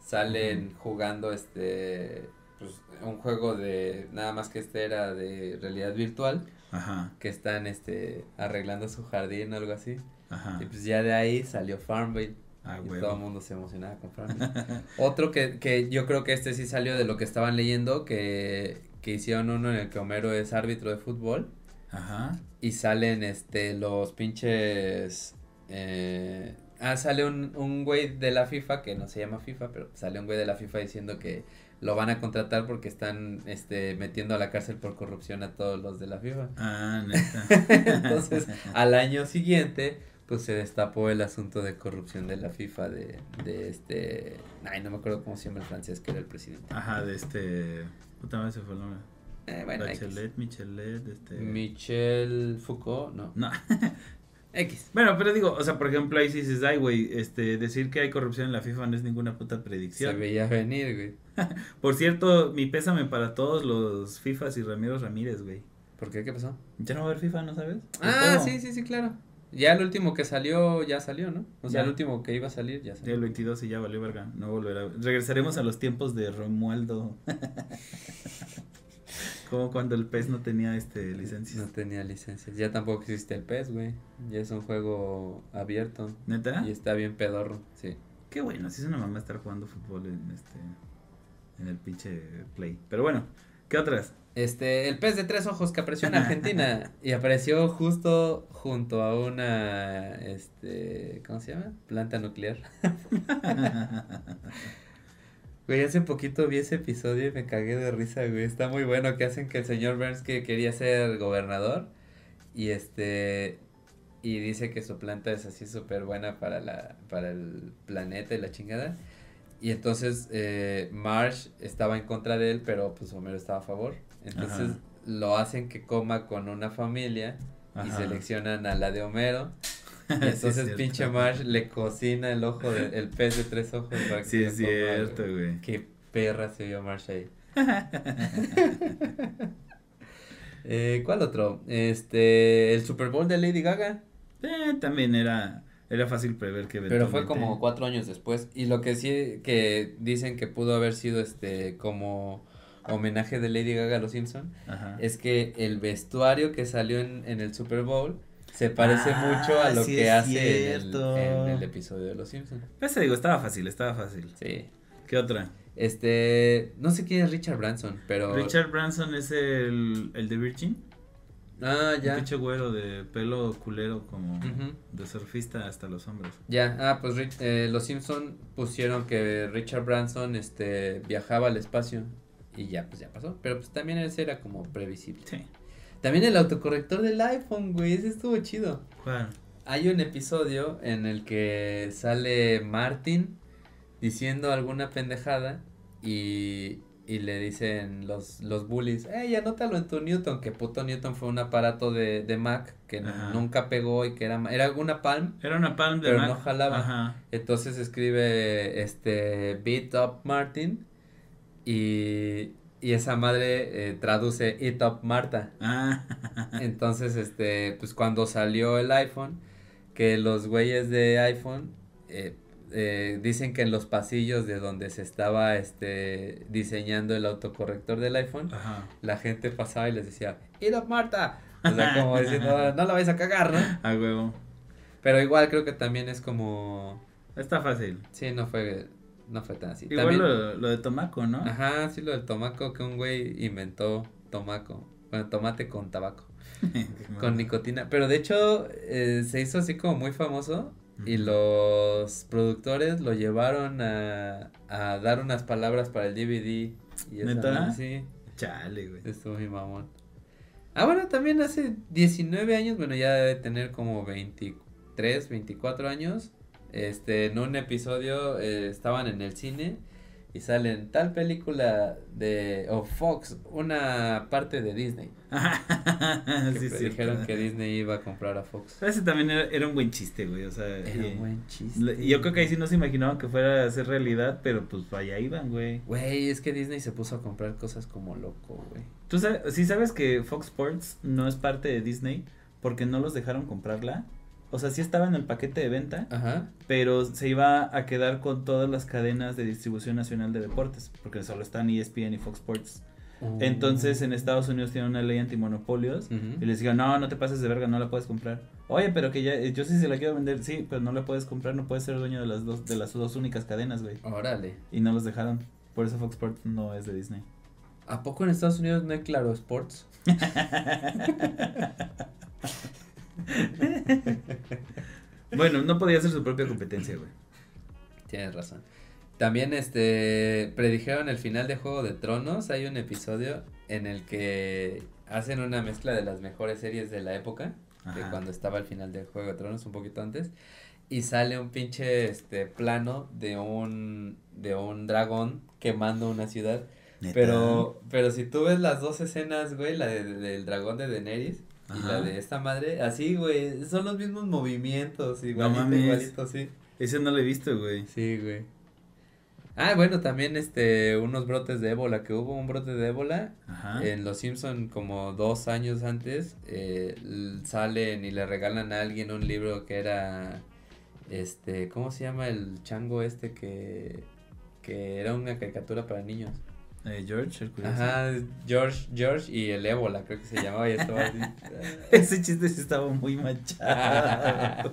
Speaker 2: salen jugando este, pues, un juego de, nada más que este era de realidad virtual,
Speaker 1: Ajá,
Speaker 2: que están, este, arreglando su jardín o algo así.
Speaker 1: ajá.
Speaker 2: Y pues ya de ahí salió Farmville.
Speaker 1: Ah,
Speaker 2: y todo el mundo se emocionaba con Farmville. *laughs* Otro que, que yo creo que este sí salió de lo que estaban leyendo, que, que hicieron uno en el que Homero es árbitro de fútbol.
Speaker 1: Ajá.
Speaker 2: Y salen este los pinches eh, ah sale un, un güey de la FIFA que no se llama FIFA, pero sale un güey de la FIFA diciendo que lo van a contratar porque están este metiendo a la cárcel por corrupción a todos los de la FIFA.
Speaker 1: Ah, neta. *laughs*
Speaker 2: Entonces, al año siguiente pues se destapó el asunto de corrupción de la FIFA de, de este ay no me acuerdo cómo se llama el francés que era el presidente.
Speaker 1: Ajá, de este. Puta madre se fue el nombre.
Speaker 2: Eh, bueno.
Speaker 1: Bachelet, Michelet, este.
Speaker 2: Michel Foucault, no.
Speaker 1: No. *laughs*
Speaker 2: X.
Speaker 1: Bueno, pero digo, o sea, por ejemplo, ahí sí dices, ay, güey, este, decir que hay corrupción en la FIFA no es ninguna puta
Speaker 2: Se
Speaker 1: predicción.
Speaker 2: veía venir, güey. *laughs*
Speaker 1: Por cierto, mi pésame para todos los FIFAs y Ramiro Ramírez, güey.
Speaker 2: ¿Por qué? ¿Qué pasó?
Speaker 1: Ya no va a haber FIFA, ¿no sabes?
Speaker 2: Ah, sí, sí, sí, claro. Ya el último que salió, ya salió, ¿no? O sea,
Speaker 1: Ya.
Speaker 2: el último que iba a salir, ya
Speaker 1: Ya
Speaker 2: salió.
Speaker 1: el 22 y ya valió verga. No volverá. Regresaremos a los tiempos de Romualdo. *laughs* Como cuando el PES no tenía este licencias.
Speaker 2: No tenía licencias. Ya tampoco existe el PES, güey. Ya es un juego abierto.
Speaker 1: ¿Neta?
Speaker 2: Y está bien pedorro, sí.
Speaker 1: Qué bueno, si es una mamá estar jugando fútbol en este en el pinche play. Pero bueno, ¿qué otras?
Speaker 2: Este, el pez de tres ojos que apareció en *laughs* Argentina y apareció justo junto a una, este, ¿cómo se llama? Planta nuclear. *laughs* Güey, hace poquito vi ese episodio y me cagué de risa, güey. Está muy bueno que hacen que el señor Burns que quería ser gobernador y este y dice que su planta es así súper buena para la para el planeta y la chingada. Y entonces eh, Marsh estaba en contra de él, pero pues Homero estaba a favor. Entonces
Speaker 1: Ajá.
Speaker 2: lo hacen que coma con una familia y seleccionan a la de Homero. *laughs* Entonces pinche Marsh le cocina el ojo del el pez de tres ojos para que
Speaker 1: Sí,
Speaker 2: se
Speaker 1: es cierto,
Speaker 2: güey. Qué perra se vio Marsh ahí. *laughs* eh, ¿Cuál otro? Este, el Super Bowl de Lady Gaga.
Speaker 1: Eh, también era era fácil prever que
Speaker 2: Pero fue como cuatro años después. Y lo que sí que dicen que pudo haber sido este como homenaje de Lady Gaga a los Simpson
Speaker 1: Ajá.
Speaker 2: es que el vestuario que salió en, en el Super Bowl se parece
Speaker 1: Ah,
Speaker 2: mucho a lo
Speaker 1: sí
Speaker 2: que hace en el,
Speaker 1: cierto.
Speaker 2: en el episodio de los Simpsons.
Speaker 1: Pues te digo, estaba fácil, estaba fácil.
Speaker 2: Sí.
Speaker 1: ¿Qué otra?
Speaker 2: Este, no sé quién es Richard Branson, pero
Speaker 1: Richard Branson es el, el de Virgin.
Speaker 2: Ah,
Speaker 1: Un
Speaker 2: ya.
Speaker 1: pinche güero de pelo culero como de surfista hasta los hombros.
Speaker 2: Ya, ah, pues Rich- eh, los Simpson pusieron que Richard Branson este viajaba al espacio y ya pues ya pasó, pero pues también ese era como previsible.
Speaker 1: Sí.
Speaker 2: También el autocorrector del iPhone, güey, ese estuvo chido.
Speaker 1: ¿Cuál?
Speaker 2: Hay un episodio en el que sale Martin diciendo alguna pendejada y, y le dicen los, los bullies, hey, anótalo en tu Newton, que puto Newton fue un aparato de, de Mac que
Speaker 1: Ajá.
Speaker 2: nunca pegó y que era, era una Palm.
Speaker 1: Era una Palm de
Speaker 2: Pero
Speaker 1: Mac.
Speaker 2: no jalaba.
Speaker 1: Ajá.
Speaker 2: Entonces escribe este Beat Up Martin y, y esa madre eh, traduce It Up Marta.
Speaker 1: Ah.
Speaker 2: Entonces, este, pues cuando salió el iPhone, que los güeyes de iPhone eh, eh, dicen que en los pasillos de donde se estaba este diseñando el autocorrector del iPhone,
Speaker 1: Ajá.
Speaker 2: la gente pasaba y les decía, It Up Marta. O sea, como *laughs* diciendo, no la vais a cagar, ¿no?
Speaker 1: A huevo.
Speaker 2: Pero igual creo que también es como,
Speaker 1: Está fácil.
Speaker 2: sí, no fue, no fue tan así.
Speaker 1: Igual
Speaker 2: También-
Speaker 1: lo, lo de Tomaco, ¿no?
Speaker 2: Ajá, sí, lo del tomaco que un güey inventó tomaco. Bueno, tomate con tabaco, *laughs* con nicotina. Pero de hecho, eh, se hizo así como muy famoso. Y los productores lo llevaron a, a dar unas palabras para el DVD. Y
Speaker 1: ¿Neta?
Speaker 2: Sí,
Speaker 1: Chale, güey.
Speaker 2: estuvo mi mamón. Ah, bueno, también hace 19 años, bueno, ya debe tener como 23, 24 años. Este, en un episodio eh, estaban en el cine y salen tal película de o Fox, una parte de Disney. *laughs* Que
Speaker 1: sí,
Speaker 2: dijeron que Disney iba a comprar a Fox.
Speaker 1: Ese también era, era un buen chiste, güey. O sea,
Speaker 2: Era un buen chiste.
Speaker 1: yo creo que ahí sí no se imaginaban que fuera a ser realidad, pero pues allá iban, güey.
Speaker 2: Güey, es que Disney se puso a comprar cosas como loco, güey.
Speaker 1: ¿Tú sabes, sí sabes que Fox Sports no es parte de Disney porque no los dejaron comprarla? O sea, sí estaba en el paquete de venta,
Speaker 2: Ajá.
Speaker 1: pero se iba a quedar con todas las cadenas de distribución nacional de deportes, porque solo están ESPN y Fox Sports. Entonces en Estados Unidos tienen una ley antimonopolios
Speaker 2: Ujú.
Speaker 1: y les digo, no, no te pases de verga, no la puedes comprar. Oye, pero que ya, eh, yo sí se la quiero vender, sí, pero no la puedes comprar, no puedes ser dueño de las dos, de las dos únicas cadenas, güey.
Speaker 2: Órale.
Speaker 1: Y no los dejaron. Por eso Fox Sports no es de Disney.
Speaker 2: ¿A poco en Estados Unidos no hay Claro Sports? *laughs* *laughs*
Speaker 1: bueno, no podía hacer su propia competencia, güey.
Speaker 2: Tienes razón. También este predijeron el final de Juego de Tronos. Hay un episodio en el que hacen una mezcla de las mejores series de la época, de cuando estaba el final de Juego de Tronos, un poquito antes, y sale un pinche este plano de un de un dragón quemando una ciudad.
Speaker 1: ¿Neta?
Speaker 2: Pero pero si tú ves las dos escenas, güey, la de- del dragón de Daenerys y la de esta madre, así, güey, son los mismos movimientos, igualito,
Speaker 1: mames.
Speaker 2: igualito, sí.
Speaker 1: Ese no lo he visto, güey.
Speaker 2: Sí, güey. Ah, bueno, también este, unos brotes de ébola, que hubo un brote de ébola
Speaker 1: Ajá.
Speaker 2: en Los Simpson como dos años antes, eh, salen y le regalan a alguien un libro que era, este, ¿cómo se llama el chango este que, que era una caricatura para niños?
Speaker 1: Eh, George, el curioso.
Speaker 2: Ajá, George, George y el ébola, creo que se llamaba y estaba así. *laughs*
Speaker 1: Ese chiste sí estaba muy manchado.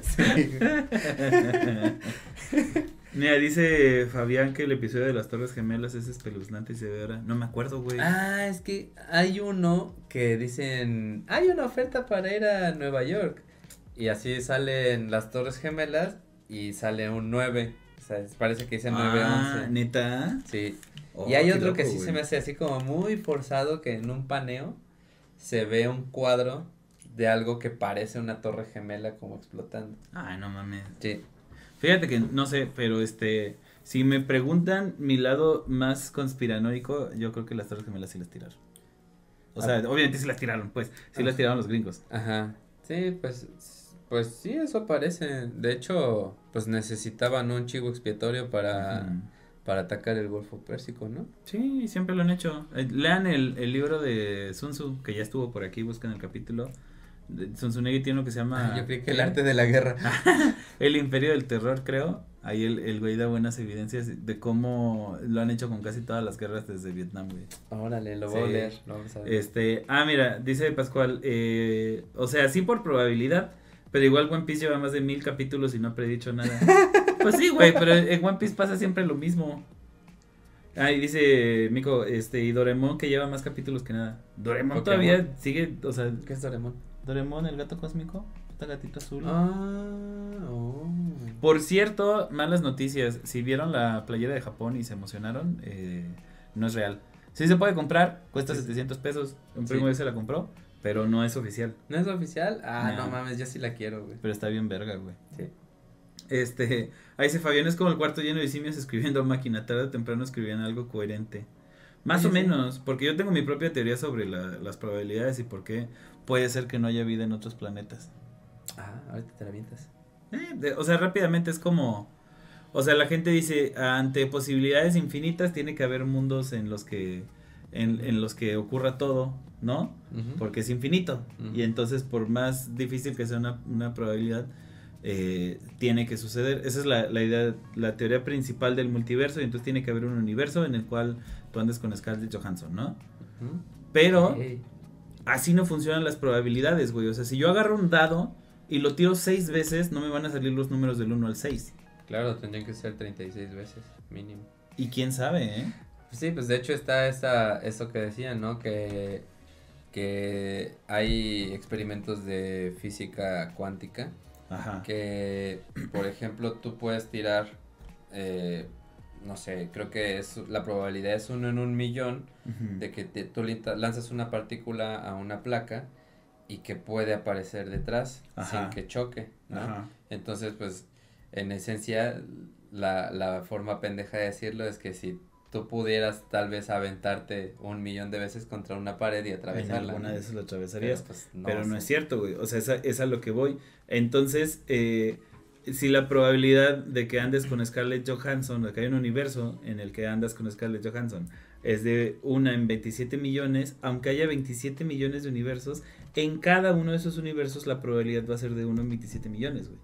Speaker 2: Sí. *laughs*
Speaker 1: Mira, dice Fabián que el episodio de las Torres Gemelas es espeluznante y se ve ahora. No me acuerdo, güey.
Speaker 2: Ah, es que hay uno que dicen, hay una oferta para ir a Nueva York. Y así salen las Torres Gemelas y sale un 9. O sea, parece que dice 9
Speaker 1: Ah,
Speaker 2: 11.
Speaker 1: ¿neta?
Speaker 2: Sí.
Speaker 1: Oh,
Speaker 2: y hay otro que sí
Speaker 1: güey.
Speaker 2: se me hace así como muy forzado que en un paneo se ve un cuadro de algo que parece una torre gemela como explotando.
Speaker 1: Ay, no mames.
Speaker 2: Sí.
Speaker 1: Fíjate que no sé, pero este, si me preguntan mi lado más conspiranoico, yo creo que las Torres Gemelas sí las tiraron. O sea,
Speaker 2: Ah.
Speaker 1: obviamente sí las tiraron, pues, sí las
Speaker 2: Ah.
Speaker 1: tiraron los gringos.
Speaker 2: Ajá. Sí, pues pues sí, eso parece. De hecho, pues necesitaban un chivo expiatorio para para atacar el Golfo Pérsico, ¿no?
Speaker 1: Sí, siempre lo han hecho. Eh, lean el, el libro de Sun Tzu, que ya estuvo por aquí, buscan el capítulo. Sun Tzu Negi tiene uno que se llama...
Speaker 2: Ah, *laughs* Yo creí que el arte de la guerra. *laughs*
Speaker 1: El Imperio del Terror, creo. Ahí el, el güey da buenas evidencias de cómo lo han hecho con casi todas las guerras desde Vietnam, güey.
Speaker 2: Órale, lo voy a leer. Lo vamos a ver.
Speaker 1: Este, ah, mira, dice Pascual, eh, o sea, sí por probabilidad, pero igual One Piece lleva más de mil capítulos y no ha predicho nada. *laughs* pues sí, güey, pero en One Piece pasa siempre lo mismo. Ah, y dice Mico, este, y Doremon que lleva más capítulos que nada. Doremon
Speaker 2: Pokémon.
Speaker 1: todavía sigue, o sea,
Speaker 2: ¿Qué es Doraemon?
Speaker 1: Doremon, el gato cósmico, este gatito azul.
Speaker 2: Ah, oh.
Speaker 1: Por cierto, malas noticias. Si vieron la playera de Japón y se emocionaron, eh, no es real. Sí se puede comprar, cuesta
Speaker 2: Sí.
Speaker 1: 700 pesos. Un
Speaker 2: Sí.
Speaker 1: primo ya se la compró, pero no es oficial.
Speaker 2: ¿No es oficial? Ah, no,
Speaker 1: No.
Speaker 2: mames, yo sí la quiero, güey.
Speaker 1: Pero está bien verga, güey.
Speaker 2: Sí.
Speaker 1: Este, ahí dice Fabián, es como el cuarto lleno de simios escribiendo a máquina. Tarde o temprano escribían algo coherente. Más
Speaker 2: Sí,
Speaker 1: o
Speaker 2: sí.
Speaker 1: menos, porque yo tengo mi propia teoría sobre la- las probabilidades y por qué puede ser que no haya vida en otros planetas.
Speaker 2: Ah, ahorita te la avientas.
Speaker 1: Eh, de- o sea, rápidamente es como, o sea, la gente dice, ante posibilidades infinitas tiene que haber mundos en los que, en, en los que ocurra todo, ¿no? Porque es infinito. Y entonces, por más difícil que sea una, una probabilidad, eh, tiene que suceder. Esa es la, la idea, la teoría principal del multiverso. Y entonces tiene que haber un universo en el cual tú andes con Scarlett Johansson, ¿no? Pero así no funcionan las probabilidades, güey. O sea, si yo agarro un dado y lo tiro seis veces, no me van a salir los números del 1 al 6.
Speaker 2: Claro, tendrían que ser 36 veces, mínimo.
Speaker 1: Y quién sabe, ¿eh?
Speaker 2: Sí, pues de hecho está esa, eso que decían, ¿no? Que, que hay experimentos de física cuántica
Speaker 1: Ajá.
Speaker 2: que, por ejemplo, tú puedes tirar, eh, no sé, creo que es la probabilidad es uno en un millón de que te- tú lanzas una partícula a una placa y que puede aparecer detrás
Speaker 1: Ajá.
Speaker 2: sin que choque, ¿no?
Speaker 1: Ajá.
Speaker 2: Entonces, pues, en esencia, la, la forma pendeja de decirlo es que si tú pudieras tal vez aventarte un millón de veces contra una pared y atravesarla.
Speaker 1: alguna de esas lo
Speaker 2: Pero,
Speaker 1: atravesarías.
Speaker 2: pues,
Speaker 1: Pero no es cierto, güey. O sea, esa- es a lo que voy. Entonces, eh, si la probabilidad de que andes con Scarlett Johansson, de que hay un universo en el que andas con Scarlett Johansson, es de una en 27 millones, aunque haya 27 millones de universos, en cada uno de esos universos la probabilidad va a ser de 1 en 27 millones, güey.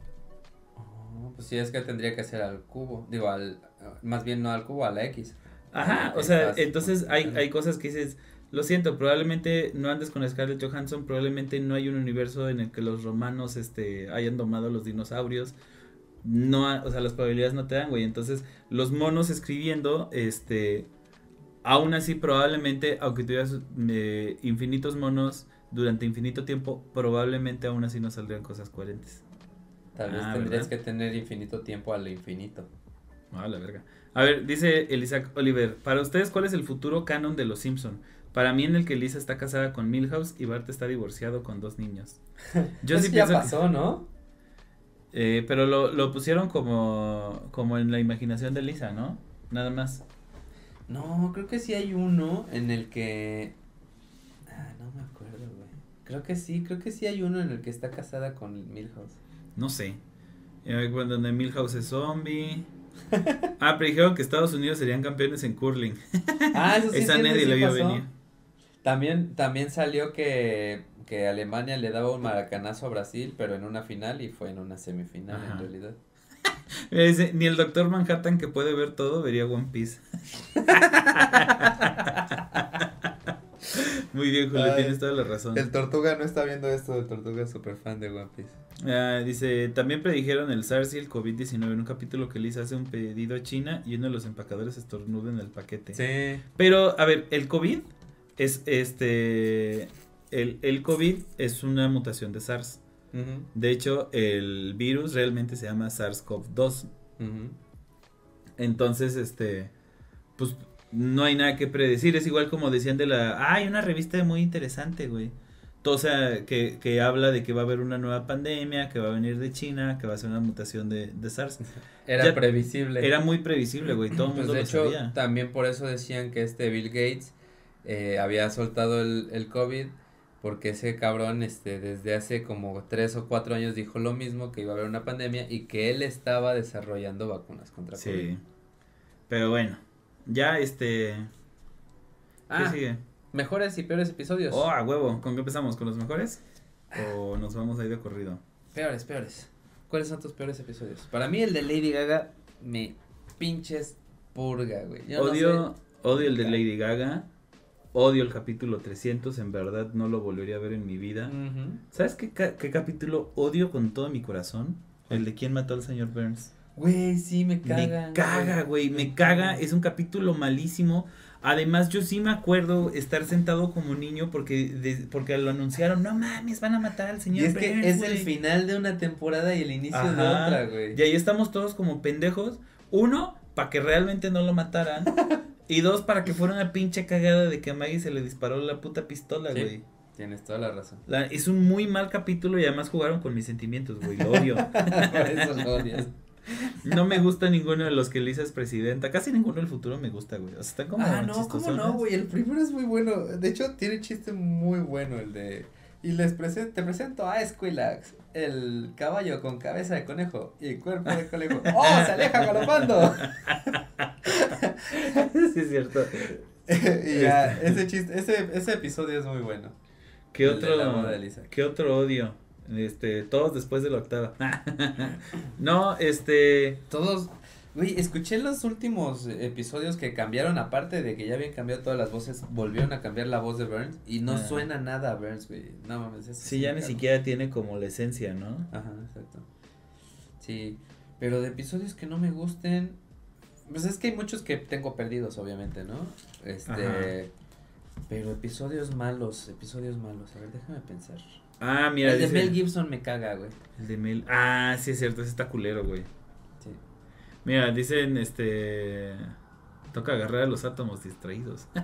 Speaker 2: Oh, pues sí, es que tendría que ser al cubo. Digo, al. Más bien no al cubo, a la X.
Speaker 1: Ajá, o sea, entonces hay, hay cosas que dices, lo siento, probablemente no andes con Scarlett Johansson, probablemente no hay un universo en el que los romanos este, hayan domado a los dinosaurios. No, o sea, las probabilidades no te dan, güey. Entonces, los monos escribiendo, este, aún así probablemente, aunque tuvieras eh, infinitos monos durante infinito tiempo, probablemente aún así no saldrían cosas coherentes.
Speaker 2: Tal vez
Speaker 1: Ah,
Speaker 2: tendrías
Speaker 1: ¿verdad?
Speaker 2: que tener infinito tiempo a lo infinito.
Speaker 1: Ah, la verga. A ver, dice Elisa Oliver, para ustedes, ¿cuál es el futuro canon de los Simpson? Para mí en el que Lisa está casada con Milhouse y Bart está divorciado con dos niños. *laughs* Yo
Speaker 2: Eso
Speaker 1: sí
Speaker 2: ya
Speaker 1: pienso que-
Speaker 2: pasó, ¿no?
Speaker 1: eh, pero lo, lo pusieron como, como en la imaginación de Lisa, ¿no? Nada más.
Speaker 2: No, creo que sí hay uno en el que. Ah, no me acuerdo, güey. Creo que sí, creo que sí hay uno en el que está casada con Milhouse.
Speaker 1: No sé. Eh, bueno, donde Milhouse es zombie. *laughs* Ah, pero dijeron que Estados Unidos serían campeones en curling. *laughs*
Speaker 2: Ah, eso sí,
Speaker 1: Esa
Speaker 2: sí,
Speaker 1: nadie
Speaker 2: sí
Speaker 1: la vio venir.
Speaker 2: También, también salió que, que Alemania le daba un maracanazo a Brasil, pero en una final y fue en una semifinal
Speaker 1: Ajá.
Speaker 2: en realidad. *laughs*
Speaker 1: Dice, ni el doctor Manhattan que puede ver todo vería One Piece. *laughs* Muy bien, Julio,
Speaker 2: Ay,
Speaker 1: tienes toda la razón.
Speaker 2: Tortuga no está viendo esto, el Tortuga es súper fan de One Piece.
Speaker 1: Ah, dice, también predijeron el SARS y el COVID-19 en un capítulo que Lisa hace un pedido a China y uno de los empacadores estornuda en el paquete.
Speaker 2: Sí.
Speaker 1: Pero, a ver, el COVID es este... El, el COVID es una mutación de SARS. De hecho, el virus realmente se llama SARS-CoV-2.
Speaker 2: ujú.
Speaker 1: Entonces, este, pues no hay nada que predecir. Es igual como decían de la, ah, hay una revista muy interesante, güey. O sea, que, que habla de que va a haber una nueva pandemia, que va a venir de China, que va a ser una mutación de, de SARS.
Speaker 2: Era
Speaker 1: Ya-
Speaker 2: previsible.
Speaker 1: Era muy previsible, güey. Todo el
Speaker 2: Pues
Speaker 1: mundo
Speaker 2: de
Speaker 1: lo
Speaker 2: hecho,
Speaker 1: sabía.
Speaker 2: también por eso decían que este Bill Gates eh, había soltado el, el COVID, porque ese cabrón, este, desde hace como tres o cuatro años dijo lo mismo, que iba a haber una pandemia y que él estaba desarrollando vacunas contra COVID.
Speaker 1: Sí. Pero bueno, ya este. ¿Qué
Speaker 2: Ah,
Speaker 1: sigue?
Speaker 2: mejores y peores episodios.
Speaker 1: Oh, a huevo. ¿Con qué empezamos? ¿Con los mejores? ¿O nos vamos ahí de corrido?
Speaker 2: Peores, peores. ¿Cuáles son tus peores episodios? Para mí el de Lady Gaga me pinches purga, güey. Yo no
Speaker 1: odio, odio el de. Lady Gaga. Odio el capítulo 300. En verdad no lo volvería a ver en mi vida. ¿Sabes qué, qué capítulo odio con todo mi corazón? El de quién mató al señor Burns.
Speaker 2: Güey, sí, me caga.
Speaker 1: me caga, güey, me caga. Es un capítulo malísimo. Además, yo sí me acuerdo estar sentado como niño porque, de- porque lo anunciaron. No mames, van a matar al
Speaker 2: Y
Speaker 1: señor
Speaker 2: es que es el
Speaker 1: güey".
Speaker 2: final de una temporada y el inicio de otra, güey.
Speaker 1: Y ahí estamos todos como pendejos. Uno, para que realmente no lo mataran. y dos, para que fuera una pinche cagada de que a Maggie se le disparó la puta pistola,
Speaker 2: Sí.
Speaker 1: güey.
Speaker 2: Tienes toda la razón.
Speaker 1: La- es un muy mal capítulo y además jugaron con mis sentimientos, güey. Lo odio.
Speaker 2: Por *laughs* eso lo odias.
Speaker 1: No me gusta ninguno de los que Lisa es presidenta. Casi ninguno del futuro me gusta, güey. O sea, están como
Speaker 2: Ah, no, ¿cómo no, güey? El primero es muy bueno. De hecho, tiene un chiste muy bueno el de... Y les presento, te presento a Squillax, el caballo con cabeza de conejo y cuerpo de conejo. *laughs* ¡Oh, se aleja galopando!
Speaker 1: sí, es cierto. *laughs*
Speaker 2: y ya, ese chiste, ese, ese episodio es muy bueno.
Speaker 1: ¿Qué otro. ¿Qué otro odio? Este, todos después de la octava. *laughs* no, este,
Speaker 2: Todos, güey, escuché los últimos episodios que cambiaron, aparte de que ya habían cambiado todas las voces, volvieron a cambiar la voz de Burns y no suena nada a Burns, güey. No mames, eso
Speaker 1: sí, ya ni siquiera tiene como la esencia, ¿no?
Speaker 2: Ajá, exacto. Sí, pero de episodios que no me gusten, pues es que hay muchos que tengo perdidos, obviamente, ¿no? Este,
Speaker 1: Ajá.
Speaker 2: pero episodios malos, episodios malos, a ver, déjame pensar.
Speaker 1: Ah, mira,
Speaker 2: el de
Speaker 1: dice-
Speaker 2: Mel Gibson me caga, güey.
Speaker 1: El de Mel. Ah, sí, es cierto, ese está culero, güey.
Speaker 2: Sí.
Speaker 1: Mira, dicen, este. Toca agarrar a los átomos distraídos. *laughs*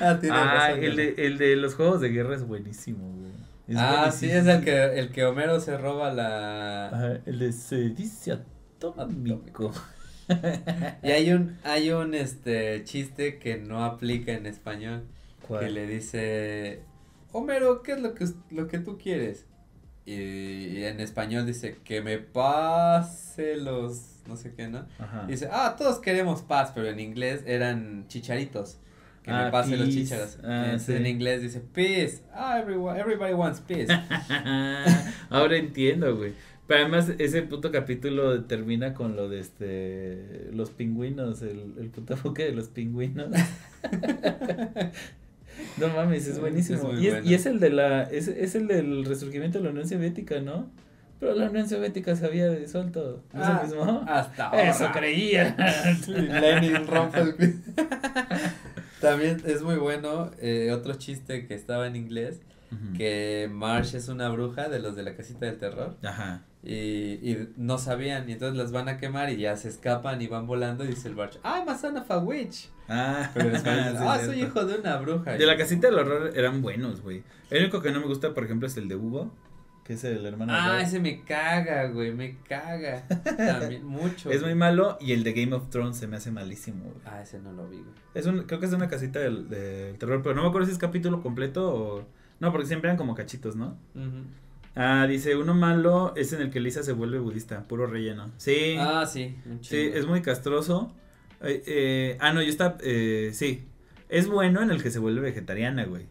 Speaker 2: Ah, tienes
Speaker 1: Ah,
Speaker 2: razón,
Speaker 1: el de, el de los juegos de guerra es buenísimo, güey. Es
Speaker 2: ah, sí, es el que, el que Homero se roba la...
Speaker 1: Ajá, el de sedicio atómico.
Speaker 2: Y hay un, hay un, este, chiste que no aplica en español, que
Speaker 1: ¿Cuál?
Speaker 2: le dice, Homero, ¿qué es lo que, lo que tú quieres? y, en español dice que me pase los no sé qué, ¿no?
Speaker 1: Ajá.
Speaker 2: Y dice, ah, todos queremos paz, pero en inglés eran chicharitos. Que
Speaker 1: Ah,
Speaker 2: me pase los chicharos.
Speaker 1: Ah,
Speaker 2: Entonces,
Speaker 1: sí.
Speaker 2: En inglés dice peace. Ah, everyone, everybody wants peace. *laughs*
Speaker 1: Ahora entiendo, güey. Pero además ese puto capítulo termina con lo de este los pingüinos, el, el puto enfoque de los pingüinos. *laughs* no mames, es buenísimo.
Speaker 2: Es
Speaker 1: y, es,
Speaker 2: bueno.
Speaker 1: y es el de la es, es el del resurgimiento de la Unión Soviética, ¿no? Pero la Unión Soviética se había disuelto. ¿No es
Speaker 2: Ah,
Speaker 1: el mismo?
Speaker 2: Hasta ahora.
Speaker 1: Eso creía.
Speaker 2: Lenin rompe el *laughs* También es muy bueno eh, otro chiste que estaba en inglés, Que Marsh es una bruja de los de la casita del terror
Speaker 1: Ajá.
Speaker 2: y, y no sabían y entonces las van a quemar y ya se escapan y van volando y dice el Marsh, I'm a son of a witch.
Speaker 1: Ah,
Speaker 2: Pero *laughs* español,
Speaker 1: sí,
Speaker 2: ah, soy
Speaker 1: cierto.
Speaker 2: hijo de una bruja.
Speaker 1: De la casita del horror eran buenos, güey. El único que no me gusta, por ejemplo, es el de Hugo, que es el hermano de
Speaker 2: Ah, ese me caga, güey, me caga. También *laughs* mucho.
Speaker 1: Es muy malo y el de Game of Thrones se me hace malísimo, güey.
Speaker 2: Ah, ese no lo vi, güey.
Speaker 1: Es un, creo que es una casita del, del terror, pero no me acuerdo si es capítulo completo o... No, porque siempre eran como cachitos, ¿no? Ah, dice, uno malo es en el que Lisa se vuelve budista, puro relleno. Sí,
Speaker 2: Ah, sí,
Speaker 1: sí, es muy castroso. Eh, eh, ah, no, yo está, eh, sí. Es bueno en el que se vuelve vegetariana, güey.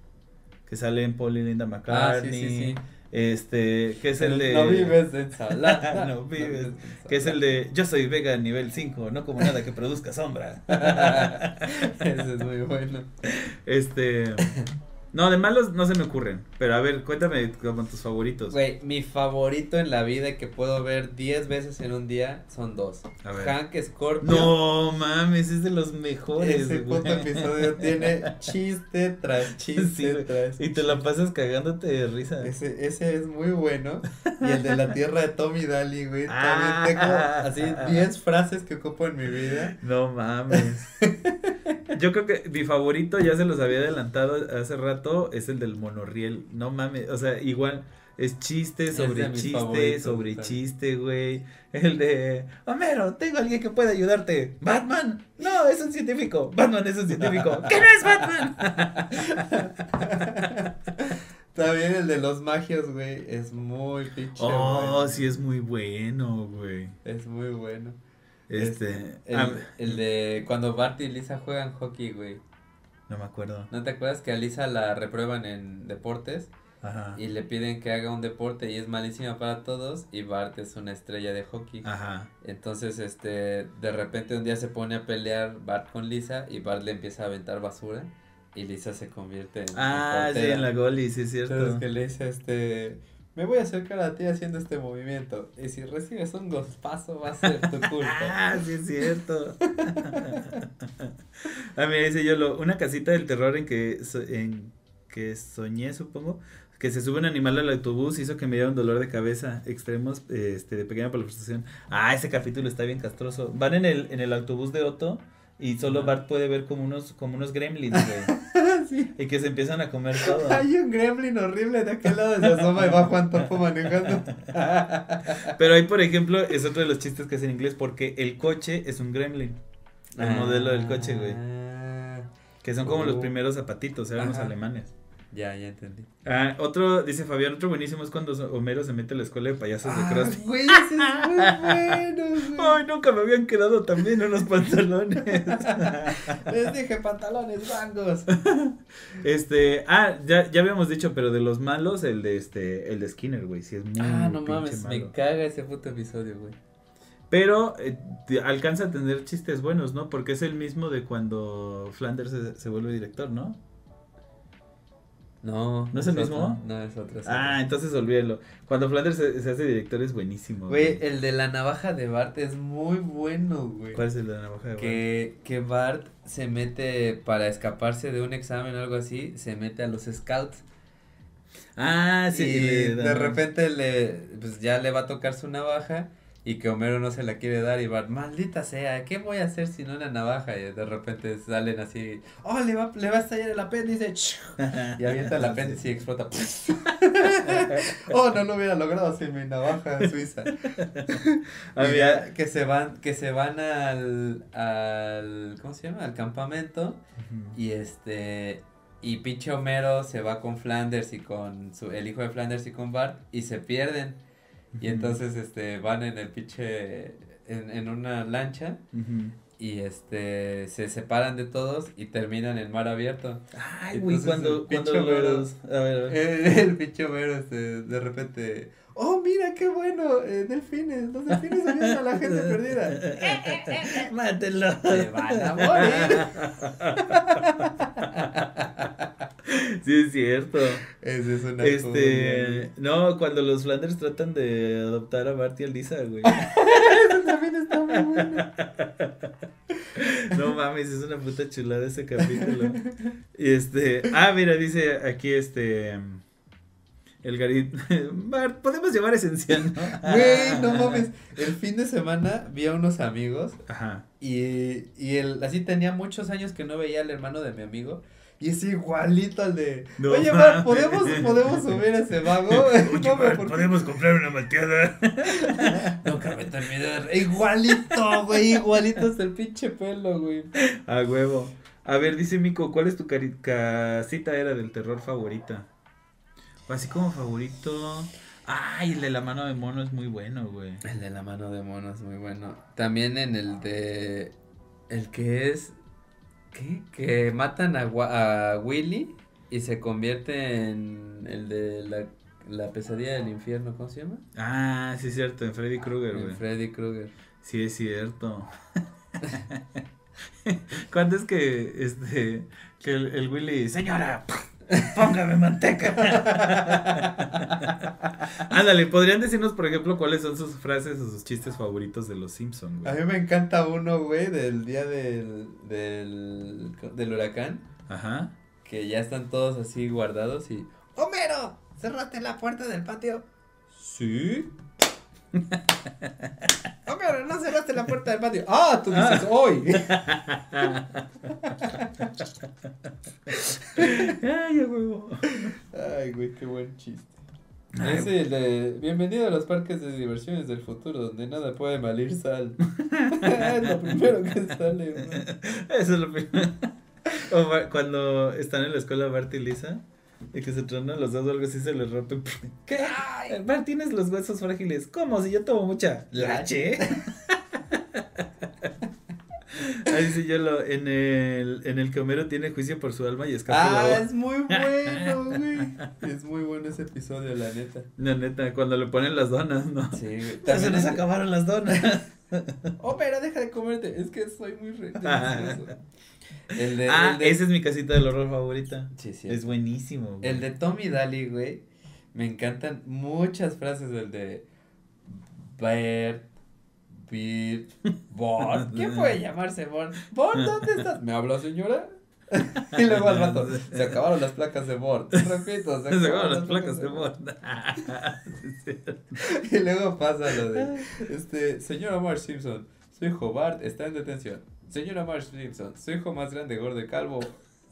Speaker 1: Que sale en Paul y Linda
Speaker 2: Ah,
Speaker 1: McCartney.
Speaker 2: sí, sí, sí.
Speaker 1: Este, que es el de...
Speaker 2: No vives de ensalada. *laughs*
Speaker 1: No vives. Que es el de yo soy vega nivel 5, no como nada que produzca sombra. *laughs*
Speaker 2: Ese es muy bueno.
Speaker 1: Este. *laughs* No, de malos no se me ocurren. Pero a ver, cuéntame como tus favoritos.
Speaker 2: Güey, mi favorito en la vida que puedo ver 10 veces en un día son dos.
Speaker 1: A ver.
Speaker 2: Hank Scorpio.
Speaker 1: No mames, es de los mejores.
Speaker 2: Ese
Speaker 1: güey.
Speaker 2: puto episodio *laughs* tiene chiste tras chiste
Speaker 1: Sí,
Speaker 2: tras
Speaker 1: Y te la pasas cagándote de risa.
Speaker 2: Ese, ese es muy bueno. Y el de la *laughs* tierra de Tommy Daly, güey.
Speaker 1: Ah.
Speaker 2: También tengo así 10 frases que ocupo en mi vida.
Speaker 1: No mames. *laughs* Yo creo que mi favorito, ya se los había adelantado hace rato, es el del monorriel. No mames, o sea, igual es chiste
Speaker 2: Es
Speaker 1: sobre
Speaker 2: mis
Speaker 1: chiste, sobre chiste, güey. El de, Homero, tengo alguien que pueda ayudarte. ¿Batman? No, es un científico. Batman es un científico. *laughs* ¿Qué no es Batman? *laughs*
Speaker 2: También el de los magios, güey. Es muy pinche
Speaker 1: Oh,
Speaker 2: bueno.
Speaker 1: sí, es muy bueno, güey.
Speaker 2: Es muy bueno.
Speaker 1: Este,
Speaker 2: El,
Speaker 1: ah,
Speaker 2: el de cuando Bart y Lisa juegan hockey, güey.
Speaker 1: No me acuerdo.
Speaker 2: ¿No te acuerdas que a Lisa la reprueban en deportes?
Speaker 1: Ajá.
Speaker 2: Y le piden que haga un deporte y es malísima para todos y Bart es una estrella de hockey.
Speaker 1: Ajá.
Speaker 2: Entonces, este, de repente un día se pone a pelear Bart con Lisa y Bart le empieza a aventar basura y Lisa se convierte en
Speaker 1: Ah, sí, en la goli, sí es cierto.
Speaker 2: Entonces que le dice, este, me voy a acercar a ti haciendo este movimiento y si recibes un golpazo va a ser tu culpa. *laughs*
Speaker 1: Ah, sí es cierto. *laughs* ah, mira, dice yo lo, una casita del terror en que so- en que soñé, supongo, que se sube un animal al autobús hizo que me diera un dolor de cabeza extremos este de pequeña palpitación. Ah, ese capítulo está bien castroso. Van en el en el autobús de Otto y solo. Bart puede ver como unos como unos gremlins, güey, *laughs*
Speaker 2: Sí.
Speaker 1: y que se empiezan a comer todo. *laughs*
Speaker 2: Hay un gremlin horrible de aquel lado se asoma y va Juan Topo manejando. *laughs*
Speaker 1: Pero ahí, por ejemplo, es otro de los chistes que es en inglés porque el coche es un gremlin. El modelo del coche, güey.
Speaker 2: Ah,
Speaker 1: Que son como los
Speaker 2: Oh.
Speaker 1: primeros zapatitos, eran los alemanes.
Speaker 2: Ya, ya entendí.
Speaker 1: Ah, otro, dice Fabián, otro buenísimo es cuando Homero se mete a la escuela de payasos de Krusty.
Speaker 2: güey, ese es muy *laughs* bueno, güey.
Speaker 1: Ay, nunca me habían quedado tan bien unos pantalones. *laughs*
Speaker 2: Les dije pantalones blancos.
Speaker 1: este, ah, ya, ya habíamos dicho, pero de los malos, el de este, el de Skinner, güey, sí es muy
Speaker 2: Ah, no mames, me caga ese puto episodio, güey.
Speaker 1: Pero eh, alcanza a tener chistes buenos, ¿no? Porque es el mismo de cuando Flanders se, se vuelve director, ¿no?
Speaker 2: No.
Speaker 1: ¿No es el mismo?
Speaker 2: No, es otro. es
Speaker 1: Ah,
Speaker 2: otro.
Speaker 1: entonces olvídalo. Cuando Flanders se, se hace director es buenísimo.
Speaker 2: Güey, el de la navaja de Bart es muy bueno, güey.
Speaker 1: ¿Cuál es el de la navaja de Bart?
Speaker 2: Que, Bart se mete para escaparse de un examen o algo así, se mete a los scouts.
Speaker 1: Ah, sí.
Speaker 2: y
Speaker 1: le
Speaker 2: de repente le, pues ya le va a tocar su navaja y que Homero no se la quiere dar y Bart, maldita sea, ¿qué voy a hacer sin una navaja? Y de repente salen así, oh, le va, le va a estallar el apéndice, *laughs* y avienta el apéndice y explota. *laughs* oh, no lo hubiera logrado sin mi navaja suiza.
Speaker 1: Ah, *laughs*
Speaker 2: Y
Speaker 1: mira.
Speaker 2: ya que se van, que se van al, al, ¿cómo se llama? Al campamento y este, Y pinche Homero se va con Flanders y con su, el hijo de Flanders y con Bart y se pierden. Y entonces este van en el pinche en, en una lancha y este se separan de todos y terminan en mar abierto.
Speaker 1: Ay, güey, cuando, cuando los... A ver, a ver.
Speaker 2: El, *laughs* el pinche Homero este de repente, "Oh, mira qué bueno, eh, delfines, los delfines ayudan a la gente perdida." *laughs*
Speaker 1: Mátenlo.
Speaker 2: Se van a morir. *laughs*
Speaker 1: Sí, es cierto.
Speaker 2: Esa es una
Speaker 1: Este, no, cuando los Flanders tratan de adoptar a Bart y a Lisa, güey. *laughs*
Speaker 2: Eso también está muy bueno.
Speaker 1: No mames, es una puta chulada ese capítulo. Y este, ah, mira, dice aquí este el Gary *laughs* Bart, podemos llevar esencial, ¿no? *laughs*
Speaker 2: Güey, no mames. El fin de semana vi a unos amigos
Speaker 1: Ajá.
Speaker 2: y, y él así tenía muchos años que no veía al hermano de mi amigo. Y es igualito al de.
Speaker 1: No
Speaker 2: Oye. Bart, ¿podemos, ¿podemos *laughs* subir a ese vago? No, ¿por qué?
Speaker 1: comprar una malteada.
Speaker 2: Nunca me terminé. Igualito, güey, igualito hasta el pinche pelo, güey.
Speaker 1: A huevo. A ver, dice Mico, ¿cuál es tu casita era del terror favorita? Así como favorito. Ay, el de la mano de mono es muy bueno, güey.
Speaker 2: El de la mano de mono es muy bueno. También en el de. El que es. ¿Qué? Que matan a, a Willy y se convierte en el de la, la pesadilla del infierno, ¿cómo se llama?
Speaker 1: Ah, sí es cierto, en Freddy Krueger,
Speaker 2: En
Speaker 1: güey.
Speaker 2: Freddy Krueger.
Speaker 1: Sí es cierto. *laughs* ¿Cuándo es que este que el, el Willy, señora, póngame manteca? *laughs* Ándale, podrían decirnos, por ejemplo, cuáles son sus frases o sus chistes favoritos de los Simpsons,
Speaker 2: A
Speaker 1: güey.
Speaker 2: mí me encanta uno, güey, del día del, del, del huracán,
Speaker 1: Ajá.
Speaker 2: que ya están todos así guardados y... ¡Homero! ¿Cerraste la puerta del patio? Sí. *laughs* Homero, no cerraste la puerta del patio. Ah, tú dices hoy.
Speaker 1: Ay, huevo.
Speaker 2: Ay, güey, qué buen chiste.
Speaker 1: Ay,
Speaker 2: Es el de bienvenido a los parques de diversiones del futuro donde nada puede malir sal. *laughs* es lo primero que sale, güey.
Speaker 1: Eso es lo primero. O cuando están en la escuela Bart y Lisa, y que se tronan los dos o algo así, se les rompe. ¿Qué? Bart, tienes los huesos frágiles. ¿Cómo? Si yo tomo mucha leche. Ahí *laughs* sí yo lo, en el, en el que Homero tiene juicio por su alma y escapa
Speaker 2: Ah, es muy bueno, *laughs* güey. Es muy bueno ese episodio, la neta.
Speaker 1: La neta, cuando le ponen las donas, ¿no?
Speaker 2: Sí, güey.
Speaker 1: Ya *laughs* se
Speaker 2: También
Speaker 1: nos acabaron las donas.
Speaker 2: Oh, pero deja de comerte. Es que soy muy re-. El de.
Speaker 1: ah,
Speaker 2: el de...
Speaker 1: esa es mi casita del horror favorita.
Speaker 2: Sí, sí.
Speaker 1: Es buenísimo. güey.
Speaker 2: El de Tommy Daly, güey. Me encantan muchas frases del de. Bert. Beat. Bort. *laughs* ¿Quién puede llamarse Bort? Bort, ¿dónde estás? ¿Me habla, señora? *laughs* y luego al rato. Se acabaron las placas de Bort. Repito, se *laughs*
Speaker 1: Se
Speaker 2: acabaron
Speaker 1: las placas de sí.
Speaker 2: Y luego pasa lo de, este, señora Marge Simpson, su hijo Bart está en detención. Señora Marge Simpson, su hijo más grande, gordo y calvo,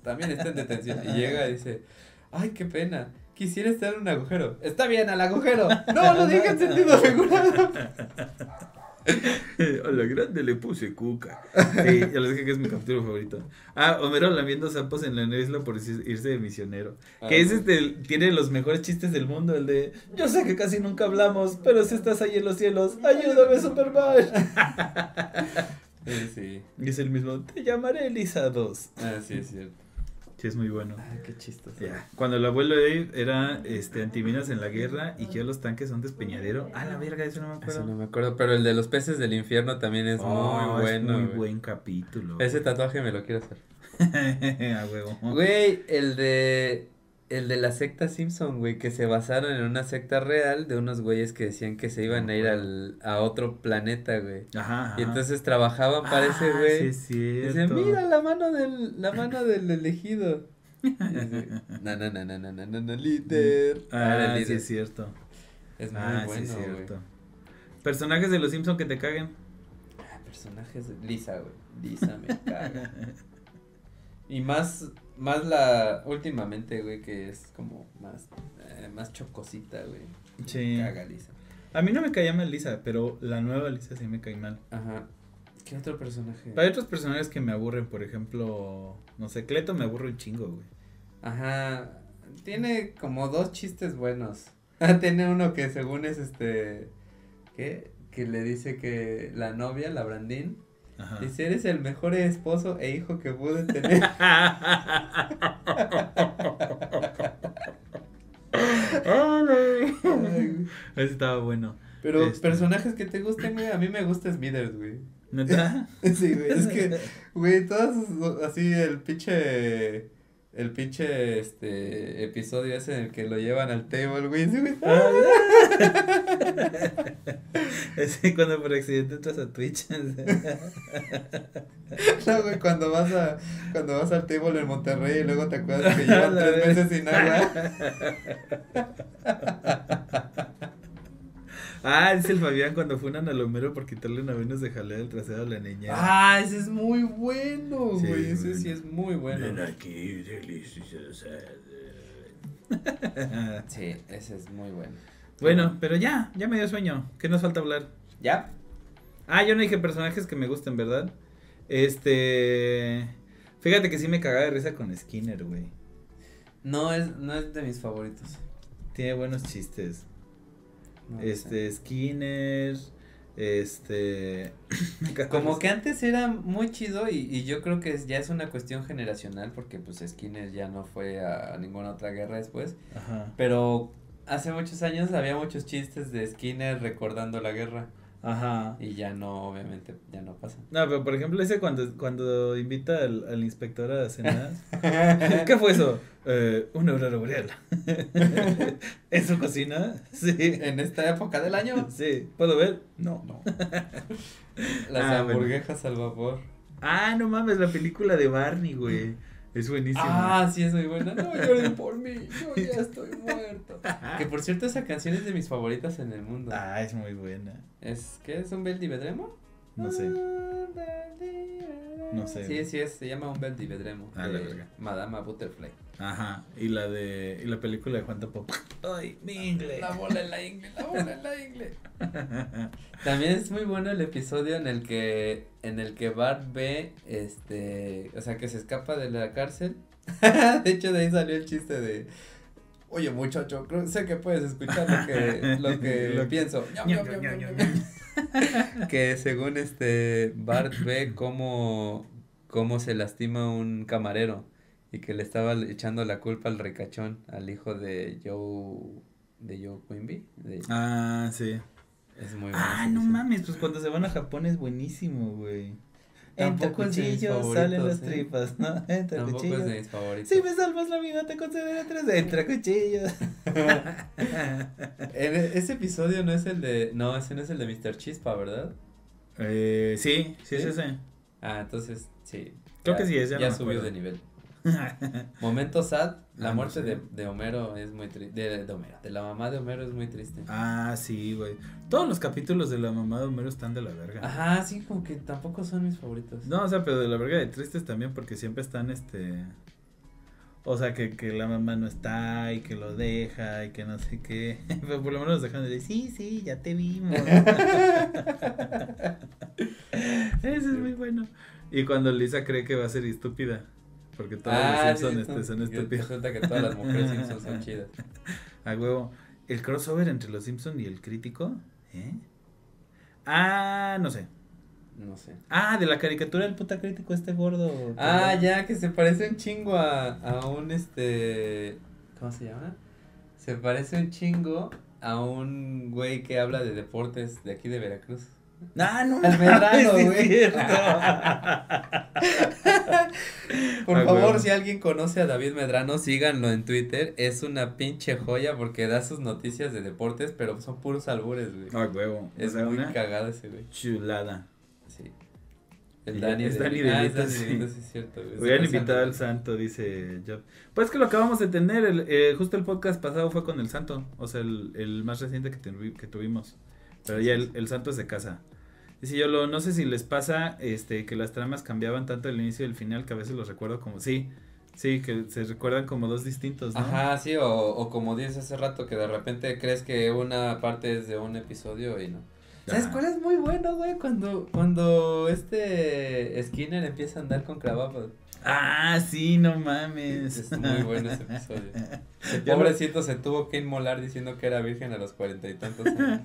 Speaker 2: también está en detención. Y llega y dice, ay, qué pena, quisiera estar en un agujero. Está bien, al agujero. No, lo dije en sentido figurado. *laughs*
Speaker 1: A la grande le puse cuca. Sí, ya les dije que es mi capítulo favorito. Ah, Homero lamiendo sapos en la isla por irse de misionero. Que
Speaker 2: Ah,
Speaker 1: es
Speaker 2: sí.
Speaker 1: este, tiene los mejores chistes del mundo, el de Yo sé que casi nunca hablamos, pero si estás ahí en los cielos, ayúdame Superman. *laughs*
Speaker 2: Sí, sí.
Speaker 1: Y es el mismo, te llamaré Elisa 2.
Speaker 2: Ah, sí, es cierto.
Speaker 1: Sí, es muy bueno.
Speaker 2: Ay, qué chistoso.
Speaker 1: Ya. Cuando el abuelo Dave era este antiminas en la guerra y que los tanques son despeñadero. Ah, la verga, eso no me acuerdo.
Speaker 2: Eso no me acuerdo, pero el de los peces del infierno también es
Speaker 1: Oh,
Speaker 2: muy bueno.
Speaker 1: muy
Speaker 2: güey.
Speaker 1: buen capítulo.
Speaker 2: Ese tatuaje me lo quiero hacer. *laughs*
Speaker 1: A huevo.
Speaker 2: Güey, el de. El de la secta Simpson, güey, que se basaron en una secta real de unos güeyes que decían que se iban a ir al, a otro planeta, güey.
Speaker 1: Ajá, ajá.
Speaker 2: Y entonces trabajaban para ese
Speaker 1: Ah,
Speaker 2: güey.
Speaker 1: Sí, es cierto.
Speaker 2: Dice, mira la mano del, la mano del elegido. *laughs* Dice, Na, na, na, na, na, na, na, na, líder.
Speaker 1: Ah,
Speaker 2: Era el
Speaker 1: sí,
Speaker 2: líder.
Speaker 1: es cierto.
Speaker 2: Es muy
Speaker 1: ah,
Speaker 2: bueno,
Speaker 1: sí, es
Speaker 2: güey.
Speaker 1: cierto. Personajes de los Simpson que te caguen.
Speaker 2: Ah, Personajes de Lisa, güey. Lisa me caga. *laughs* Y más, más la, últimamente, güey, que es como más, eh, más chocosita, güey.
Speaker 1: Sí.
Speaker 2: Caga Lisa.
Speaker 1: A mí no me caía mal Lisa, pero la nueva Lisa sí me cae mal.
Speaker 2: Ajá. ¿Qué otro personaje?
Speaker 1: Hay otros personajes que me aburren, por ejemplo, no sé, Cleto me aburre un chingo, güey.
Speaker 2: Ajá. Tiene como dos chistes buenos. *laughs* Tiene uno que según es este. ¿Qué? Que le dice que la novia, la Brandín,
Speaker 1: Ajá.
Speaker 2: dice: Eres el mejor esposo e hijo que pude tener. *laughs*
Speaker 1: Ese estaba bueno.
Speaker 2: Pero
Speaker 1: Este.
Speaker 2: personajes que te gusten, güey. A mí me gusta Smithers, güey.
Speaker 1: ¿Neta? *laughs*
Speaker 2: Sí, güey. Es que, *laughs* güey, esos- así el pinche. El pinche este episodio ese en el que lo llevan al table, güey. güey. *laughs*
Speaker 1: Ese cuando por accidente entras a Twitch. *laughs*
Speaker 2: No, güey, cuando vas a, cuando vas al table en Monterrey y luego te acuerdas que *laughs* llevan tres
Speaker 1: vez.
Speaker 2: meses sin agua.
Speaker 1: Ah, es el Fabián cuando fueron al Homero por quitarle navenos de jalea del trasero a la niña.
Speaker 2: Ah, ese es muy bueno,
Speaker 1: Sí,
Speaker 2: güey.
Speaker 1: es
Speaker 2: ese sí
Speaker 1: bueno.
Speaker 2: es muy bueno.
Speaker 1: Ven aquí, deliciosa. *laughs*
Speaker 2: Sí, ese es muy bueno.
Speaker 1: Bueno, pero ya, ya me dio sueño. ¿Qué nos falta hablar?
Speaker 2: ¿Ya?
Speaker 1: Ah, yo no dije personajes que me gusten, ¿verdad? Este. Fíjate que sí me cagaba de risa con Skinner, güey.
Speaker 2: No es, no es de mis favoritos.
Speaker 1: Tiene buenos chistes.
Speaker 2: No lo sé.
Speaker 1: este, Skinner. Este. *clears throat*
Speaker 2: Como
Speaker 1: risa.
Speaker 2: que antes era muy chido y, y yo creo que ya es una cuestión generacional porque pues Skinner ya no fue a, ninguna otra guerra después.
Speaker 1: Ajá.
Speaker 2: Pero hace muchos años había muchos chistes de Skinner recordando la guerra
Speaker 1: Ajá.
Speaker 2: y ya no, obviamente, ya no pasan.
Speaker 1: No, pero por ejemplo, ese cuando, cuando invita al, al inspector a cenar. *laughs* ¿Qué fue eso? Eh, una aurora boreal. *laughs* ¿En su cocina? Sí.
Speaker 2: En esta época del año,
Speaker 1: Sí. ¿Puedo ver? No.
Speaker 2: no. *laughs* Las
Speaker 1: Ah, bueno.
Speaker 2: hamburguesas al vapor.
Speaker 1: Ah, no mames, la película de Barney, güey. Es buenísima.
Speaker 2: Ah, sí, es muy buena. No lloren por mí, yo ya estoy muerto. Que por cierto, esa canción es de mis favoritas en el mundo.
Speaker 1: Ah, es muy buena.
Speaker 2: ¿Es qué? ¿Es un Bel Vedremo?
Speaker 1: No sé. No sé.
Speaker 2: Sí, sí, es, se llama un Bel Vedremo.
Speaker 1: Ah, la verga.
Speaker 2: Madama Butterfly.
Speaker 1: Ajá. Y la de. Y la película de Juan Tapo. Ay, mi inglés.
Speaker 2: La bola en la ingle, la bola en la ingle. *laughs* También es muy bueno el episodio en el que en el que Bart ve este, o sea, que se escapa de la cárcel. *laughs* de hecho de ahí salió el chiste de Oye, muchacho, creo, sé que puedes escuchar lo que lo *laughs* que
Speaker 1: Lo
Speaker 2: pienso. Que según este Bart ve cómo cómo se lastima un camarero y que le estaba echando la culpa al ricachón, al hijo de Joe de Joe Quimby. de-
Speaker 1: Ah, sí.
Speaker 2: es muy bueno.
Speaker 1: Ah, no mames, pues cuando se van a Japón es buenísimo, güey. Entre cuchillos salen las
Speaker 2: ¿eh?
Speaker 1: tripas, ¿no? Entre
Speaker 2: Tampoco
Speaker 1: cuchillos.
Speaker 2: es de mis favoritos.
Speaker 1: Si me salvas la vida, te concederé tres. Entre cuchillos. *laughs*
Speaker 2: El- ese episodio no es el de. No, ese no es el de Mr. Chispa, ¿verdad?
Speaker 1: eh, sí, sí,
Speaker 2: ¿Sí?
Speaker 1: es ese.
Speaker 2: Ah, entonces sí.
Speaker 1: Creo
Speaker 2: Ya-
Speaker 1: que sí es, ya
Speaker 2: Ya subió de nivel. Momento sad, la
Speaker 1: Ah, no
Speaker 2: muerte
Speaker 1: sé.
Speaker 2: de, de Homero es muy triste. De, de Homero, de la mamá de Homero es muy triste.
Speaker 1: ah, sí, güey. Todos los capítulos de la mamá de Homero están de la verga.
Speaker 2: Ajá, sí, como que tampoco son mis favoritos.
Speaker 1: No, o sea, pero de la verga de tristes también porque siempre están este... O sea, que, que la mamá no está y que lo deja y que no sé qué. *laughs* Pero por lo menos dejan de decir, sí, sí, ya te vimos. *laughs* *laughs* Ese es muy bueno. Y cuando Lisa cree que va a ser estúpida. Porque todos
Speaker 2: Ah,
Speaker 1: los
Speaker 2: sí,
Speaker 1: Simpsons
Speaker 2: son-
Speaker 1: este, son estúpidos.
Speaker 2: Resulta que todas las mujeres *laughs* Simpsons son chidas.
Speaker 1: A huevo. El crossover entre los Simpsons y el crítico. ¿Eh? Ah, no sé.
Speaker 2: No sé.
Speaker 1: Ah, de la caricatura del puta crítico este gordo.
Speaker 2: Ah, ya, que se parece un chingo a, a un este. ¿Cómo se llama? Se parece un chingo a un güey que habla de deportes de aquí de Veracruz.
Speaker 1: Ah, no.
Speaker 2: Al Medrano,
Speaker 1: sí
Speaker 2: güey. Por
Speaker 1: Ah,
Speaker 2: favor, si alguien conoce a David Medrano, síganlo en Twitter. Es una pinche joya porque da sus noticias de deportes, pero son puros albures, güey.
Speaker 1: Ah, huevo.
Speaker 2: Es
Speaker 1: O sea,
Speaker 2: muy
Speaker 1: una
Speaker 2: cagado ese güey.
Speaker 1: chulada.
Speaker 2: Sí. El Dani
Speaker 1: es
Speaker 2: de-
Speaker 1: Dani
Speaker 2: ah, es Dani
Speaker 1: sí.
Speaker 2: Delito, sí es cierto, güey.
Speaker 1: Hubieran al
Speaker 2: santo.
Speaker 1: dice Job. Pues que lo acabamos de tener, el, eh, justo el podcast pasado fue con el santo, o sea, el, el más reciente que, tuvi- que tuvimos. Pero ya el, el santo es de casa. Dice yo, lo, no sé si les pasa este que las tramas cambiaban tanto el inicio y el final que a veces los recuerdo como, sí, sí, que se recuerdan como dos distintos, ¿no?
Speaker 2: Ajá, sí, o, o como dices hace rato, que de repente crees que una parte es de un episodio y no. ¿Sabes cuál es muy bueno, güey? Cuando, cuando este Skinner empieza a andar con Cravapos.
Speaker 1: Ah, sí, no mames.
Speaker 2: Es muy bueno ese episodio. *laughs* El pobrecito se tuvo que inmolar diciendo que era virgen a los cuarenta y tantos años.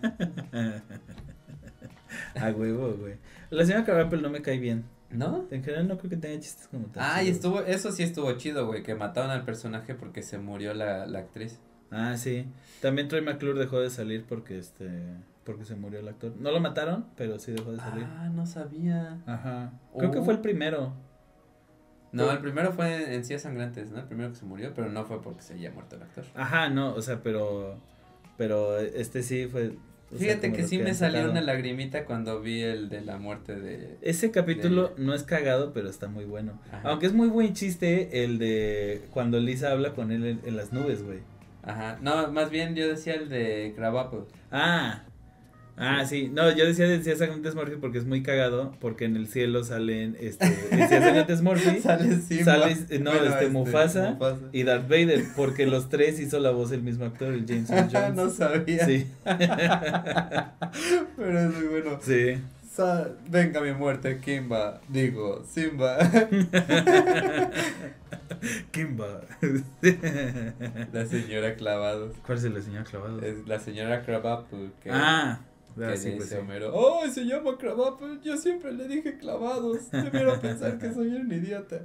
Speaker 2: *laughs* *laughs*
Speaker 1: A huevo, güey. La señora Carapel no me cae bien.
Speaker 2: ¿No?
Speaker 1: En general no creo que tenga chistes como tal.
Speaker 2: Ah, y estuvo, eso sí estuvo chido, güey, que mataron al personaje porque se murió la, la actriz.
Speaker 1: Ah, sí. También Troy McClure dejó de salir porque este porque se murió el actor. No lo mataron, pero sí dejó de salir.
Speaker 2: Ah, no sabía.
Speaker 1: Ajá. Creo que
Speaker 2: Oh.
Speaker 1: fue el primero.
Speaker 2: No, el primero fue en Cías Sangrantes, ¿no? El primero que se murió, pero no fue porque se haya muerto el actor.
Speaker 1: Ajá, no, o sea, pero pero este sí fue o
Speaker 2: Fíjate que sí me salió
Speaker 1: sacado.
Speaker 2: una lagrimita cuando vi el de la muerte de...
Speaker 1: Ese capítulo no es cagado, pero está muy bueno.
Speaker 2: Ajá.
Speaker 1: Aunque es muy buen chiste el de cuando Lisa habla con él en, en las nubes, güey.
Speaker 2: Ajá, no, más bien yo decía el de Crabapple.
Speaker 1: Ah. Ah, sí. No, yo decía decía exactamente Murphy porque es muy cagado, porque en el cielo salen este decía Agentes Murphy *laughs*
Speaker 2: Sale Simba.
Speaker 1: Sale, eh, no, este, Mufasa,
Speaker 2: Mufasa.
Speaker 1: y Darth Vader, porque los tres hizo la voz el mismo actor, el James Earl *laughs* Jones.
Speaker 2: no sabía.
Speaker 1: Sí. *laughs*
Speaker 2: Pero es muy bueno.
Speaker 1: Sí.
Speaker 2: Sa- venga mi muerte, Kimba. Digo, Simba.
Speaker 1: Kimba.
Speaker 2: la señora Clavados.
Speaker 1: ¿Cuál es el señor clavado?
Speaker 2: Es la señora Crabapple. Que,
Speaker 1: ah,
Speaker 2: que
Speaker 1: sí,
Speaker 2: dice
Speaker 1: pues sí.
Speaker 2: Homero. ¡Oh, se llama Crabapple! Yo siempre le dije clavados. Debieron *laughs* pensar que soy un idiota.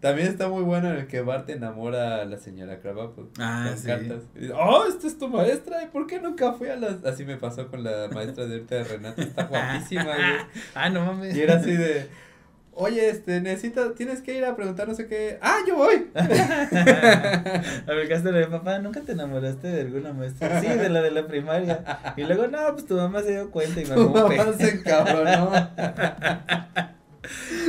Speaker 2: También está muy bueno en el que Bart enamora a la señora Crabapple.
Speaker 1: Ah,
Speaker 2: con
Speaker 1: sí.
Speaker 2: cartas. Y dice, ¡Oh, esta es tu maestra! ¿Y por qué nunca fui a las...? Así me pasó con la maestra de ahorita de Renata. Está *laughs* guapísima.
Speaker 1: Ah, no mames.
Speaker 2: Y era así de, oye, este, necesitas, tienes que ir a preguntar no sé qué. ¡Ah, yo voy!
Speaker 1: A ver, Castro de papá, ¿nunca te enamoraste de alguna maestra? Sí, de la de la primaria. Y luego, no, pues tu mamá se dio cuenta y me
Speaker 2: Tu mamá se encabronó. *laughs*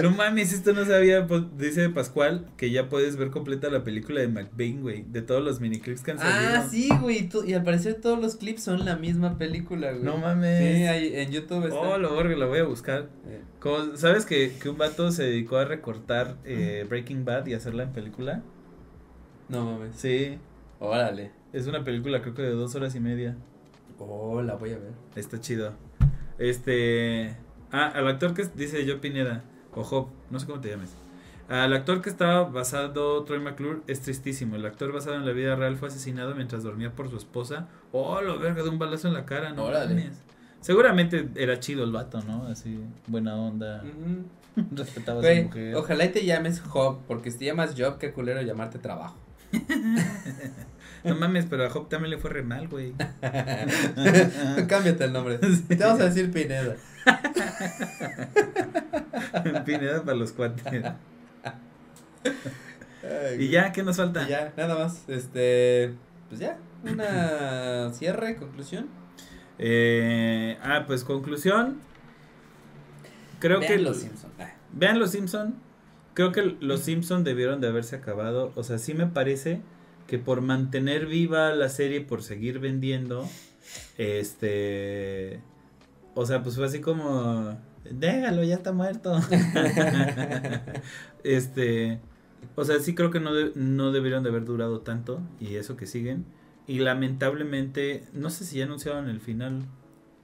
Speaker 1: No mames, esto no sabía, pues, dice Pascual, que ya puedes ver completa la película de McBain, güey, de todos los miniclips que han salido.
Speaker 2: Ah, sí, güey, y al parecer todos los clips son la misma película, güey.
Speaker 1: No mames.
Speaker 2: Sí, ahí en YouTube está.
Speaker 1: Oh, lo verga, la voy a buscar.
Speaker 2: Eh,
Speaker 1: Como, ¿Sabes que, que un vato se dedicó a recortar eh, Breaking Bad y hacerla en película?
Speaker 2: No mames.
Speaker 1: Sí,
Speaker 2: Órale.
Speaker 1: es una película creo que de dos horas y media.
Speaker 2: Oh, la voy a ver.
Speaker 1: Está chido. Este. Ah, al actor que dice Joe Pineda, o Job, no sé cómo te llames. Al actor que estaba basado Troy McClure es tristísimo. El actor basado en la vida real fue asesinado mientras dormía por su esposa. Oh, lo verga de un balazo en la cara, no
Speaker 2: Órale.
Speaker 1: mames. Seguramente era chido el vato, ¿no? Así, buena onda.
Speaker 2: Ujú.
Speaker 1: Respetaba a su mujer.
Speaker 2: ojalá y te llames Job, porque si te llamas Job, qué culero llamarte trabajo. *laughs*
Speaker 1: No mames, pero a Job también le fue re mal, güey. *laughs*
Speaker 2: Cámbiate el nombre. *laughs* Te vamos a decir Pineda.
Speaker 1: Pineda para los cuates. Y ya, ¿qué nos falta?
Speaker 2: Y ya, nada más. Este. Pues ya. Una *laughs* cierre, conclusión.
Speaker 1: Eh, ah, pues conclusión. Creo
Speaker 2: Vean
Speaker 1: que
Speaker 2: los Simpson. Ah,
Speaker 1: vean los Simpson. Creo que los Simpson debieron de haberse acabado. O sea, sí me parece que por mantener viva la serie, por seguir vendiendo, este, o sea, pues fue así como, déjalo, ya está muerto. *laughs* este, o sea, sí creo que no, de- no debieron de haber durado tanto y eso que siguen. Y lamentablemente, no sé si ya anunciaron el final,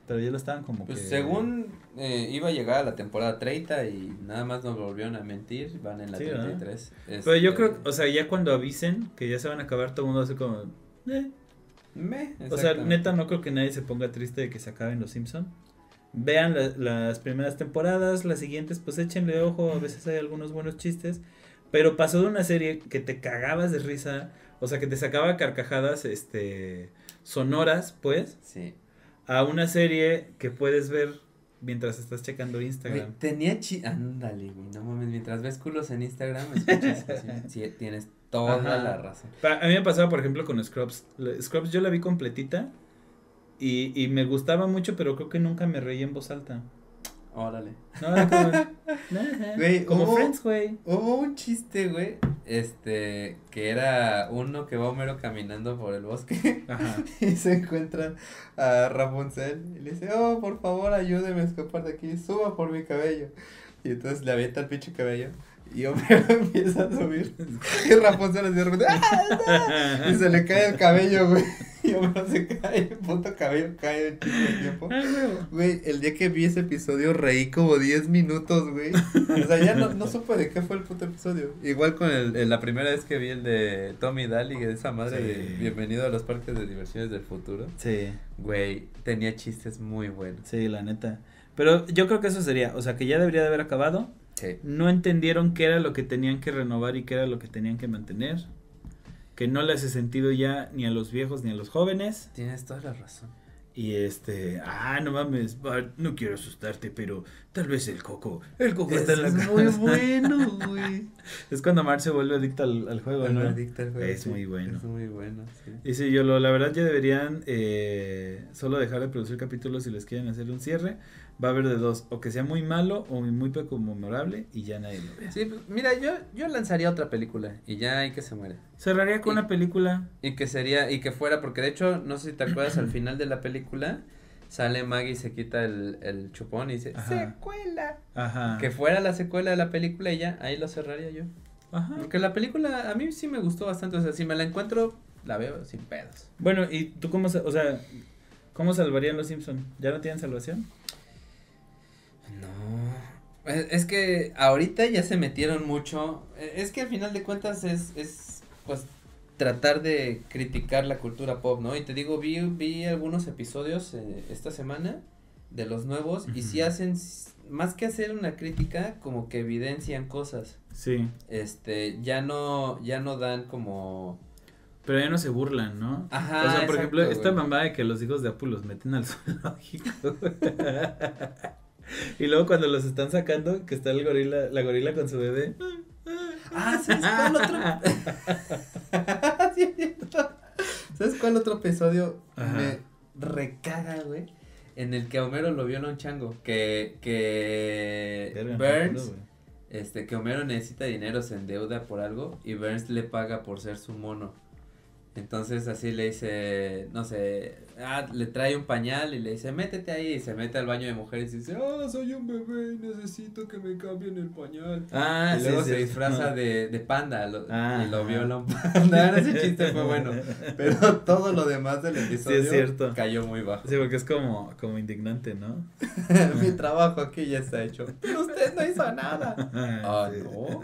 Speaker 1: pero ya lo estaban como
Speaker 2: Pues
Speaker 1: que...
Speaker 2: según eh, iba a llegar a la temporada 30 y nada más nos volvieron a mentir, van en la
Speaker 1: Sí, ¿verdad?
Speaker 2: 33.
Speaker 1: Pero yo
Speaker 2: Este,
Speaker 1: creo, o sea, ya cuando avisen que ya se van a acabar, todo el mundo hace como... "Eh".
Speaker 2: me,
Speaker 1: O sea, neta, no creo que nadie se ponga triste de que se acaben los Simpson. Vean la- las primeras temporadas, las siguientes, pues échenle ojo, a veces hay algunos buenos chistes. Pero pasó de una serie que te cagabas de risa, o sea, que te sacaba carcajadas, este, sonoras, pues,
Speaker 2: Sí.
Speaker 1: a una serie que puedes ver mientras estás checando Instagram.
Speaker 2: tenía chi... Ándale, güey, no mames, mientras ves culos en Instagram, escuchas. *laughs* Sí, tienes toda
Speaker 1: Ajá.
Speaker 2: la razón.
Speaker 1: A mí me pasaba, por ejemplo, con Scrubs. Scrubs yo la vi completita y, y me gustaba mucho, pero creo que nunca me reí en voz alta.
Speaker 2: Órale.
Speaker 1: No, era como, *laughs*
Speaker 2: Güey,
Speaker 1: como
Speaker 2: hubo-
Speaker 1: Friends, güey.
Speaker 2: Hubo un chiste, güey, este, que era uno que va Homero caminando por el bosque
Speaker 1: Ajá. *laughs*
Speaker 2: y se encuentra a Rapunzel y le dice, oh, por favor, ayúdeme a escapar de aquí, suba por mi cabello. Y entonces le avienta el pinche cabello Y Homero *laughs* empieza a subir. Y Rapunzel así de repente. ¡ah, no! Y se le cae el cabello, güey. *laughs* Y Homero se cae, el puto cabello cae en chingo de tiempo.
Speaker 1: Huevo.
Speaker 2: Güey, el día que vi ese episodio reí como 10 minutos, güey. O sea, ya no, no supe de qué fue el puto episodio. Igual con el, el- la primera vez que vi el de Tommy Daly, que esa madre de. Bienvenido a los parques de diversiones del futuro.
Speaker 1: Sí,
Speaker 2: Güey, tenía chistes muy buenos.
Speaker 1: sí, la neta. Pero yo creo que eso sería, o sea, que ya debería de haber acabado.
Speaker 2: Sí.
Speaker 1: No entendieron qué era lo que tenían que renovar y qué era lo que tenían que mantener. Que no le hace sentido ya ni a los viejos ni a los jóvenes.
Speaker 2: Tienes toda la razón.
Speaker 1: Y este, ah, no mames, Bart, no quiero asustarte, pero tal vez el coco, el coco está en la
Speaker 2: es
Speaker 1: casa.
Speaker 2: muy *laughs* bueno, güey.
Speaker 1: Es cuando Mark se vuelve adicto al, al juego,
Speaker 2: Bueno,
Speaker 1: ¿no?
Speaker 2: adicta al juego,
Speaker 1: Es
Speaker 2: sí.
Speaker 1: muy bueno.
Speaker 2: Es muy bueno, sí.
Speaker 1: Y sí, yo lo, la verdad ya deberían eh, solo dejar de producir capítulos si les quieren hacer un cierre. Va a haber de dos, o que sea muy malo o muy poco memorable y ya nadie lo vea.
Speaker 2: Sí, pues, mira, yo, yo lanzaría otra película y ya hay que se muere.
Speaker 1: Cerraría con
Speaker 2: Y-
Speaker 1: una película.
Speaker 2: Y que sería, y que fuera, porque de hecho, no sé si te acuerdas, al final de la película, sale Maggie y se quita el, el chupón y dice,
Speaker 1: Ajá.
Speaker 2: secuela.
Speaker 1: Ajá.
Speaker 2: Que fuera la secuela de la película y ya, ahí lo cerraría yo.
Speaker 1: Ajá.
Speaker 2: Porque la película a mí sí me gustó bastante, o sea, si me la encuentro, la veo sin pedos.
Speaker 1: Bueno, ¿y tú cómo, o sea, cómo salvarían los Simpson? ¿Ya no tienen salvación?
Speaker 2: No. Es, que ahorita ya se metieron mucho. eh, Es que al final de cuentas es, es pues tratar de criticar la cultura pop, ¿no? Y te digo, vi, vi algunos episodios eh, esta semana de los nuevos y
Speaker 1: Ujú.
Speaker 2: hacen, más que hacer una crítica, como que evidencian cosas.
Speaker 1: Sí.
Speaker 2: Este, ya no, ya no dan como...
Speaker 1: Pero ya no se burlan, ¿no?
Speaker 2: Ajá,
Speaker 1: o sea, por
Speaker 2: exacto,
Speaker 1: ejemplo, esta mamá de que los hijos de Apu los meten al zoológico. *laughs* y luego cuando los están sacando, que está el gorila, la gorila con su bebé.
Speaker 2: Ah, ¿sabes cuál otro? *laughs* Sí. ¿Sabes cuál otro episodio
Speaker 1: Ajá.
Speaker 2: me recaga, güey? En el que Homero lo viola un chango. Que, que
Speaker 1: Verga,
Speaker 2: Burns, este, que Homero necesita dinero, se endeuda por algo y Burns le paga por ser su mono. Entonces así le dice, no sé, ah, le trae un pañal y le dice, métete ahí, y se mete al baño de mujeres y dice, ah, soy un bebé y necesito que me cambien el pañal.
Speaker 1: Ah,
Speaker 2: y
Speaker 1: sí,
Speaker 2: luego
Speaker 1: sí,
Speaker 2: se disfraza de, de panda lo-
Speaker 1: Ah,
Speaker 2: y lo viola un panda. Ese chiste fue *laughs* bueno. Pero todo lo demás del episodio
Speaker 1: cierto.
Speaker 2: cayó muy bajo.
Speaker 1: Sí, porque es como, como indignante, ¿no? *laughs*
Speaker 2: Mi trabajo aquí ya está hecho. Pero usted no hizo nada. *laughs* Ah, no.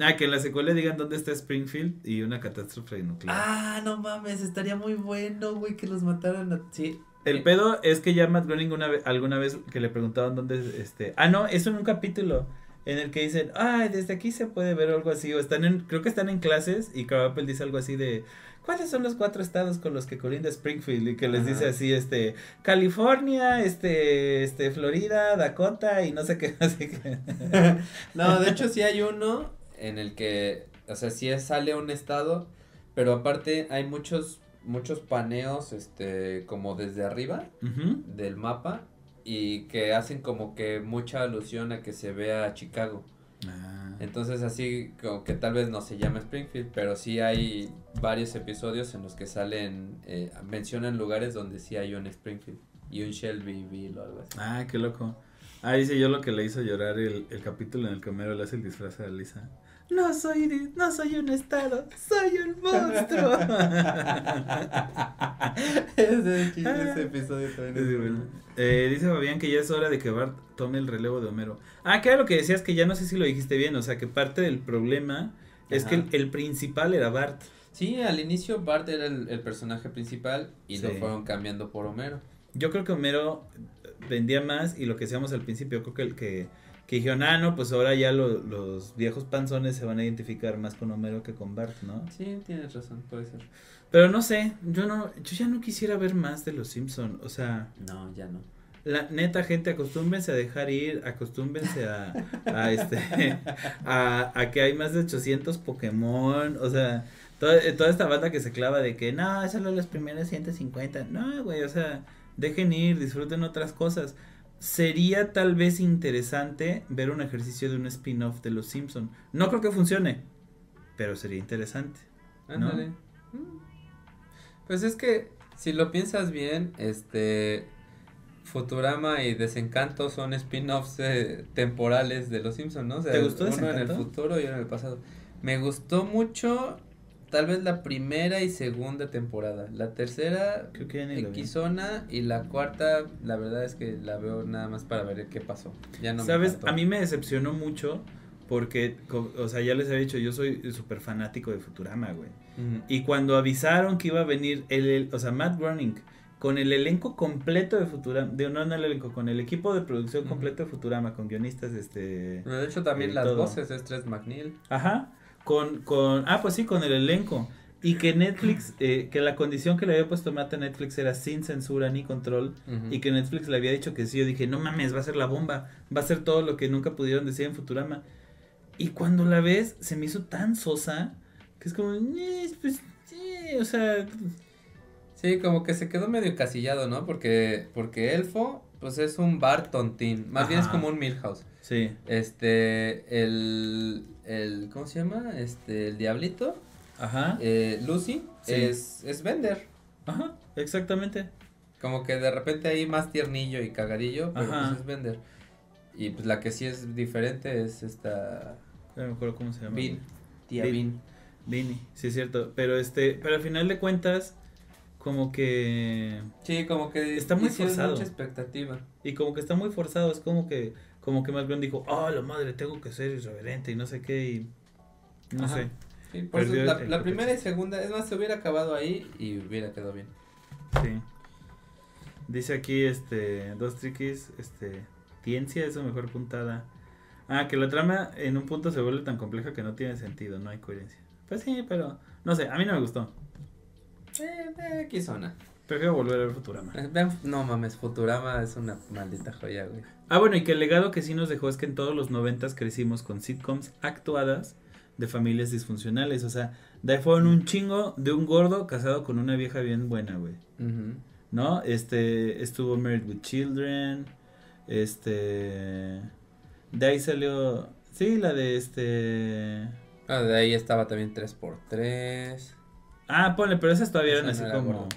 Speaker 1: Ah, que en la secuela digan dónde está Springfield y una catástrofe nuclear.
Speaker 2: Ah, no mames, estaría muy bueno, güey, que los mataran a... Sí.
Speaker 1: El pedo es que ya Matt Groening una vez, alguna vez que le preguntaban dónde, este, ah, no, eso en un capítulo en el que dicen, ay, desde aquí se puede ver algo así, o están en, creo que están en clases y Carl Apple dice algo así de, ¿cuáles son los cuatro estados con los que colinda Springfield? Y que les
Speaker 2: Ajá.
Speaker 1: dice así, este, California, este, este, Florida, Dakota y no sé qué, *laughs* *laughs*
Speaker 2: No, de hecho sí hay uno en el que, o sea, sí sale un estado, pero aparte hay muchos, muchos paneos, este, como desde arriba del mapa y que hacen como que mucha alusión a que se vea Chicago.
Speaker 1: Ah.
Speaker 2: Entonces así como que tal vez no se llama Springfield, pero sí hay varios episodios en los que salen, eh, mencionan lugares donde sí hay un Springfield y un Shelbyville o algo así.
Speaker 1: Ah, qué loco. Ah, dice yo lo que le hizo llorar el, el capítulo en el que Homero le hace el disfraz a Lisa. No soy, no soy un estado, soy un monstruo. *laughs*
Speaker 2: ese, chiste, ese episodio también es
Speaker 1: Sí,
Speaker 2: bueno.
Speaker 1: Eh, dice Fabián que ya es hora de que Bart tome el relevo de Homero. Ah, lo que decías que ya no sé si lo dijiste bien, o sea que parte del problema es que el, principal era Bart.
Speaker 2: Sí, al inicio Bart era el, el personaje principal y lo fueron cambiando por Homero.
Speaker 1: Yo creo que Homero vendía más y lo que decíamos al principio, creo que el que, que dijeron, ah, no, pues ahora ya lo- los viejos panzones se van a identificar más con Homero que con Bart, ¿no?
Speaker 2: Sí, tienes razón, puede ser.
Speaker 1: Pero no sé, yo no, yo ya no quisiera ver más de los Simpson, o sea,
Speaker 2: No, ya no.
Speaker 1: la neta gente acostúmbense a dejar ir, acostúmbense a, a este, *laughs* a, a que hay más de 800 Pokémon, o sea, toda, eh, toda esta banda que se clava de que no, solo los primeros 150, no, güey, o sea, dejen ir, disfruten otras cosas. Sería tal vez interesante ver un ejercicio de un spin-off de los Simpson. No creo que funcione, pero sería interesante. ¿No?
Speaker 2: Ándale. Mm. Pues es que si lo piensas bien, este Futurama y Desencanto son spin-offs eh, temporales de Los Simpsons, ¿no? O sea,
Speaker 1: ¿Te gustó
Speaker 2: uno en el futuro y uno en el pasado. Me gustó mucho, tal vez la primera y segunda temporada. La tercera,
Speaker 1: Creo que.
Speaker 2: Xona, y la cuarta, la verdad es que la veo nada más para ver qué pasó. Ya no
Speaker 1: ¿Sabes? A mí me decepcionó mucho porque, o sea, ya les había dicho, yo soy súper fanático de Futurama, güey. Y cuando avisaron que iba a venir el, el- o sea, Matt Groening con el elenco completo de Futurama, de, no, no el elenco, con el equipo de producción completo de Futurama, con guionistas, este...
Speaker 2: De hecho, también las
Speaker 1: todo.
Speaker 2: voces es Tres McNeil.
Speaker 1: Ajá, con, con, ah, pues sí, con el elenco. Y que Netflix, eh, que la condición que le había puesto Matt a Netflix era sin censura ni control.
Speaker 2: Ujú.
Speaker 1: Y que Netflix le había dicho que sí, yo dije, no mames, va a ser la bomba, va a ser todo lo que nunca pudieron decir en Futurama. Y cuando la ves, se me hizo tan sosa, que es como, "Eh, pues, sí, o sea,
Speaker 2: Sí, como que se quedó medio casillado, ¿no? Porque, porque Elfo, pues es un bar tontín. Más bien es
Speaker 1: Ajá.
Speaker 2: como un Milhouse.
Speaker 1: Sí,
Speaker 2: Este, el, el, ¿cómo se llama? Este, el Diablito,
Speaker 1: ajá,
Speaker 2: eh, Lucy,
Speaker 1: Sí.
Speaker 2: es, es Bender.
Speaker 1: ajá, exactamente.
Speaker 2: Como que de repente ahí más tiernillo y cagadillo, pero
Speaker 1: Ajá.
Speaker 2: pues es Bender. Y pues la que sí es diferente es esta
Speaker 1: no me acuerdo cómo se llama.
Speaker 2: Bean, tía.
Speaker 1: Bean. Vini, sí es cierto, pero este, pero al final de cuentas, como que,
Speaker 2: Sí, como que
Speaker 1: Está muy forzado.
Speaker 2: mucha expectativa.
Speaker 1: y como que está muy forzado, es como que, como que más bien dijo, oh, la madre, tengo que ser irreverente y no sé qué, y no
Speaker 2: Ajá.
Speaker 1: sé.
Speaker 2: Sí, por eso
Speaker 1: Perdió
Speaker 2: la, primera y segunda, es más, se hubiera acabado ahí y hubiera quedado bien.
Speaker 1: Sí. Dice aquí, este, dos triquis, este, ciencia es su mejor puntada. Ah, que la trama en un punto se vuelve tan compleja que no tiene sentido, no hay coherencia. Pues sí, pero, no sé, a mí no me gustó.
Speaker 2: Eh, eh, aquí zona.
Speaker 1: Prefiero volver a ver Futurama.
Speaker 2: Eh, no mames, Futurama es una maldita joya, güey.
Speaker 1: Ah, bueno, y que el legado que sí nos dejó es que en todos los noventas crecimos con sitcoms actuadas de familias disfuncionales. O sea, de ahí fueron un chingo de un gordo casado con una vieja bien buena, güey. ¿No? Este, estuvo Married with Children. Este. De ahí salió. Sí, la de este.
Speaker 2: Ah, de ahí estaba también 3x3.
Speaker 1: Ah, ponle, pero esas todavía eran así
Speaker 2: no era
Speaker 1: como.
Speaker 2: gordo.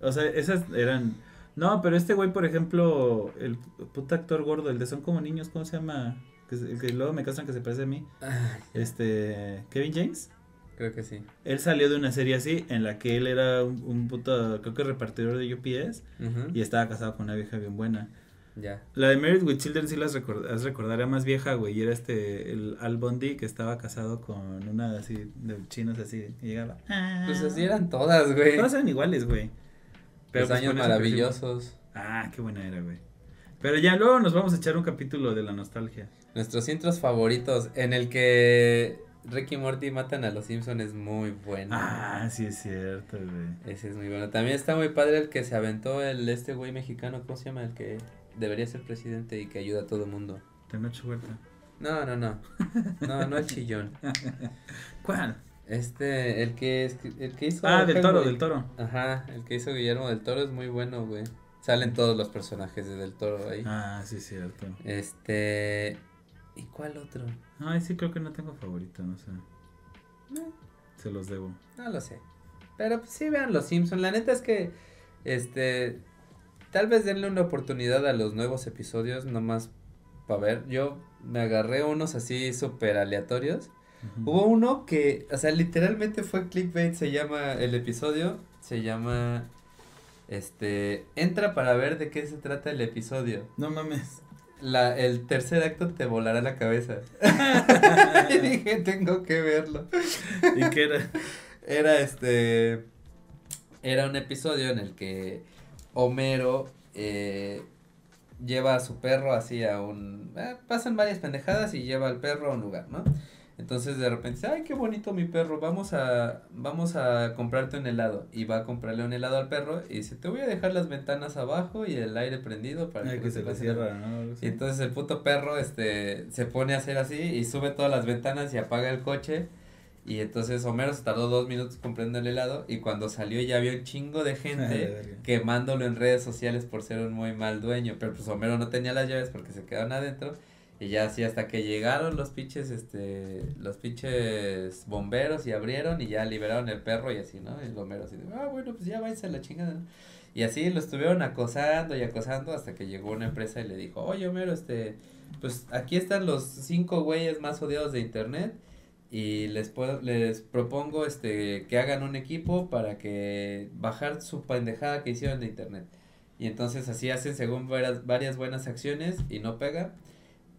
Speaker 1: O sea, esas eran. No, pero este güey, por ejemplo, el puto actor gordo, el de Son como niños, ¿cómo se llama? Que, que luego me casan que se parece a mí.
Speaker 2: Ay,
Speaker 1: Este. Kevin James.
Speaker 2: creo que sí.
Speaker 1: Él salió de una serie así, en la que él era un, un puto, creo que repartidor de UPS, y estaba casado con una vieja bien buena.
Speaker 2: Ya.
Speaker 1: La de Married with Children sí las record las recordaré más vieja, güey. Y era este, el Al Bundy que estaba casado con una así, de chinos así, y llegaba.
Speaker 2: Pues así eran todas, güey.
Speaker 1: Todas eran iguales, güey.
Speaker 2: Los
Speaker 1: pues,
Speaker 2: años maravillosos.
Speaker 1: Ah, qué buena era, güey. Pero ya luego nos vamos a echar un capítulo de la nostalgia.
Speaker 2: Nuestros intros favoritos, en el que Ricky y Morty matan a los Simpsons es muy bueno.
Speaker 1: Ah, sí es cierto, güey.
Speaker 2: Ese es muy bueno. También está muy padre el que se aventó el este güey mexicano, ¿cómo se llama? El que debería ser presidente y que ayuda a todo el mundo.
Speaker 1: Tenoch Huerta.
Speaker 2: No, no, no. No, no es chillón. *laughs*
Speaker 1: ¿Cuál?
Speaker 2: Este, el que es, el que hizo
Speaker 1: Ah, del toro, del toro.
Speaker 2: Ajá, el que hizo Guillermo del Toro es muy bueno, güey. Salen todos los personajes de del Toro ahí.
Speaker 1: Ah, sí cierto.
Speaker 2: Este, ¿y cuál otro?
Speaker 1: Ay, sí creo que no tengo favorito, no sé. Se los debo.
Speaker 2: No lo sé. Pero pues, sí vean los Simpsons. La neta es que, este, tal vez denle una oportunidad a los nuevos episodios, nomás para ver. Yo me agarré unos así súper aleatorios. Hubo uno que, o sea, literalmente fue clickbait, se llama el episodio, se llama, este, entra para ver de qué se trata el episodio.
Speaker 1: No mames.
Speaker 2: La, el tercer acto te volará la cabeza. *laughs* *laughs* y dije, tengo que verlo.
Speaker 1: ¿Y qué era? *laughs*
Speaker 2: Era este. Era un episodio en el que Homero eh, lleva a su perro así a un. eh, pasan varias pendejadas y lleva al perro a un lugar, ¿no? Entonces de repente dice, ay, qué bonito mi perro, vamos a, vamos a comprarte un helado. Y va a comprarle un helado al perro y dice, te voy a dejar las ventanas abajo y el aire prendido para
Speaker 1: Ay,
Speaker 2: que,
Speaker 1: se
Speaker 2: nada".
Speaker 1: cierra, ¿no?
Speaker 2: Y entonces el puto perro este se pone a hacer así y sube todas las ventanas y apaga el coche. Y entonces Homero se tardó dos minutos comprando el helado y cuando salió ya había un chingo de *laughs* gente quemándolo en redes sociales por ser un muy mal dueño. Pero pues Homero no tenía las llaves porque se quedaron adentro. Y ya así hasta que llegaron los pinches, este, los pinches bomberos y abrieron y ya liberaron el perro y así, ¿no? El Homero así de, ah, bueno, pues ya váyanse a la chingada. Y así lo estuvieron acosando y acosando hasta que llegó una empresa y le dijo, oye Homero, este, pues aquí están los cinco güeyes más odiados de internet y les puedo, les propongo este que hagan un equipo para que bajar su pendejada que hicieron de internet. Y entonces así hacen según varias, varias buenas acciones y no pega.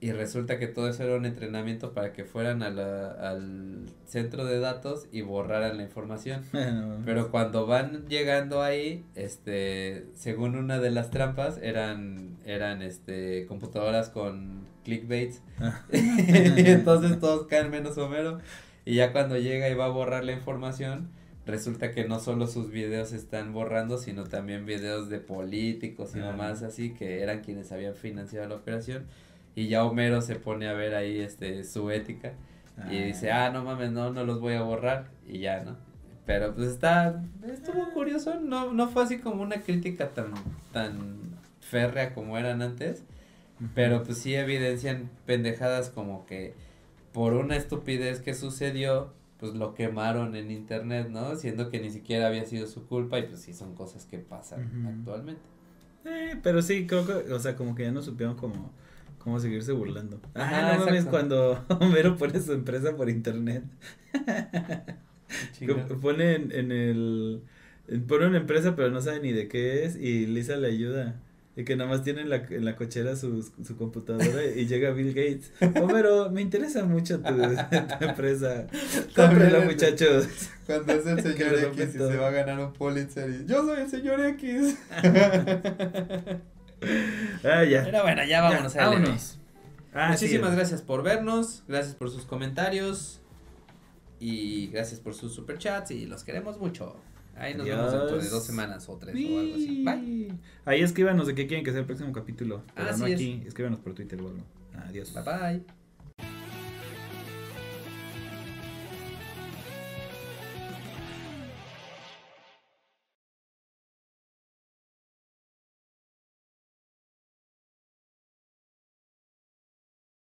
Speaker 2: Y resulta que todo eso era un entrenamiento para que fueran a la, al centro de datos y borraran la información. *laughs* Pero cuando van llegando ahí, este, según una de las trampas, eran, eran este, computadoras con clickbaits. *laughs* y entonces todos caen menos Homero. Y ya cuando llega y va a borrar la información, resulta que no solo sus videos están borrando, sino también videos de políticos y demás así, que eran quienes habían financiado la operación y ya Homero se pone a ver ahí este su ética y
Speaker 1: Ah.
Speaker 2: dice, ah, no mames, no, no los voy a borrar y ya, ¿no? Pero pues está, estuvo curioso, no, no fue así como una crítica tan, tan férrea como eran antes, pero pues sí evidencian pendejadas como que por una estupidez que sucedió, pues lo quemaron en internet, ¿no? Siendo que ni siquiera había sido su culpa y pues sí son cosas que pasan actualmente.
Speaker 1: Eh, pero sí, creo que, o sea, como que ya no supieron cómo, cómo seguirse burlando.
Speaker 2: Ajá,
Speaker 1: Ah, no mames, cuando *laughs* Homero pone su empresa por internet. *laughs* Pone en, en el. Pone una empresa, pero no sabe ni de qué es. Y Lisa le ayuda. Y que nada más tiene en la, en la cochera su, su computadora. y *laughs* llega Bill Gates. Homero, me interesa mucho tu, tu empresa.
Speaker 2: También-
Speaker 1: muchachos.
Speaker 2: Cuando es el señor X y se va a ganar un Pulitzer y yo soy el señor X.
Speaker 1: Ah, ya.
Speaker 2: Pero bueno, ya vámonos
Speaker 1: Ya,
Speaker 2: a
Speaker 1: vámonos. Ah,
Speaker 2: Muchísimas
Speaker 1: sí.
Speaker 2: gracias por vernos, gracias por sus comentarios y gracias por sus superchats y los queremos mucho. Ahí nos vemos dentro de dos semanas o tres o algo así. Bye.
Speaker 1: Ahí escíbanos de qué quieren que sea el próximo capítulo. Pero
Speaker 2: Así
Speaker 1: no
Speaker 2: es.
Speaker 1: aquí. Escríbanos por Twitter o algo. Adiós.
Speaker 2: Bye bye.